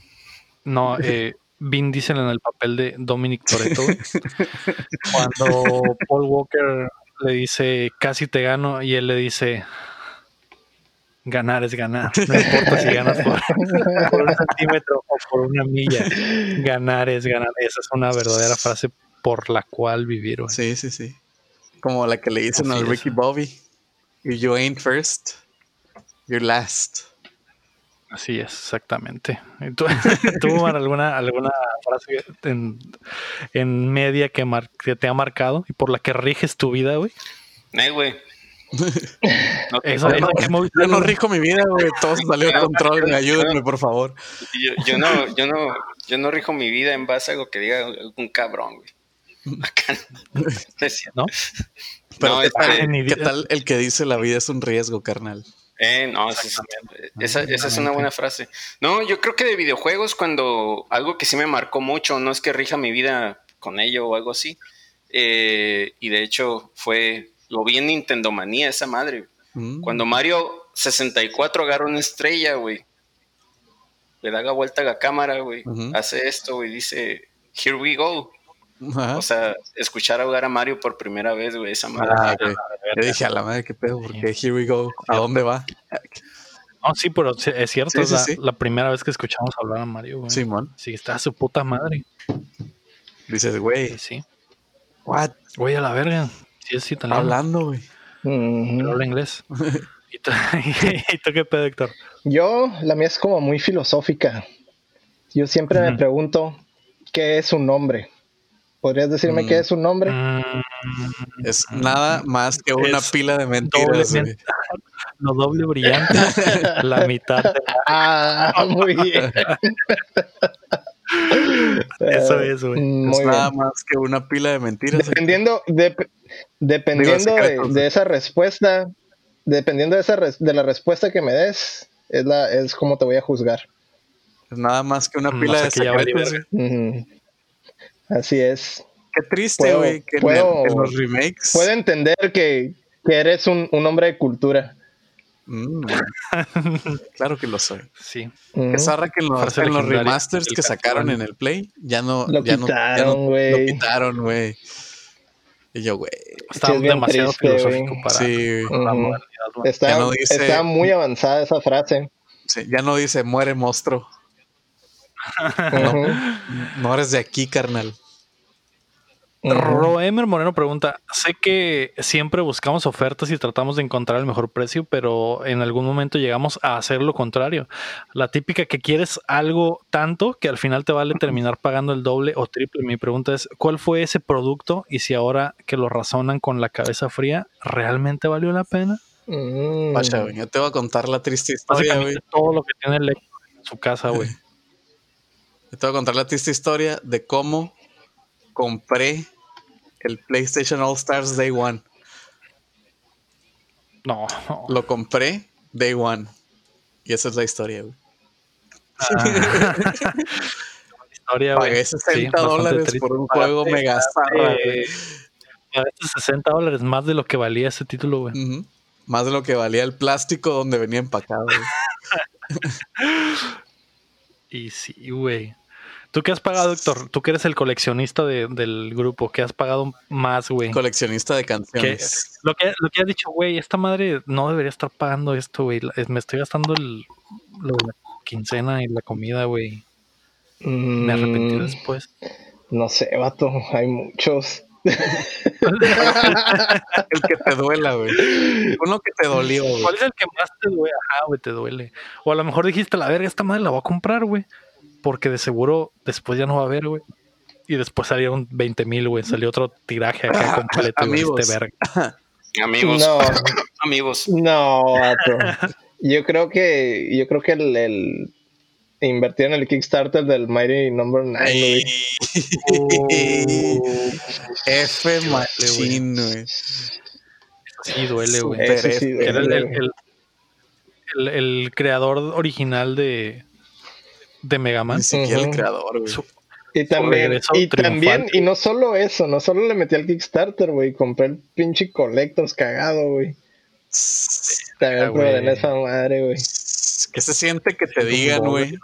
[SPEAKER 1] no, eh, Vin Diesel en el papel de Dominic Toretto. Cuando Paul Walker le dice, casi te gano, y él le dice, ganar es ganar. No importa si ganas por, un centímetro o por una milla. Ganar es ganar. Esa es una verdadera frase por la cual vivir.
[SPEAKER 3] Sí, sí, sí. Como la que le dicen al Ricky Bobby. You ain't first, you're last.
[SPEAKER 1] Así es, exactamente. ¿Tú, ¿Tuvo alguna, alguna frase en, en media que, que, te ha marcado y por la que riges tu vida, güey?
[SPEAKER 4] Eh, güey.
[SPEAKER 3] No, eso, yo no rijo mi vida, güey. Todo salió de control. Ayúdenme, por favor.
[SPEAKER 4] Yo, yo, no, yo, no, yo no rijo mi vida en base a algo que diga un cabrón, güey. Acá
[SPEAKER 3] no. Pero ¿qué, tal, ¿qué, tal, el que dice la vida es un riesgo, carnal?
[SPEAKER 4] Eh, no, esa, esa es una buena frase. No, yo creo que de videojuegos, cuando algo que sí me marcó mucho, no es que rija mi vida con ello o algo así. Eh, y de hecho fue lo vi en Nintendo Manía, esa madre. Mm. Cuando Mario 64 agarra una estrella, güey. Le da la vuelta a la cámara, güey. Hace esto, güey. Dice, here we go. O sea, escuchar hablar a Mario por primera vez, güey, esa madre. Ah,
[SPEAKER 3] Yo dije a la madre, qué pedo, porque here we go. ¿A dónde va?
[SPEAKER 1] No, sí, pero es cierto, es la, primera vez que escuchamos hablar a Mario, güey.
[SPEAKER 3] Simón.
[SPEAKER 1] Sí, está a su puta madre.
[SPEAKER 3] Dices, güey.
[SPEAKER 1] Sí.
[SPEAKER 3] What?
[SPEAKER 1] Güey, a la verga.
[SPEAKER 3] Hablando, güey.
[SPEAKER 1] habla inglés. ¿Y tú, qué pedo, Héctor?
[SPEAKER 2] Yo, la mía es como muy filosófica. Yo siempre me pregunto, ¿qué es un nombre? ¿Podrías decirme qué mm. es un nombre? Mm.
[SPEAKER 3] Es nada más que una pila de mentiras.
[SPEAKER 1] lo doble brillante, la mitad.
[SPEAKER 2] Ah, muy bien.
[SPEAKER 1] Eso es, güey.
[SPEAKER 3] Es nada más que una pila de mentiras.
[SPEAKER 2] Dependiendo, de, dependiendo de, esa respuesta, dependiendo de, esa de la respuesta que me des, es, la, es como te voy a juzgar.
[SPEAKER 3] Nada más que una pila de secretos.
[SPEAKER 2] Así es.
[SPEAKER 3] Qué triste, güey, que en, los remakes.
[SPEAKER 2] Puedo entender que, que eres un, un, hombre de cultura.
[SPEAKER 3] Mm. claro que lo soy.
[SPEAKER 1] Sí.
[SPEAKER 3] Que zarra que en los, en los remasters que sacaron en el Play ya no
[SPEAKER 2] lo
[SPEAKER 3] ya
[SPEAKER 2] quitaron, güey.
[SPEAKER 3] No, lo quitaron, güey. Y yo, güey.
[SPEAKER 1] Está demasiado triste, filosófico para
[SPEAKER 3] sí.
[SPEAKER 2] la uh Está, no dice, está, muy avanzada esa frase.
[SPEAKER 3] Sí, ya no dice muere monstruo. No, no eres de aquí, carnal.
[SPEAKER 1] Roemer Moreno pregunta: Sé que siempre buscamos ofertas y tratamos de encontrar el mejor precio, pero en algún momento llegamos a hacer lo contrario. La típica que quieres algo tanto que al final te vale terminar pagando el doble o triple. Mi pregunta es: ¿cuál fue ese producto? Y si ahora que lo razonan con la cabeza fría, ¿realmente valió la pena?
[SPEAKER 3] Mm. yo te voy a contar la triste historia, güey.
[SPEAKER 1] Todo lo que tiene el en su casa, güey.
[SPEAKER 3] Te voy a contar la triste historia de cómo compré el PlayStation All Stars Day One.
[SPEAKER 1] No.
[SPEAKER 3] Lo compré Day One. Y esa es la historia, güey. Ah.
[SPEAKER 1] historia,
[SPEAKER 3] Pagué 60 dólares por un juego mega zarra, güey.
[SPEAKER 1] 60 dólares más de lo que valía ese título, güey.
[SPEAKER 3] Más de lo que valía el plástico donde venía empacado, güey.
[SPEAKER 1] y sí, güey. ¿Tú qué has pagado, Héctor? Tú que eres el coleccionista del grupo, ¿qué has pagado más, güey?
[SPEAKER 3] Coleccionista de canciones.
[SPEAKER 1] Lo que, lo que has dicho, güey, esta madre no debería estar pagando esto, güey. Me estoy gastando el, la quincena y la comida, güey. Me arrepentí mm, después.
[SPEAKER 2] No sé, vato, hay muchos.
[SPEAKER 3] el que te duela, güey. Uno que te dolió, güey.
[SPEAKER 1] ¿Cuál es el que más te duele? Ajá, güey, te duele. O a lo mejor dijiste, la verga, esta madre la voy a comprar, güey porque de seguro después ya no va a haber, güey. Y después salieron 20 mil, güey. Salió otro tiraje acá completo,
[SPEAKER 3] Amigos.
[SPEAKER 1] Este verga.
[SPEAKER 4] Amigos.
[SPEAKER 2] No.
[SPEAKER 4] Amigos.
[SPEAKER 2] No, Yo creo que, yo creo que el, el invertir en el Kickstarter del Mighty Number 9.
[SPEAKER 3] F machín, güey.
[SPEAKER 1] Sí, duele, güey. Era el, el, creador original de, de Mega Man.
[SPEAKER 3] Ni siquiera el creador, güey.
[SPEAKER 2] Y también, y también, y no solo eso, no solo le metí al Kickstarter, güey, compré el pinche Collectors cagado, güey. También en esa madre, güey.
[SPEAKER 3] Que se siente que te digan, güey,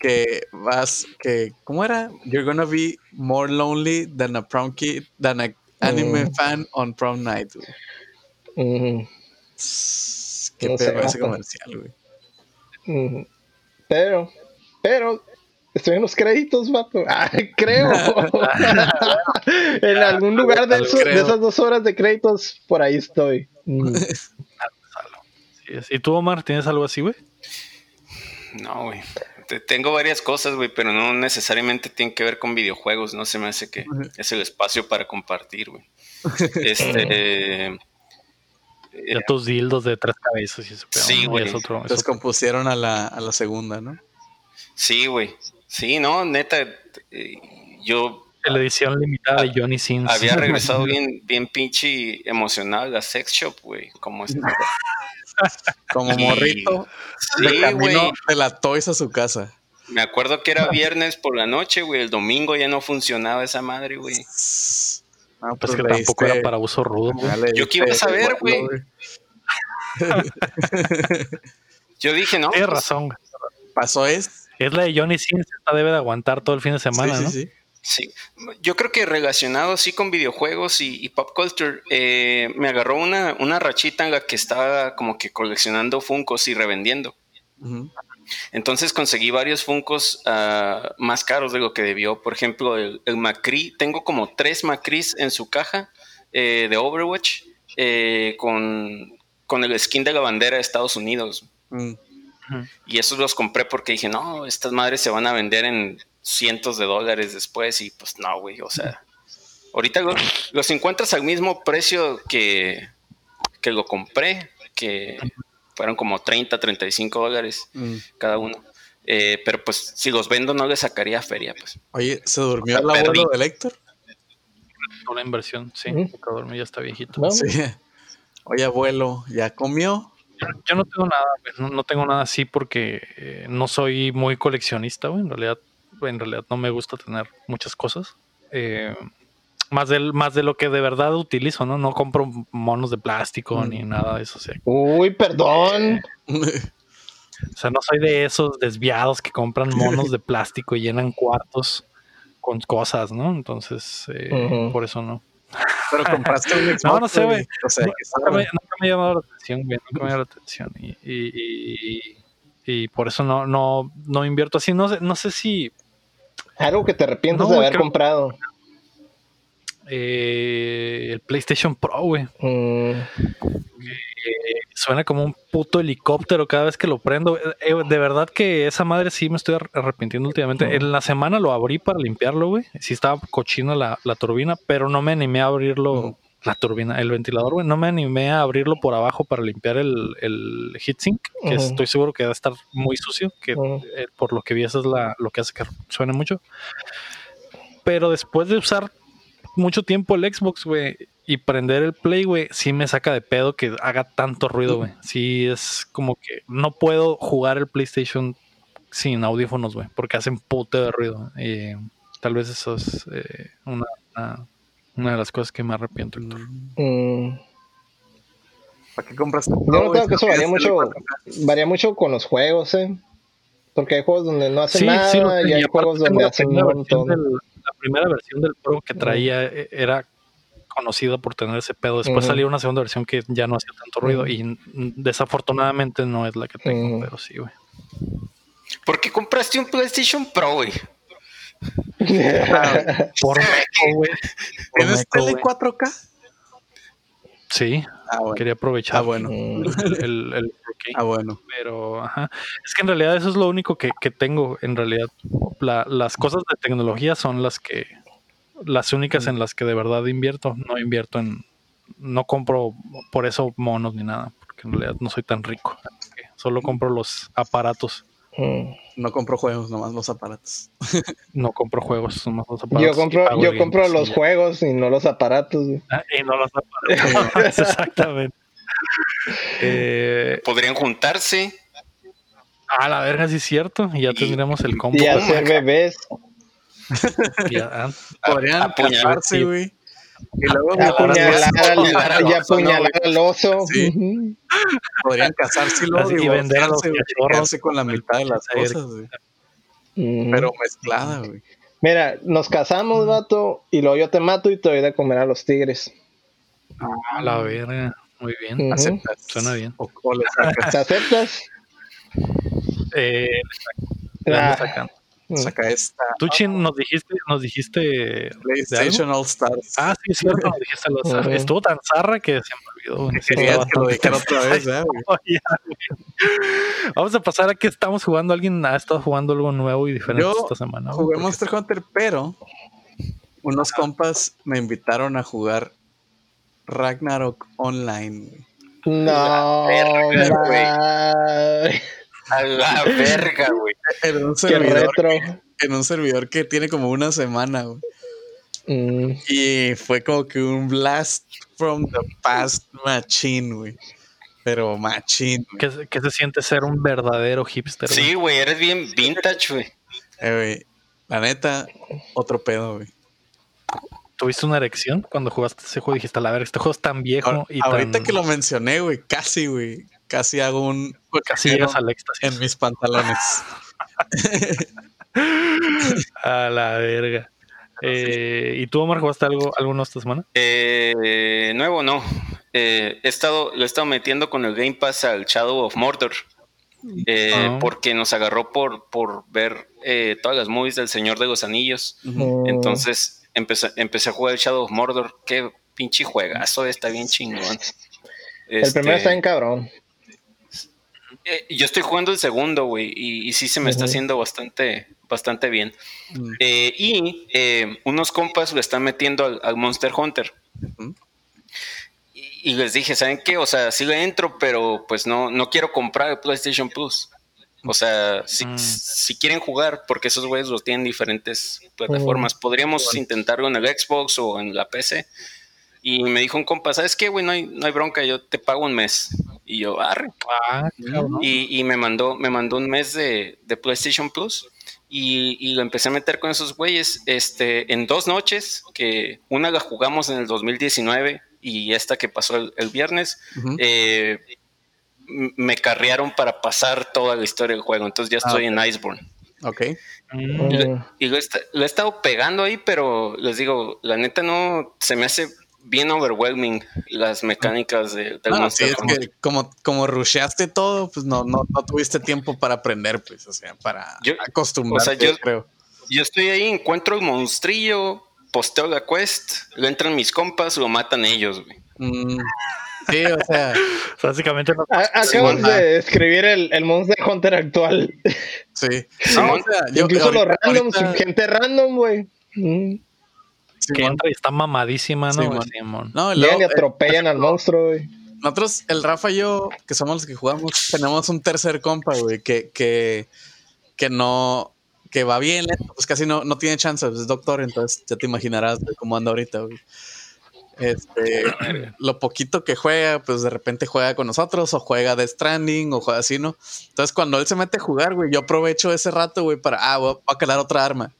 [SPEAKER 3] que vas, que, ¿cómo era? You're gonna be more lonely than a prom kid, than a anime fan on prom night, güey. Qué pedo ese comercial, güey.
[SPEAKER 2] Pero, pero estoy en los créditos, vato. Ah, creo. en algún lugar de, esas dos horas de créditos, por ahí estoy. Mm.
[SPEAKER 1] ¿Y tú, Omar, tienes algo así, güey?
[SPEAKER 4] No, güey. Tengo varias cosas, güey, pero no necesariamente tienen que ver con videojuegos. No se me hace que es el espacio para compartir, güey. Este.
[SPEAKER 1] ya tus dildos de tres cabezas y eso.
[SPEAKER 4] Sí, güey.
[SPEAKER 3] Los compusieron a la, a la segunda, ¿no?
[SPEAKER 4] Sí, güey. Sí, no, neta, eh, yo...
[SPEAKER 1] La edición limitada de Johnny Sins.
[SPEAKER 4] Había regresado bien, bien pinche emocional a Sex Shop, güey. Como,
[SPEAKER 3] como morrito. Sí, güey. De la Toys a su casa.
[SPEAKER 4] Me acuerdo que era viernes por la noche, güey. El domingo ya no funcionaba esa madre, güey.
[SPEAKER 1] No, pues que tampoco era para uso rudo.
[SPEAKER 4] Yo quiero saber, güey. Yo dije, no.
[SPEAKER 1] Tienes pues, razón.
[SPEAKER 3] Pasó es
[SPEAKER 1] es la de Johnny Sins, esta debe de aguantar todo el fin de semana,
[SPEAKER 4] sí,
[SPEAKER 1] ¿no?
[SPEAKER 4] Sí, sí. yo creo que relacionado sí con videojuegos y, pop culture, eh, me agarró una, una, rachita en la que estaba como que coleccionando Funcos y revendiendo. Entonces conseguí varios Funcos ah, más caros de lo que debió. Por ejemplo, el, Macri, tengo como tres Macris en su caja eh, de Overwatch eh, con, con, el skin de la bandera de Estados Unidos. Mm. Y esos los compré porque dije, no, estas madres se van a vender en cientos de dólares después y pues no, güey, o sea, ahorita los, encuentras al mismo precio que, que lo compré, que fueron como 30, 35 dólares mm. cada uno. Eh, pero pues si los vendo no le sacaría feria, pues.
[SPEAKER 3] Oye, ¿se durmió el abuelo de Héctor?
[SPEAKER 1] Una inversión, sí, ¿Mm? ya está viejito.
[SPEAKER 3] Sí. Oye, abuelo, ¿ya comió?
[SPEAKER 1] Yo, no tengo nada, no, tengo nada así porque eh, no soy muy coleccionista, güey. En realidad, en realidad no me gusta tener muchas cosas. Eh, más, del, más de lo que de verdad utilizo, ¿no? No compro monos de plástico ni mm. nada de eso.
[SPEAKER 2] Uy, perdón.
[SPEAKER 1] o sea, no soy de esos desviados que compran monos de plástico y llenan cuartos con cosas, ¿no? Entonces, eh, por eso no.
[SPEAKER 3] Pero compraste un Xbox.
[SPEAKER 1] No, no sé, güey. O sea, nunca, me, nunca, me, ha llamado la atención, güey. Nunca me ha llamado la atención. Y, y, y, por eso no, no, no invierto así. No sé, no sé si.
[SPEAKER 2] Algo que te arrepientes de haber comprado.
[SPEAKER 1] Eh, el PlayStation Pro, güey. Mm. Eh, suena como un puto helicóptero cada vez que lo prendo. Eh, de verdad que esa madre sí me estoy arrepintiendo últimamente. En la semana lo abrí para limpiarlo, güey. Sí estaba cochina la, turbina, pero no me animé a abrirlo. La turbina, el ventilador, güey. No me animé a abrirlo por abajo para limpiar el, el heatsink, que estoy seguro que va a estar muy sucio, que por lo que vi eso es la, lo que hace que suene mucho. Pero después de usar mucho tiempo el Xbox, güey, y prender el Play, güey, sí me saca de pedo que haga tanto ruido, güey. Sí es como que no puedo jugar el PlayStation sin audífonos, güey, porque hacen puto de ruido. Y tal vez eso es eh, una, una, de las cosas que me arrepiento,
[SPEAKER 3] mm. ¿Para qué compras? Yo
[SPEAKER 2] no creo que eso varía mucho, varía mucho con los juegos, eh. Porque hay juegos donde no hacen nada y hay juegos donde hacen un montón
[SPEAKER 1] la primera versión del Pro que traía e, era conocida por tener ese pedo. Después salió una segunda versión que ya no hacía tanto ruido y desafortunadamente no es la que tengo, pero sí, güey.
[SPEAKER 4] ¿Por qué compraste un PlayStation Pro, güey?
[SPEAKER 1] por meco, güey.
[SPEAKER 3] ¿Tienes tele 4K?
[SPEAKER 1] Sí, ah, quería aprovechar. Ah,
[SPEAKER 3] bueno.
[SPEAKER 1] El,
[SPEAKER 3] ah, bueno.
[SPEAKER 1] Pero, ajá. Es que en realidad eso es lo único que, tengo. En realidad, las cosas de tecnología son las que, las únicas en las que de verdad invierto. No invierto en, no compro por eso monos ni nada, porque en realidad no soy tan rico. Solo compro los aparatos.
[SPEAKER 3] Mm. No compro juegos, nomás los aparatos.
[SPEAKER 1] no compro juegos, nomás los aparatos.
[SPEAKER 2] Yo compro, yo compro los juegos y no los aparatos.
[SPEAKER 1] Ah, y no los aparatos. Exactamente.
[SPEAKER 4] Eh, Podrían juntarse.
[SPEAKER 1] Ah, la verga, sí es cierto. Y ya tendríamos el combo.
[SPEAKER 2] Y hacer bebés.
[SPEAKER 3] Ah, Podrían apuñalarse, güey.
[SPEAKER 2] Y luego apuñalar, apuñalar al oso.
[SPEAKER 3] Sí. Podrían casarse y vender a los cachorros con la mitad de las cosas, güey. Pero mezclada, güey.
[SPEAKER 2] Mira, nos casamos, vato, y luego yo te mato y te doy de comer a los tigres.
[SPEAKER 1] Ah, la verga. Muy bien.
[SPEAKER 3] ¿Aceptas?
[SPEAKER 1] Suena bien.
[SPEAKER 2] O, ¿Te aceptas?
[SPEAKER 1] Eh,
[SPEAKER 3] ah. sacando. Mm. Saca esta.
[SPEAKER 1] Tú, Chin, nos dijiste, nos dijiste.
[SPEAKER 3] PlayStation All Stars.
[SPEAKER 1] Ah, sí, es cierto, nos dijiste los Estuvo tan zarra que se me olvidó.
[SPEAKER 3] Quería que lo dijera otra vez, ¿eh?
[SPEAKER 1] Vamos a pasar a que estamos jugando. Alguien ha estado jugando algo nuevo y diferente esta semana.
[SPEAKER 3] Jugué Monster Hunter, pero unos compas me invitaron a jugar Ragnarok Online.
[SPEAKER 2] No,
[SPEAKER 4] a la verga, güey.
[SPEAKER 3] En un servidor. En un servidor que tiene como una semana, güey. Mm. Y fue como que un blast from the past machine, güey. Pero machine.
[SPEAKER 1] ¿Qué, se siente ser un verdadero hipster?
[SPEAKER 4] Sí, güey, eres bien vintage, güey.
[SPEAKER 3] Eh, güey. La neta, otro pedo, güey.
[SPEAKER 1] ¿Tuviste una erección cuando jugaste ese juego? Dijiste, a la verga, este juego es tan viejo y
[SPEAKER 3] Ahorita que lo mencioné, güey, casi, güey casi hago un.
[SPEAKER 1] Casi llegas al éxtasis.
[SPEAKER 3] En mis pantalones.
[SPEAKER 1] a la verga. Eh, ¿Y tú, Omar, jugaste algo, alguno esta semana?
[SPEAKER 4] Eh, nuevo, no. Eh, he estado, lo he estado metiendo con el Game Pass al Shadow of Mordor. Ah. Porque nos agarró por, por ver todas las movies del Señor de los Anillos. Entonces empecé, empecé a jugar el Shadow of Mordor. Qué pinche juegazo, está bien chingón.
[SPEAKER 2] El primero está bien cabrón.
[SPEAKER 4] Eh, yo estoy jugando el segundo, güey, y, sí se me está haciendo bastante, bastante bien. Mm. Eh, y eh, unos compas lo están metiendo al, Monster Hunter. y, les dije, ¿saben qué? O sea, sí le entro, pero pues no, no quiero comprar el PlayStation Plus. O sea, si, mm. si quieren jugar, porque esos güeyes los tienen diferentes plataformas, podríamos intentarlo en el Xbox o en la PC. Y me dijo un compa, ¿sabes qué, güey? No hay, no hay bronca, yo te pago un mes Y yo, arre. Ah, y, y, me mandó, me mandó un mes de, de PlayStation Plus. Y, y, lo empecé a meter con esos güeyes este, en dos noches, que una la jugamos en el 2019 y esta que pasó el, viernes, eh, me carrearon para pasar toda la historia del juego. Entonces ya estoy ah, en Iceborne.
[SPEAKER 3] Ok.
[SPEAKER 4] Y, lo, he estado pegando ahí, pero les digo, la neta no se me hace bien overwhelming las mecánicas de, del
[SPEAKER 3] ah, Sí, es que como, como rusheaste todo, pues no, no, no tuviste tiempo para aprender, pues, o sea, para acostumbrarte, yo, creo.
[SPEAKER 4] Yo estoy ahí, encuentro el monstrillo, posteo la quest, lo entran mis compas, lo matan ellos, güey.
[SPEAKER 3] Mm. Sí, o sea.
[SPEAKER 1] Básicamente. No
[SPEAKER 2] Acabas de escribir el, el Monster Hunter actual.
[SPEAKER 3] Sí.
[SPEAKER 2] Incluso los randoms, gente random, güey. Mm.
[SPEAKER 1] Que entra y está mamadísima, ¿no? Sí,
[SPEAKER 2] no, y atropellan al monstruo, güey.
[SPEAKER 3] Nosotros, el Rafa y yo, que somos los que jugamos, tenemos un tercer compa, güey, que, que, que no, que va bien pues casi no, no tiene chance, es doctor, entonces ya te imaginarás cómo anda ahorita, güey. Este, lo poquito que juega, pues de repente juega con nosotros o juega de Stranding o juega así, ¿no? Entonces cuando él se mete a jugar, güey, yo aprovecho ese rato, güey, para, ah, voy a, calar otra arma.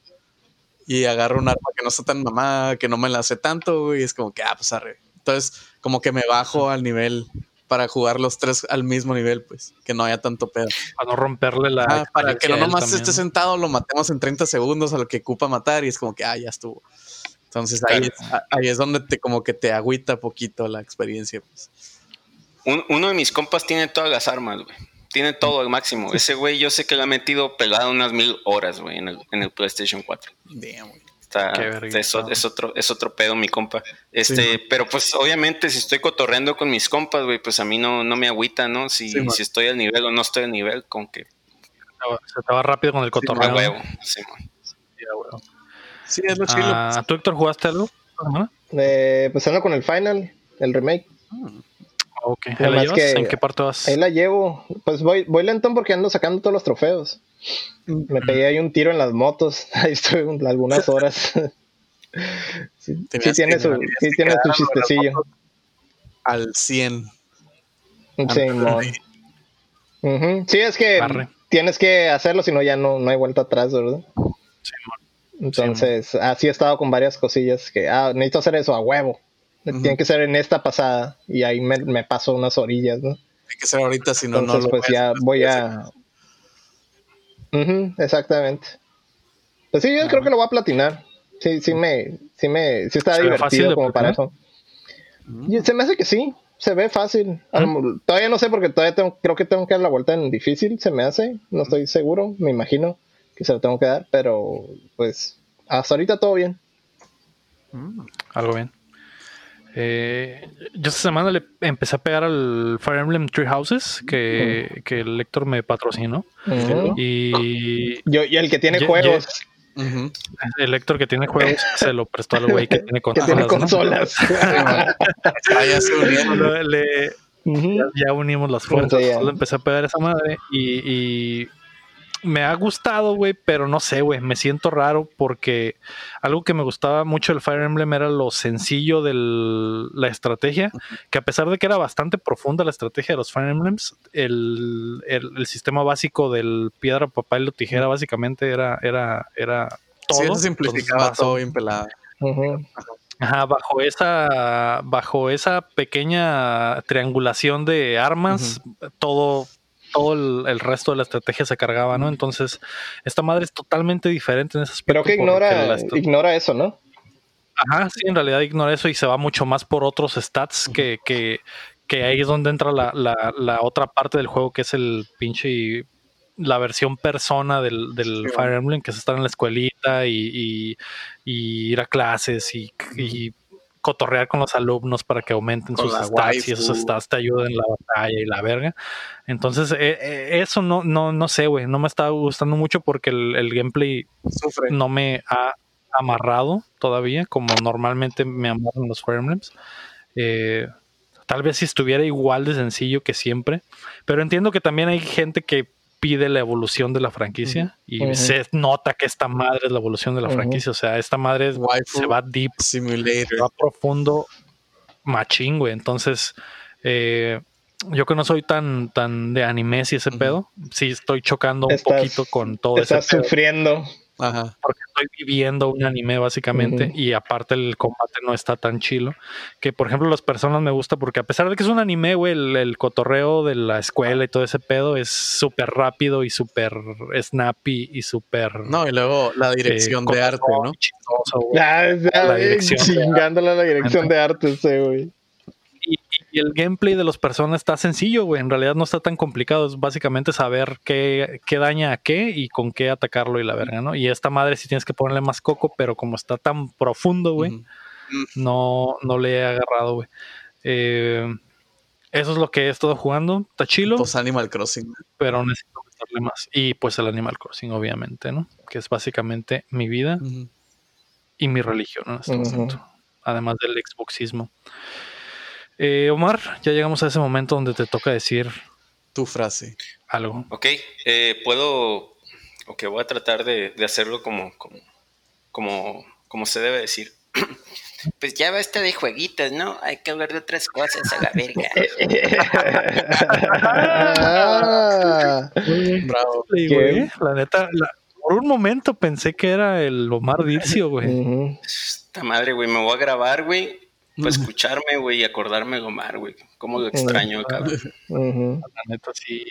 [SPEAKER 3] Y agarro un arma que no está tan mamada, que no me la hace tanto, güey, y es como que, ah, pues arre. Entonces, como que me bajo al nivel para jugar los tres al mismo nivel, pues, que no haya tanto pedo.
[SPEAKER 1] Para no romperle la.
[SPEAKER 3] Ah, para que no nomás esté sentado, lo matemos en 30 segundos a lo que ocupa matar y es como que, ah, ya estuvo. Entonces ahí, ahí es donde te como que te agüita poquito la experiencia. Pues.
[SPEAKER 4] uno de mis compas tiene todas las armas, güey. Tiene todo al máximo. Ese güey yo sé que le ha metido pelado unas mil horas, güey, en el, en el PlayStation 4. Damn, güey. Está, es, es, otro, es otro pedo, mi compa. Este, pero pues obviamente si estoy cotorreando con mis compas, güey, pues a mí no, no me agüita, ¿no? Si, si estoy al nivel o no estoy al nivel, con que.
[SPEAKER 1] Se te va rápido con el cotorreo.
[SPEAKER 4] huevo, sí, man.
[SPEAKER 3] Sí, es lo chido.
[SPEAKER 1] Ah, ¿Tú, Héctor, jugaste algo?
[SPEAKER 2] Eh, pues ando con el final, el remake.
[SPEAKER 1] Ok, ¿En qué parte vas?
[SPEAKER 2] Ahí la llevo. Pues voy, voy lento porque ando sacando todos los trofeos. Me pegué ahí un tiro en las motos. Ahí estoy algunas horas. sí, tiene su, sí tiene su chistecillo.
[SPEAKER 3] Al 100.
[SPEAKER 2] Sí, no. sí, es que tienes que hacerlo, si no ya no, no hay vuelta atrás, ¿verdad? Sí, entonces, así he estado con varias cosillas que, ah, necesito hacer eso a huevo. Tiene que ser en esta pasada y ahí me, paso unas orillas, ¿no?
[SPEAKER 3] Tiene que ser ahorita, si no, no lo
[SPEAKER 2] pues ya voy a... exactamente. Pues sí, yo creo que lo voy a platinar. Sí, sí me, sí me, sí está divertido como para eso. se me hace que sí, se ve fácil. Todavía no sé porque todavía tengo, creo que tengo que dar la vuelta en difícil, se me hace, no estoy seguro, me imagino que se lo tengo que dar, pero pues hasta ahorita todo bien.
[SPEAKER 1] Mm, algo bien. Eh, yo esta semana le empecé a pegar al Fire Emblem Tree Houses que, que el lector me patrocinó. Y
[SPEAKER 2] yo y el que tiene juegos.
[SPEAKER 1] El lector que tiene juegos se lo prestó al güey que tiene consolas. ya, unimos las fuerzas. Le empecé a pegar esa madre y me ha gustado, güey, pero no sé, güey, me siento raro porque algo que me gustaba mucho del Fire Emblem era lo sencillo de la estrategia, que a pesar de que era bastante profunda la estrategia de los Fire Emblems, el, sistema básico del piedra, papel o tijera básicamente era, era, era todo.
[SPEAKER 3] Sí, simplificaba todo bien pelado.
[SPEAKER 1] Ajá, bajo esa, bajo esa pequeña triangulación de armas, todo todo el, resto de la estrategia se cargaba, ¿no? Entonces, esta madre es totalmente diferente en ese aspecto.
[SPEAKER 2] Pero que ignora, ignora eso, ¿no?
[SPEAKER 1] Ajá, sí, en realidad ignora eso y se va mucho más por otros stats que, que, que ahí es donde entra la, la, la, otra parte del juego que es el pinche la versión persona del, del Fire Emblem, que es estar en la escuelita y, y, ir a clases y, y cotorrear con los alumnos para que aumenten sus stats y esos stats te ayuden en la batalla y la verga. Entonces, eh, eh, eso no, no, no sé, güey. No me está gustando mucho porque el, gameplay no me ha amarrado todavía, como normalmente me amarran los Fire Emblems. Eh, tal vez si estuviera igual de sencillo que siempre. Pero entiendo que también hay gente que pide la evolución de la franquicia y se nota que esta madre es la evolución de la franquicia. O sea, esta madre se va deep,
[SPEAKER 3] Simulator.
[SPEAKER 1] se va profundo, machín, güey. Entonces, eh, yo que no soy tan, tan de animes y ese pedo, sí estoy chocando un poquito con todo
[SPEAKER 2] eso. Estás sufriendo.
[SPEAKER 1] Ajá. Porque estoy viviendo un anime básicamente y aparte el combate no está tan chilo. Que por ejemplo las personas me gusta porque a pesar de que es un anime, güey, el, cotorreo de la escuela y todo ese pedo es súper rápido y súper snappy y súper...
[SPEAKER 3] No, y luego la dirección de arte, ¿no?
[SPEAKER 2] la dirección chingándole a la dirección de arte ese, güey
[SPEAKER 1] y el gameplay de los personas está sencillo, güey. En realidad no está tan complicado. Es básicamente saber qué, qué, daña a qué y con qué atacarlo y la verga, ¿no? Y esta madre sí tienes que ponerle más coco, pero como está tan profundo, güey, no, no le he agarrado, güey. Eh, eso es lo que he estado jugando. Está chilo.
[SPEAKER 3] Pues Animal Crossing.
[SPEAKER 1] Pero necesito meterle más. Y pues el Animal Crossing, obviamente, ¿no? Que es básicamente mi vida y mi religión en este momento. Además del Xboxismo. Eh, Omar, ya llegamos a ese momento donde te toca decir
[SPEAKER 3] tu frase.
[SPEAKER 1] Algo.
[SPEAKER 4] Ok, eh, puedo, ok, voy a tratar de, hacerlo como, como, como, se debe decir. Pues ya basta de jueguitos, ¿no? Hay que hablar de otras cosas a la verga.
[SPEAKER 1] Bravo. la neta, por un momento pensé que era el Omar Dircio, güey.
[SPEAKER 4] Esta madre, güey, me voy a grabar, güey, para escucharme, güey, y acordarme de Omar, güey. Cómo lo extraño, cabrón.
[SPEAKER 1] La neta, sí,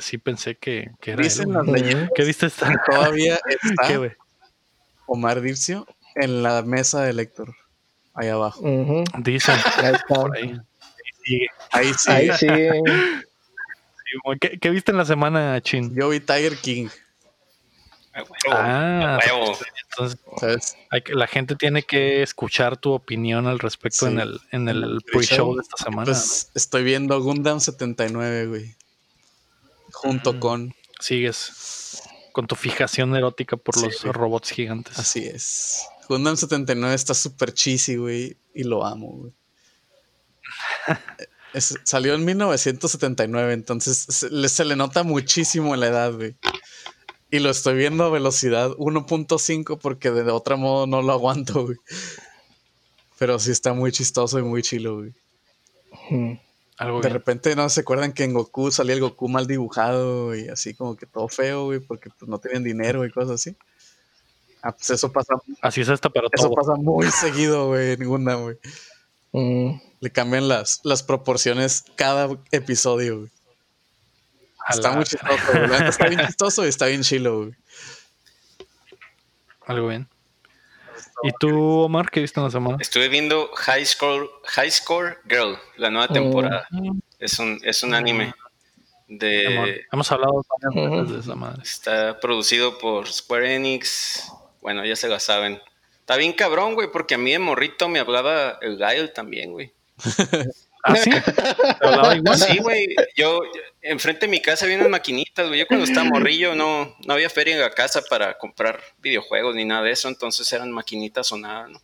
[SPEAKER 1] sí pensé que, que era
[SPEAKER 3] Dicen las leyendas
[SPEAKER 1] ¿Qué viste esta?
[SPEAKER 3] Todavía está ¿Qué, Omar Dircio en la mesa de Héctor. Ahí abajo.
[SPEAKER 1] Dicen. Ahí está. ahí.
[SPEAKER 3] Sigue. Ahí
[SPEAKER 2] sí. Ahí sí.
[SPEAKER 1] ¿Qué, ¿Qué, viste en la semana, Chin?
[SPEAKER 3] Yo vi Tiger King.
[SPEAKER 1] Ah, entonces la gente tiene que escuchar tu opinión al respecto en el, en el pre-show de esta semana. Pues
[SPEAKER 3] estoy viendo Gundam 79, güey. Junto mm. con.
[SPEAKER 1] Sigues con tu fijación erótica por los robots gigantes.
[SPEAKER 3] Así es. Gundam 79 está súper cheesy, güey. Y lo amo, güey. salió en 1979, entonces se, se le nota muchísimo la edad, güey. Y lo estoy viendo a velocidad 1.5 porque de otro modo no lo aguanto, güey. Pero sí está muy chistoso y muy chilo, güey. de repente no se acuerdan que en Goku salía el Goku mal dibujado y así como que todo feo, güey, porque pues, no tienen dinero y cosas así. Ah, pues eso pasa.
[SPEAKER 1] Así es esta para
[SPEAKER 3] Eso pasa muy seguido, güey, en Gundam, güey. Mm. Le cambian las, las proporciones cada episodio, güey. Está muy chistoso, Está bien chistoso y está bien chilo, güey.
[SPEAKER 1] Algo bien. ¿Y tú, Omar, qué viste en la semana?
[SPEAKER 4] Estuve viendo High Score, High Score Girl, la nueva temporada. Es un, es un anime de...
[SPEAKER 1] Hemos hablado también de esa madre.
[SPEAKER 4] Está producido por Square Enix. Bueno, ya se lo saben. Está bien cabrón, güey, porque a mí de morrito me hablaba el Gael también, güey.
[SPEAKER 1] ¿Ah, sí?
[SPEAKER 4] Sí, güey. Yo, enfrente de mi casa había unas maquinitas, güey. Yo cuando estaba morrillo no, no había feria en la casa para comprar videojuegos ni nada de eso, entonces eran maquinitas o nada, ¿no?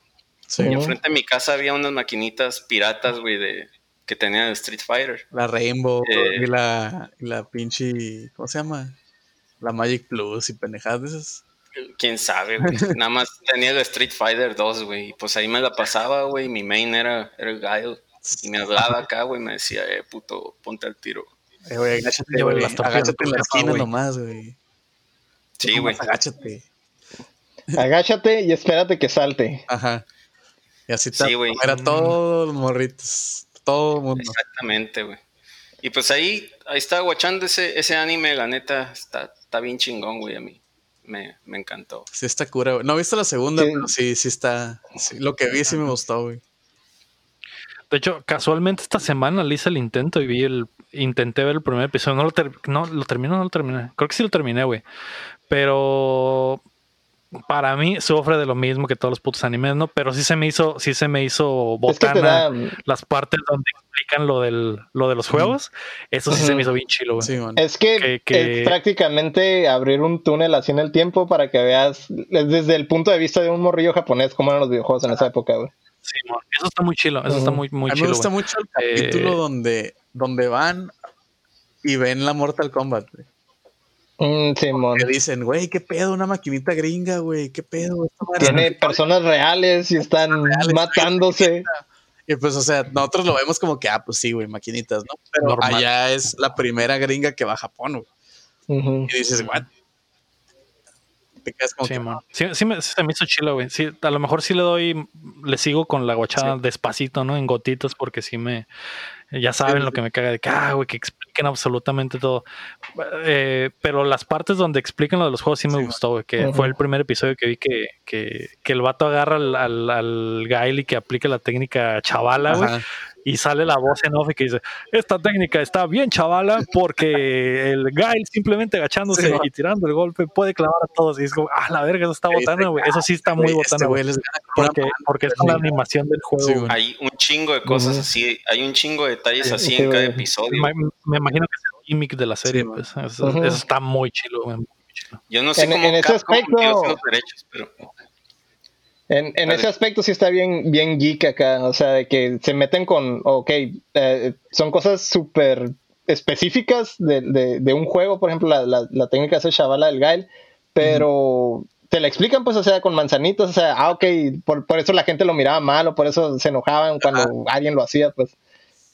[SPEAKER 4] Sí. Y enfrente de mi casa había unas maquinitas piratas, güey, de que tenían Street Fighter.
[SPEAKER 3] La Rainbow eh, y la, la pinche, ¿cómo se llama? La Magic Plus y pendejadas de esas.
[SPEAKER 4] Quién sabe, güey. Nada más tenía el Street Fighter 2, güey. Y pues ahí me la pasaba, güey. Mi main era, era el Guile. Y me hablaba acá, güey, me decía, eh, puto, ponte al tiro.
[SPEAKER 3] Eh, güey, agáchate, güey. Agáchate en la esquina nomás, güey.
[SPEAKER 4] Sí, güey.
[SPEAKER 3] Agáchate.
[SPEAKER 2] Agáchate y espérate que salte.
[SPEAKER 3] Ajá. Y así te sí, era todos los morritos. Todo el mundo.
[SPEAKER 4] Exactamente, güey. Y pues ahí, ahí estaba guachando ese, ese anime, la neta, está, está bien chingón, güey, a mí. Me, me encantó.
[SPEAKER 3] Sí, está cura, güey. No he visto la segunda, pero sí, sí está. lo que vi sí me gustó, güey.
[SPEAKER 1] De hecho, casualmente esta semana le hice el intento y vi el. Intenté ver el primer episodio. No lo, ter, no, lo terminé, no lo terminé. Creo que sí lo terminé, güey. Pero para mí sufre de lo mismo que todos los putos animes, ¿no? Pero sí se me hizo, sí se me hizo botana las partes donde explican lo del, lo de los juegos. Eso sí se me hizo bien chilo, güey.
[SPEAKER 2] es que, es prácticamente abrir un túnel así en el tiempo para que veas desde el punto de vista de un morrillo japonés cómo eran los videojuegos en esa época, güey.
[SPEAKER 1] Sí, eso está muy chilo, eso está muy, muy
[SPEAKER 3] A mí
[SPEAKER 1] me
[SPEAKER 3] gusta mucho el capítulo eh, donde, donde van y ven la Mortal Kombat, güey.
[SPEAKER 2] Mm, que
[SPEAKER 3] dicen, güey, qué pedo, una maquinita gringa, güey, qué pedo.
[SPEAKER 2] Tiene personas reales y están matándose.
[SPEAKER 3] Y pues, o sea, nosotros lo vemos como que, ah, pues sí, güey, maquinitas, ¿no? Pero allá es la primera gringa que va a Japón, güey. Y dices, what?
[SPEAKER 1] Sí, sí, me, se me hizo chilo, güey. Sí, a lo mejor sí le doy, le sigo con la guachada despacito, ¿no? En gotitos, porque sí me, ya saben lo que me caga de que, ah, güey, que expliquen absolutamente todo. Eh, pero las partes donde explican lo de los juegos sí me gustó, güey, que fue el primer episodio que vi que, que, que el vato agarra al, al, al Gael y que aplique la técnica chavala, güey y sale la voz en off y que dice, esta técnica está bien chavala porque el Gail simplemente agachándose y tirando el golpe puede clavar a todos y es como, ah, la verga, eso está botando, güey. Eso sí está muy botando, güey. Porque, porque es una animación del juego.
[SPEAKER 4] hay un chingo de cosas así, hay un chingo de detalles así en cada episodio.
[SPEAKER 1] Me, imagino que es el gimmick de la serie, pues. Eso, está muy chilo, güey.
[SPEAKER 4] Yo no sé cómo en ese aspecto, los derechos, pero...
[SPEAKER 2] En, en ese aspecto sí está bien, bien geek acá, o sea, de que se meten con, ok, eh, son cosas súper específicas de, de, de, un juego, por ejemplo, la, la, la técnica de chavala del Gail, pero te la explican, pues, o sea, con manzanitos, o sea, ah, ok, por, por eso la gente lo miraba mal o por eso se enojaban cuando alguien lo hacía, pues.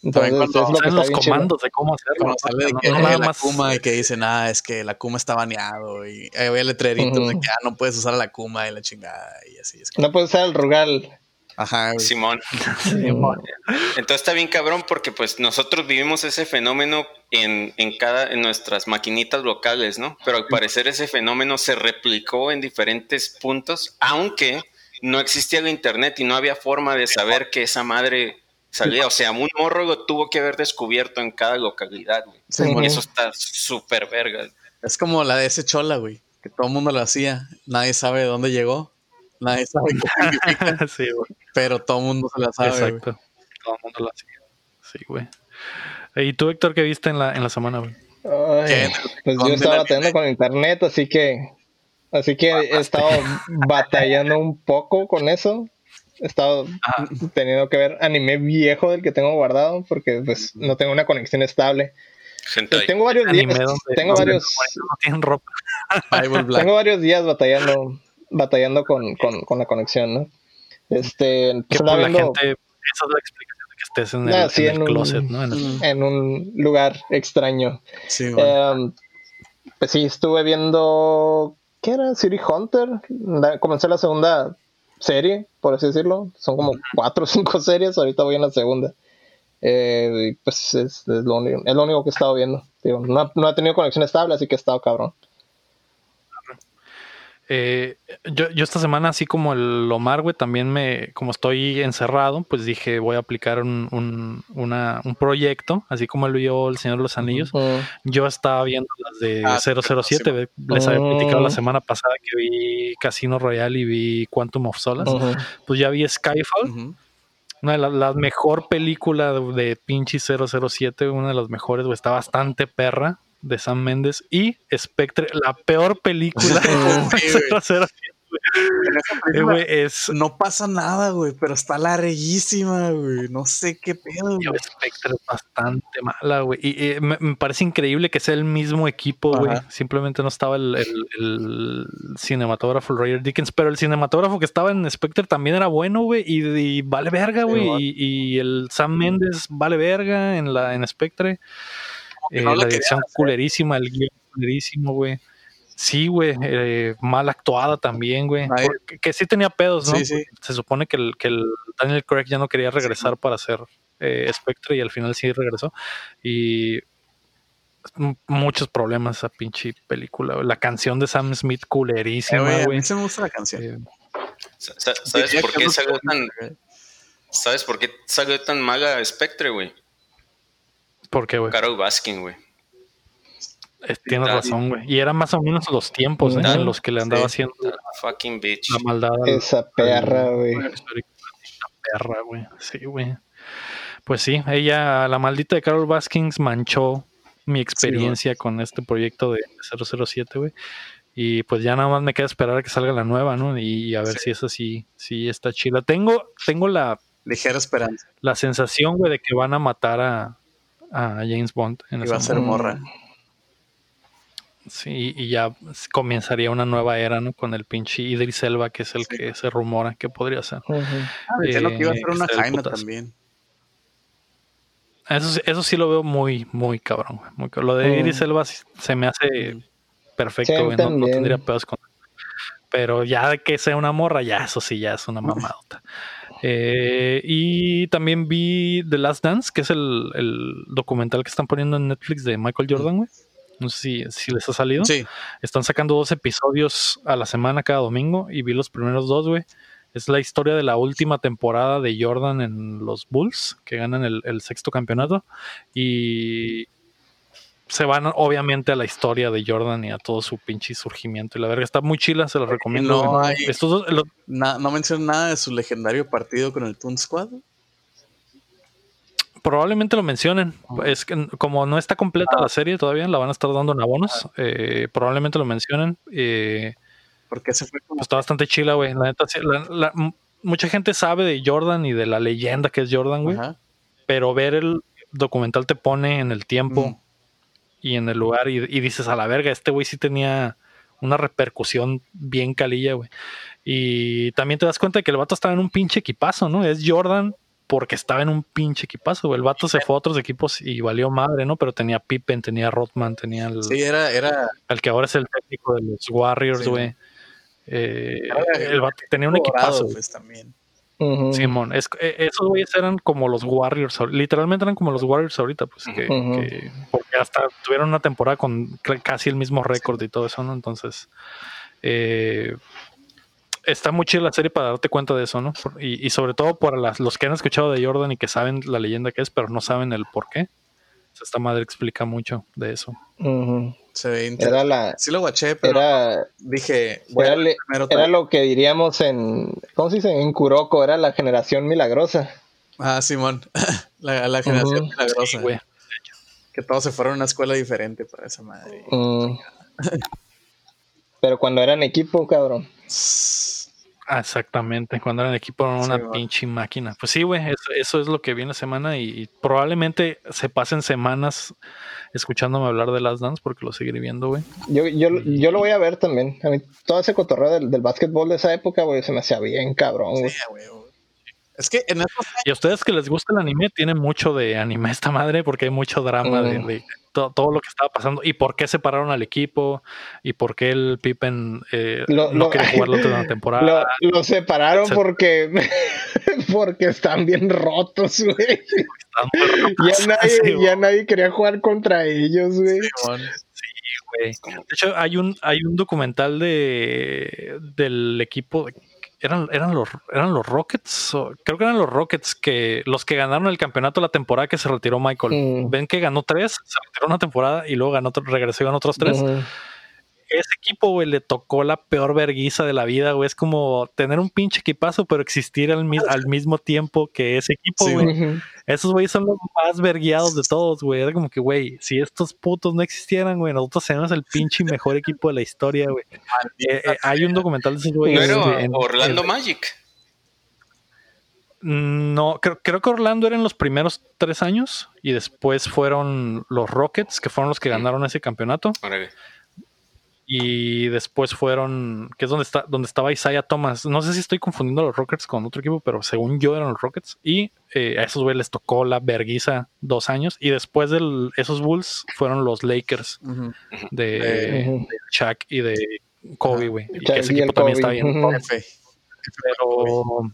[SPEAKER 1] Entonces, es lo que los comandos de cómo hacerlo.
[SPEAKER 3] sale de que no, nada la Kuma y que dicen, ah, es que la Kuma está baneado. Y ahí voy a letreritos de que ah, no puedes usar la Kuma y la chingada. Y así es.
[SPEAKER 2] No puedes usar el Rugal.
[SPEAKER 4] Ajá. Simón. Simón. Entonces está bien cabrón porque pues nosotros vivimos ese fenómeno en, en, cada, en nuestras maquinitas locales, ¿no? Pero al parecer ese fenómeno se replicó en diferentes puntos, aunque no existía el internet y no había forma de saber que esa madre salía. O sea, un morro tuvo que haber descubierto en cada localidad, güey. Y eso está súper verga.
[SPEAKER 3] Es como la de ese chola, güey. Que todo el mundo lo hacía. Nadie sabe de dónde llegó. Nadie sabe qué sí, güey. Pero todo el mundo se la sabe. Exacto. Todo el mundo
[SPEAKER 1] lo hacía. Sí, güey. ¿Y tú, Héctor, qué viste en la, en la semana, güey?
[SPEAKER 2] pues yo estaba batallando con internet, así que así que he estado batallando un poco con eso he estado teniendo que ver anime viejo del que tengo guardado porque pues no tengo una conexión estable. Tengo varios días, tengo varios tengo varios días batallando batallando con, con, con la conexión, ¿no? Este,
[SPEAKER 1] pues, la gente, esa es la explicación de que estés en ah, el, en, closet,
[SPEAKER 2] un, ¿no? En, un lugar extraño. Sí, em, pues sí, estuve viendo ¿qué era? City Hunter. comencé la segunda serie, por así decirlo. Son como cuatro o cinco series, ahorita voy en la segunda. Eh, pues es, lo único, es, lo único, que he estado viendo. no, no, ha, tenido conexión estable, así que he estado cabrón.
[SPEAKER 1] Eh, yo, yo, esta semana, así como el Omar, güey, también me, como estoy encerrado, pues dije, voy a aplicar un, un, una, un proyecto, así como él vio El Señor de los Anillos. Yo estaba viendo las de 007, ah, les había platicado la semana pasada que vi Casino Royale y vi Quantum of Solace. Pues ya vi Skyfall. Una de las la mejor película de pinche 007, una de las mejores, güey, está bastante perra de Sam Méndez y Spectre, la peor película.
[SPEAKER 3] es... No pasa nada, güey, pero está larguísima, güey. No sé qué pedo.
[SPEAKER 1] Güey. Spectre es bastante mala, güey. Y, me, parece increíble que sea el mismo equipo, güey. Simplemente no estaba el, el, cinematógrafo Roger Dickens, pero el cinematógrafo que estaba en Spectre también era bueno, güey. Y, vale verga, güey. y, el Sam Méndez vale verga en la en Spectre. Eh, la dirección culerísima, el guion culerísimo, güey. Sí, güey, eh, mal actuada también, güey. Que sí tenía pedos, ¿no? Se supone que el, que el Daniel Craig ya no quería regresar para hacer eh, Spectre y al final sí regresó. Y muchos problemas esa pinche película. La canción de Sam Smith culerísima, güey.
[SPEAKER 3] se me gusta la canción.
[SPEAKER 4] ¿Sabes por qué salió tan... ¿Sabes por qué salió tan mala Spectre, güey?
[SPEAKER 1] ¿Por qué, güey?
[SPEAKER 4] Carol Baskin, güey.
[SPEAKER 1] Tienes razón, güey. Y eran más o menos los tiempos ¿eh? en los que le andaba haciendo
[SPEAKER 4] fucking bitch.
[SPEAKER 1] la maldad.
[SPEAKER 2] Esa perra, güey.
[SPEAKER 1] perra, güey. Sí, güey. Pues sí, ella, la maldita de Carol Baskins, manchó mi experiencia con este proyecto de 007, güey. Y pues ya nada más me queda esperar a que salga la nueva, ¿no? Y a ver si esa sí, sí está chila. Tengo, tengo la
[SPEAKER 3] ligera esperanza.
[SPEAKER 1] La sensación, güey, de que van a matar a, a James Bond.
[SPEAKER 3] En va a ser morra.
[SPEAKER 1] Sí, y ya comenzaría una nueva era, ¿no? Con el pinche Idris Elba, que es el que se rumora que podría ser.
[SPEAKER 3] Uh que iba a ser una Jaina también.
[SPEAKER 1] Eso, eso sí lo veo muy, muy cabrón. Muy Lo de Iris Elba se me hace perfecto, güey. No, tendría pedos con. Pero ya que sea una morra, ya eso sí, ya es una mamadota. Eh, y también vi The Last Dance, que es el, documental que están poniendo en Netflix de Michael Jordan, güey. No sé si, les ha salido. Sí. Están sacando dos episodios a la semana cada domingo y vi los primeros dos, güey. Es la historia de la última temporada de Jordan en los Bulls, que ganan el, sexto campeonato. Y se van obviamente a la historia de Jordan y a todo su pinche surgimiento. Y la verga está muy chila, se los recomiendo.
[SPEAKER 3] No, Estos no mencionan nada de su legendario partido con el Toon Squad.
[SPEAKER 1] Probablemente lo mencionen. Es que como no está completa la serie todavía, la van a estar dando en abonos. Eh, probablemente lo mencionen. Eh,
[SPEAKER 3] porque se fue
[SPEAKER 1] pues está bastante chila, güey. La neta, mucha gente sabe de Jordan y de la leyenda que es Jordan, güey. Pero ver el documental te pone en el tiempo mm. Y en el lugar y, dices a la verga, este güey sí tenía una repercusión bien calilla, güey. Y también te das cuenta de que el vato estaba en un pinche equipazo, ¿no? Es Jordan porque estaba en un pinche equipazo, güey. El vato se fue a otros equipos y valió madre, ¿no? Pero tenía Pippen, tenía Rothman, tenía el...
[SPEAKER 3] Sí, era... era...
[SPEAKER 1] El que ahora es el técnico de los Warriors, güey. Eh, el tenía un equipazo. Pues, también. Simón, es, eh, esos güeyes eran como los Warriors, literalmente eran como los Warriors ahorita, pues que, porque hasta tuvieron una temporada con casi el mismo récord y todo eso, ¿no? Entonces, eh, está muy chida la serie para darte cuenta de eso, ¿no? Y, sobre todo para las, los que han escuchado de Jordan y que saben la leyenda que es, pero no saben el por qué. Esta madre explica mucho de eso.
[SPEAKER 3] Se ve
[SPEAKER 2] Era la,
[SPEAKER 3] sí lo guaché, pero era,
[SPEAKER 2] dije, era, lo que diríamos en, ¿cómo se dice? En Kuroko, era la generación milagrosa.
[SPEAKER 3] Ah, Simón, la, generación milagrosa. que todos se fueron a una escuela diferente para esa madre. Mm.
[SPEAKER 2] pero cuando eran equipo, cabrón.
[SPEAKER 1] Exactamente, cuando eran equipo eran una pinche máquina. Pues sí, güey, eso, es lo que viene semana y, probablemente se pasen semanas escuchándome hablar de las dance porque lo seguiré viendo, güey.
[SPEAKER 2] Yo, yo, yo lo voy a ver también. A mí todo ese cotorreo del, del básquetbol de esa época, güey, se me hacía bien cabrón, güey.
[SPEAKER 3] Es que en
[SPEAKER 1] Y a ustedes que les gusta el anime, tiene mucho de anime esta madre porque hay mucho drama de todo, lo que estaba pasando y por qué separaron al equipo y por qué el Pippen eh, no quería jugar la otra temporada.
[SPEAKER 2] Lo, separaron porque, porque están bien rotos, güey. Ya nadie, ya nadie quería jugar contra ellos, güey.
[SPEAKER 1] Sí, güey. De hecho, hay un, hay un documental de del equipo eran, eran, los, eran los Rockets, creo que eran los Rockets que los que ganaron el campeonato la temporada que se retiró Michael. Mm. Ven que ganó tres, se retiró una temporada y luego ganó, regresó y ganó otros tres. Ese equipo, güey, le tocó la peor verguiza de la vida, güey. Es como tener un pinche equipazo, pero existir al, al mismo tiempo que ese equipo, güey. Esos güeyes son los más verguiados de todos, güey. Era como que, güey, si estos putos no existieran, güey, nosotros seríamos el pinche mejor equipo de la historia, güey. Eh, eh, hay un documental de esos güeyes.
[SPEAKER 4] Orlando Magic.
[SPEAKER 1] No, creo, creo, que Orlando era en los primeros tres años y después fueron los Rockets, que fueron los que ganaron ese campeonato y después fueron, que es donde está, donde estaba Isaiah Thomas. No sé si estoy confundiendo a los Rockets con otro equipo, pero según yo eran los Rockets. Y eh, a esos güeyes les tocó la verguiza dos años. Y después de esos Bulls fueron los Lakers de, Chuck y de Kobe, güey. Y que ese equipo también está bien. Pero,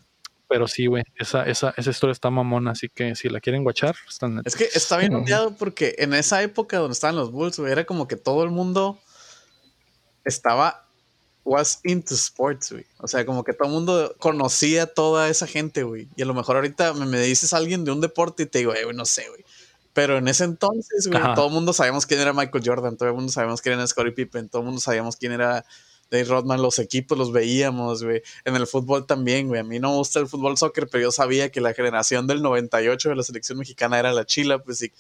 [SPEAKER 1] pero sí, güey, esa, esa, esa historia está mamona, así que si la quieren guachar, están
[SPEAKER 3] Es que está bien odiado porque en esa época donde estaban los Bulls, güey, era como que todo el mundo estaba was into sports, güey. O sea, como que todo el mundo conocía a toda esa gente, güey. Y a lo mejor ahorita me, dices alguien de un deporte y te digo, güey, no sé, güey. Pero en ese entonces, güey, todo el mundo sabíamos quién era Michael Jordan, todo el mundo sabíamos quién era Scottie Pippen, todo el mundo sabíamos quién era Dave Rodman, los equipos los veíamos, güey. En el fútbol también, güey. A mí no me gusta el fútbol soccer, pero yo sabía que la generación del 98 de la selección mexicana era la chila, pues sí.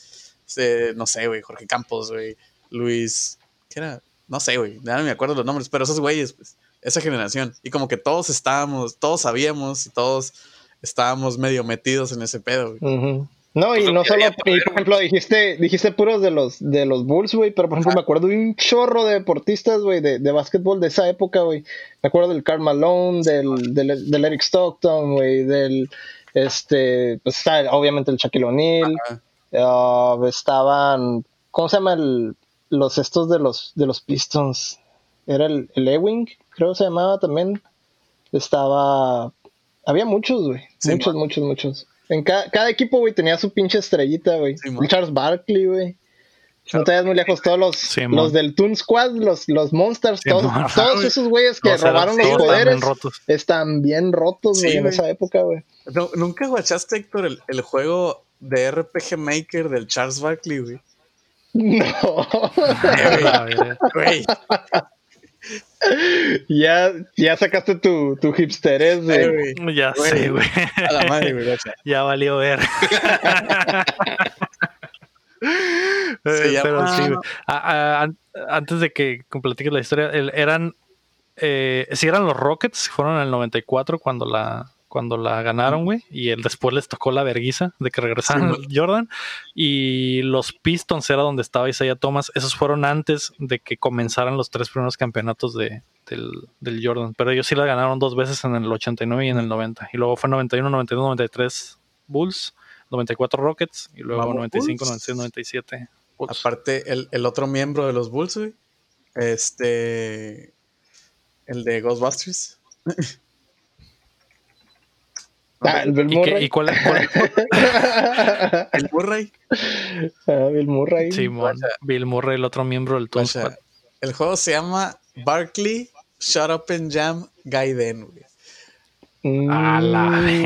[SPEAKER 3] no sé, güey, Jorge Campos, güey. Luis, ¿qué era? No sé, güey, ya no me acuerdo los nombres, pero esos güeyes, pues, esa generación. Y como que todos estábamos, todos sabíamos y todos estábamos medio metidos en ese pedo,
[SPEAKER 2] güey. No, y pues no solo, por ejemplo, dijiste, dijiste puros de los, de los Bulls, güey, pero por ejemplo me acuerdo de un chorro de deportistas, güey, de, de básquetbol de esa época, güey. Me acuerdo del Karl Malone, del, del, Eric Stockton, güey, del, este, pues está obviamente el Shaquille O'Neal. Ah, estaban, ¿cómo se llama el, los estos de los de los Pistons? Era el, el Ewing, creo que se llamaba también. Estaba, había muchos, güey, muchos, muchos, muchos. En cada equipo, güey, tenía su pinche estrellita, güey. Charles Barkley, güey. No te vayas muy lejos, todos los, los del Toon Squad, los, los Monsters, todos, todos esos güeyes que robaron los poderes están bien rotos, güey, en esa época, güey.
[SPEAKER 3] ¿Nunca guachaste, Héctor, el, el, juego de RPG Maker del Charles Barkley, güey?
[SPEAKER 2] No. Güey. ya, ya sacaste tu, tu hipsterés,
[SPEAKER 1] güey. Ya sé, güey. A la madre, güey. Ya valió ver. Pero sí, antes de que completiques la historia, eran. Eh, si eran los Rockets, fueron en el 94 cuando la, cuando la ganaron, güey. Y el, después les tocó la verguiza de que regresaron Jordan. Y los Pistons era donde estaba Isaiah Thomas. Esos fueron antes de que comenzaran los tres primeros campeonatos de, del, Jordan. Pero ellos sí la ganaron dos veces en el 89 y en el 90. Y luego fue 91, 92, 93 Bulls. 94 Rockets y luego 95, 96, 97.
[SPEAKER 3] Aparte, el, el, otro miembro de los Bulls, güey. Este. El de Ghostbusters.
[SPEAKER 2] Ah, el Bill Murray.
[SPEAKER 1] ¿Y, cuál, es?
[SPEAKER 3] ¿El Murray?
[SPEAKER 2] Ah, Bill Murray.
[SPEAKER 1] Sí, Bill Murray, el otro miembro del Toon
[SPEAKER 3] El juego se llama Barkley Shut Up and Jam Gaiden, güey.
[SPEAKER 1] A la
[SPEAKER 3] Ahí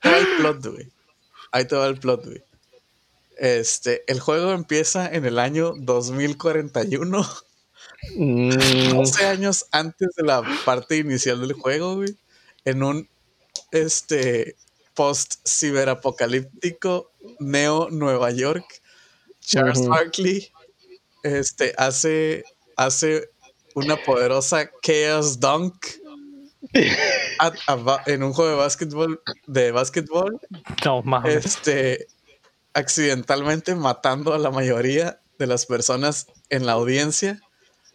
[SPEAKER 3] te va el plot, güey. Ahí te va el plot, güey. Este, el juego empieza en el año 2041. 12 mm. años antes de la parte inicial del juego, güey. En un este post ciberapocalíptico Neo Nueva York. Charles Barkley este, hace, hace una poderosa Chaos Dunk en un juego de básquetbol de básquetbol. Este accidentalmente matando a la mayoría de las personas en la audiencia.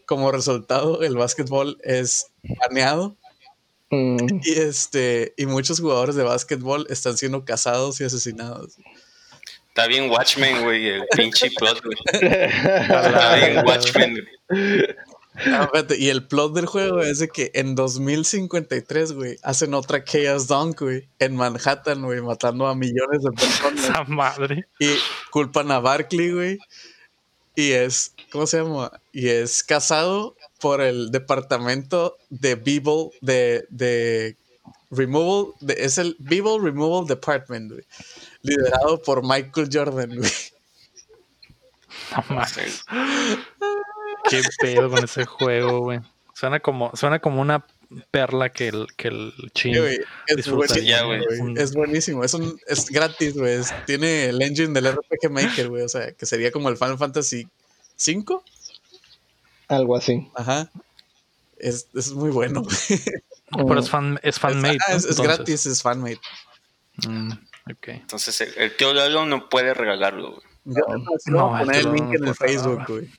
[SPEAKER 3] Como resultado, el básquetbol es baneado. Mm. Y este, y muchos jugadores de básquetbol están siendo cazados y asesinados.
[SPEAKER 4] Está bien Watchmen, güey, el pinche plot, güey. Está bien Watchmen,
[SPEAKER 3] y el plot del juego es de que en 2053, güey, hacen otra Chaos Dunk, güey, en Manhattan, güey, matando a millones de personas.
[SPEAKER 1] Esa madre.
[SPEAKER 3] Y culpan a Barkley, güey. Y es, ¿cómo se llama? Y es casado por el departamento de Beeble, de, de Removal, es el Beeble Removal Department, güey. Liderado por Michael Jordan, güey.
[SPEAKER 1] No Qué pedo con ese juego, güey. Suena como, suena como una perla que el, que el chin
[SPEAKER 3] es, buenísimo, es buenísimo. Es, un, es gratis, güey. Tiene el engine del RPG Maker, güey. O sea, que sería como el Final Fantasy V.
[SPEAKER 2] Algo así.
[SPEAKER 3] Ajá. Es, es muy bueno.
[SPEAKER 1] Pero es fan, es fan made.
[SPEAKER 3] Es, gratis, es fan made.
[SPEAKER 1] Mm, okay.
[SPEAKER 4] Entonces el, tío Lalo no puede regalarlo, güey.
[SPEAKER 3] No, no, no poner el link en el Facebook, güey.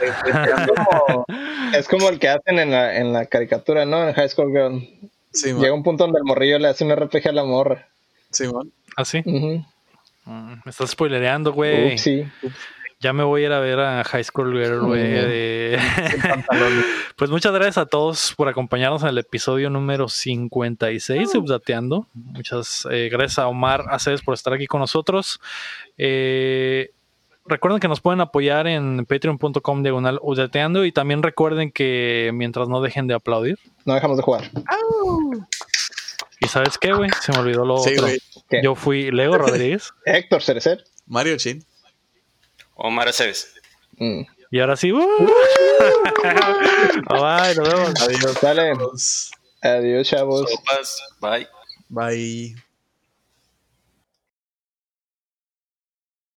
[SPEAKER 2] Es como, el que hacen en la, en la caricatura, ¿no? En High School Girl. Llega un punto donde el morrillo le hace un RPG a la morra.
[SPEAKER 3] Sí, man.
[SPEAKER 1] ¿Ah, sí? Mm, me estás spoilereando, güey.
[SPEAKER 2] sí.
[SPEAKER 1] Ya me voy a ir a ver a High School Girl, güey. pues muchas gracias a todos por acompañarnos en el episodio número 56 de Updateando. Muchas eh, gracias a Omar Aceves por estar aquí con nosotros. Eh, recuerden que nos pueden apoyar en patreon.com diagonal y también recuerden que mientras no dejen de aplaudir.
[SPEAKER 2] No dejamos de jugar.
[SPEAKER 1] ¿Y sabes qué, güey? Se me olvidó lo otro. Yo fui Lego Rodríguez.
[SPEAKER 2] Héctor Cerecer.
[SPEAKER 3] Mario Chin.
[SPEAKER 4] Omar Aceves.
[SPEAKER 1] Mm. Y ahora sí. Uh. Bye, nos vemos.
[SPEAKER 2] Adiós, dale. Adiós, chavos.
[SPEAKER 4] Bye.
[SPEAKER 3] Bye.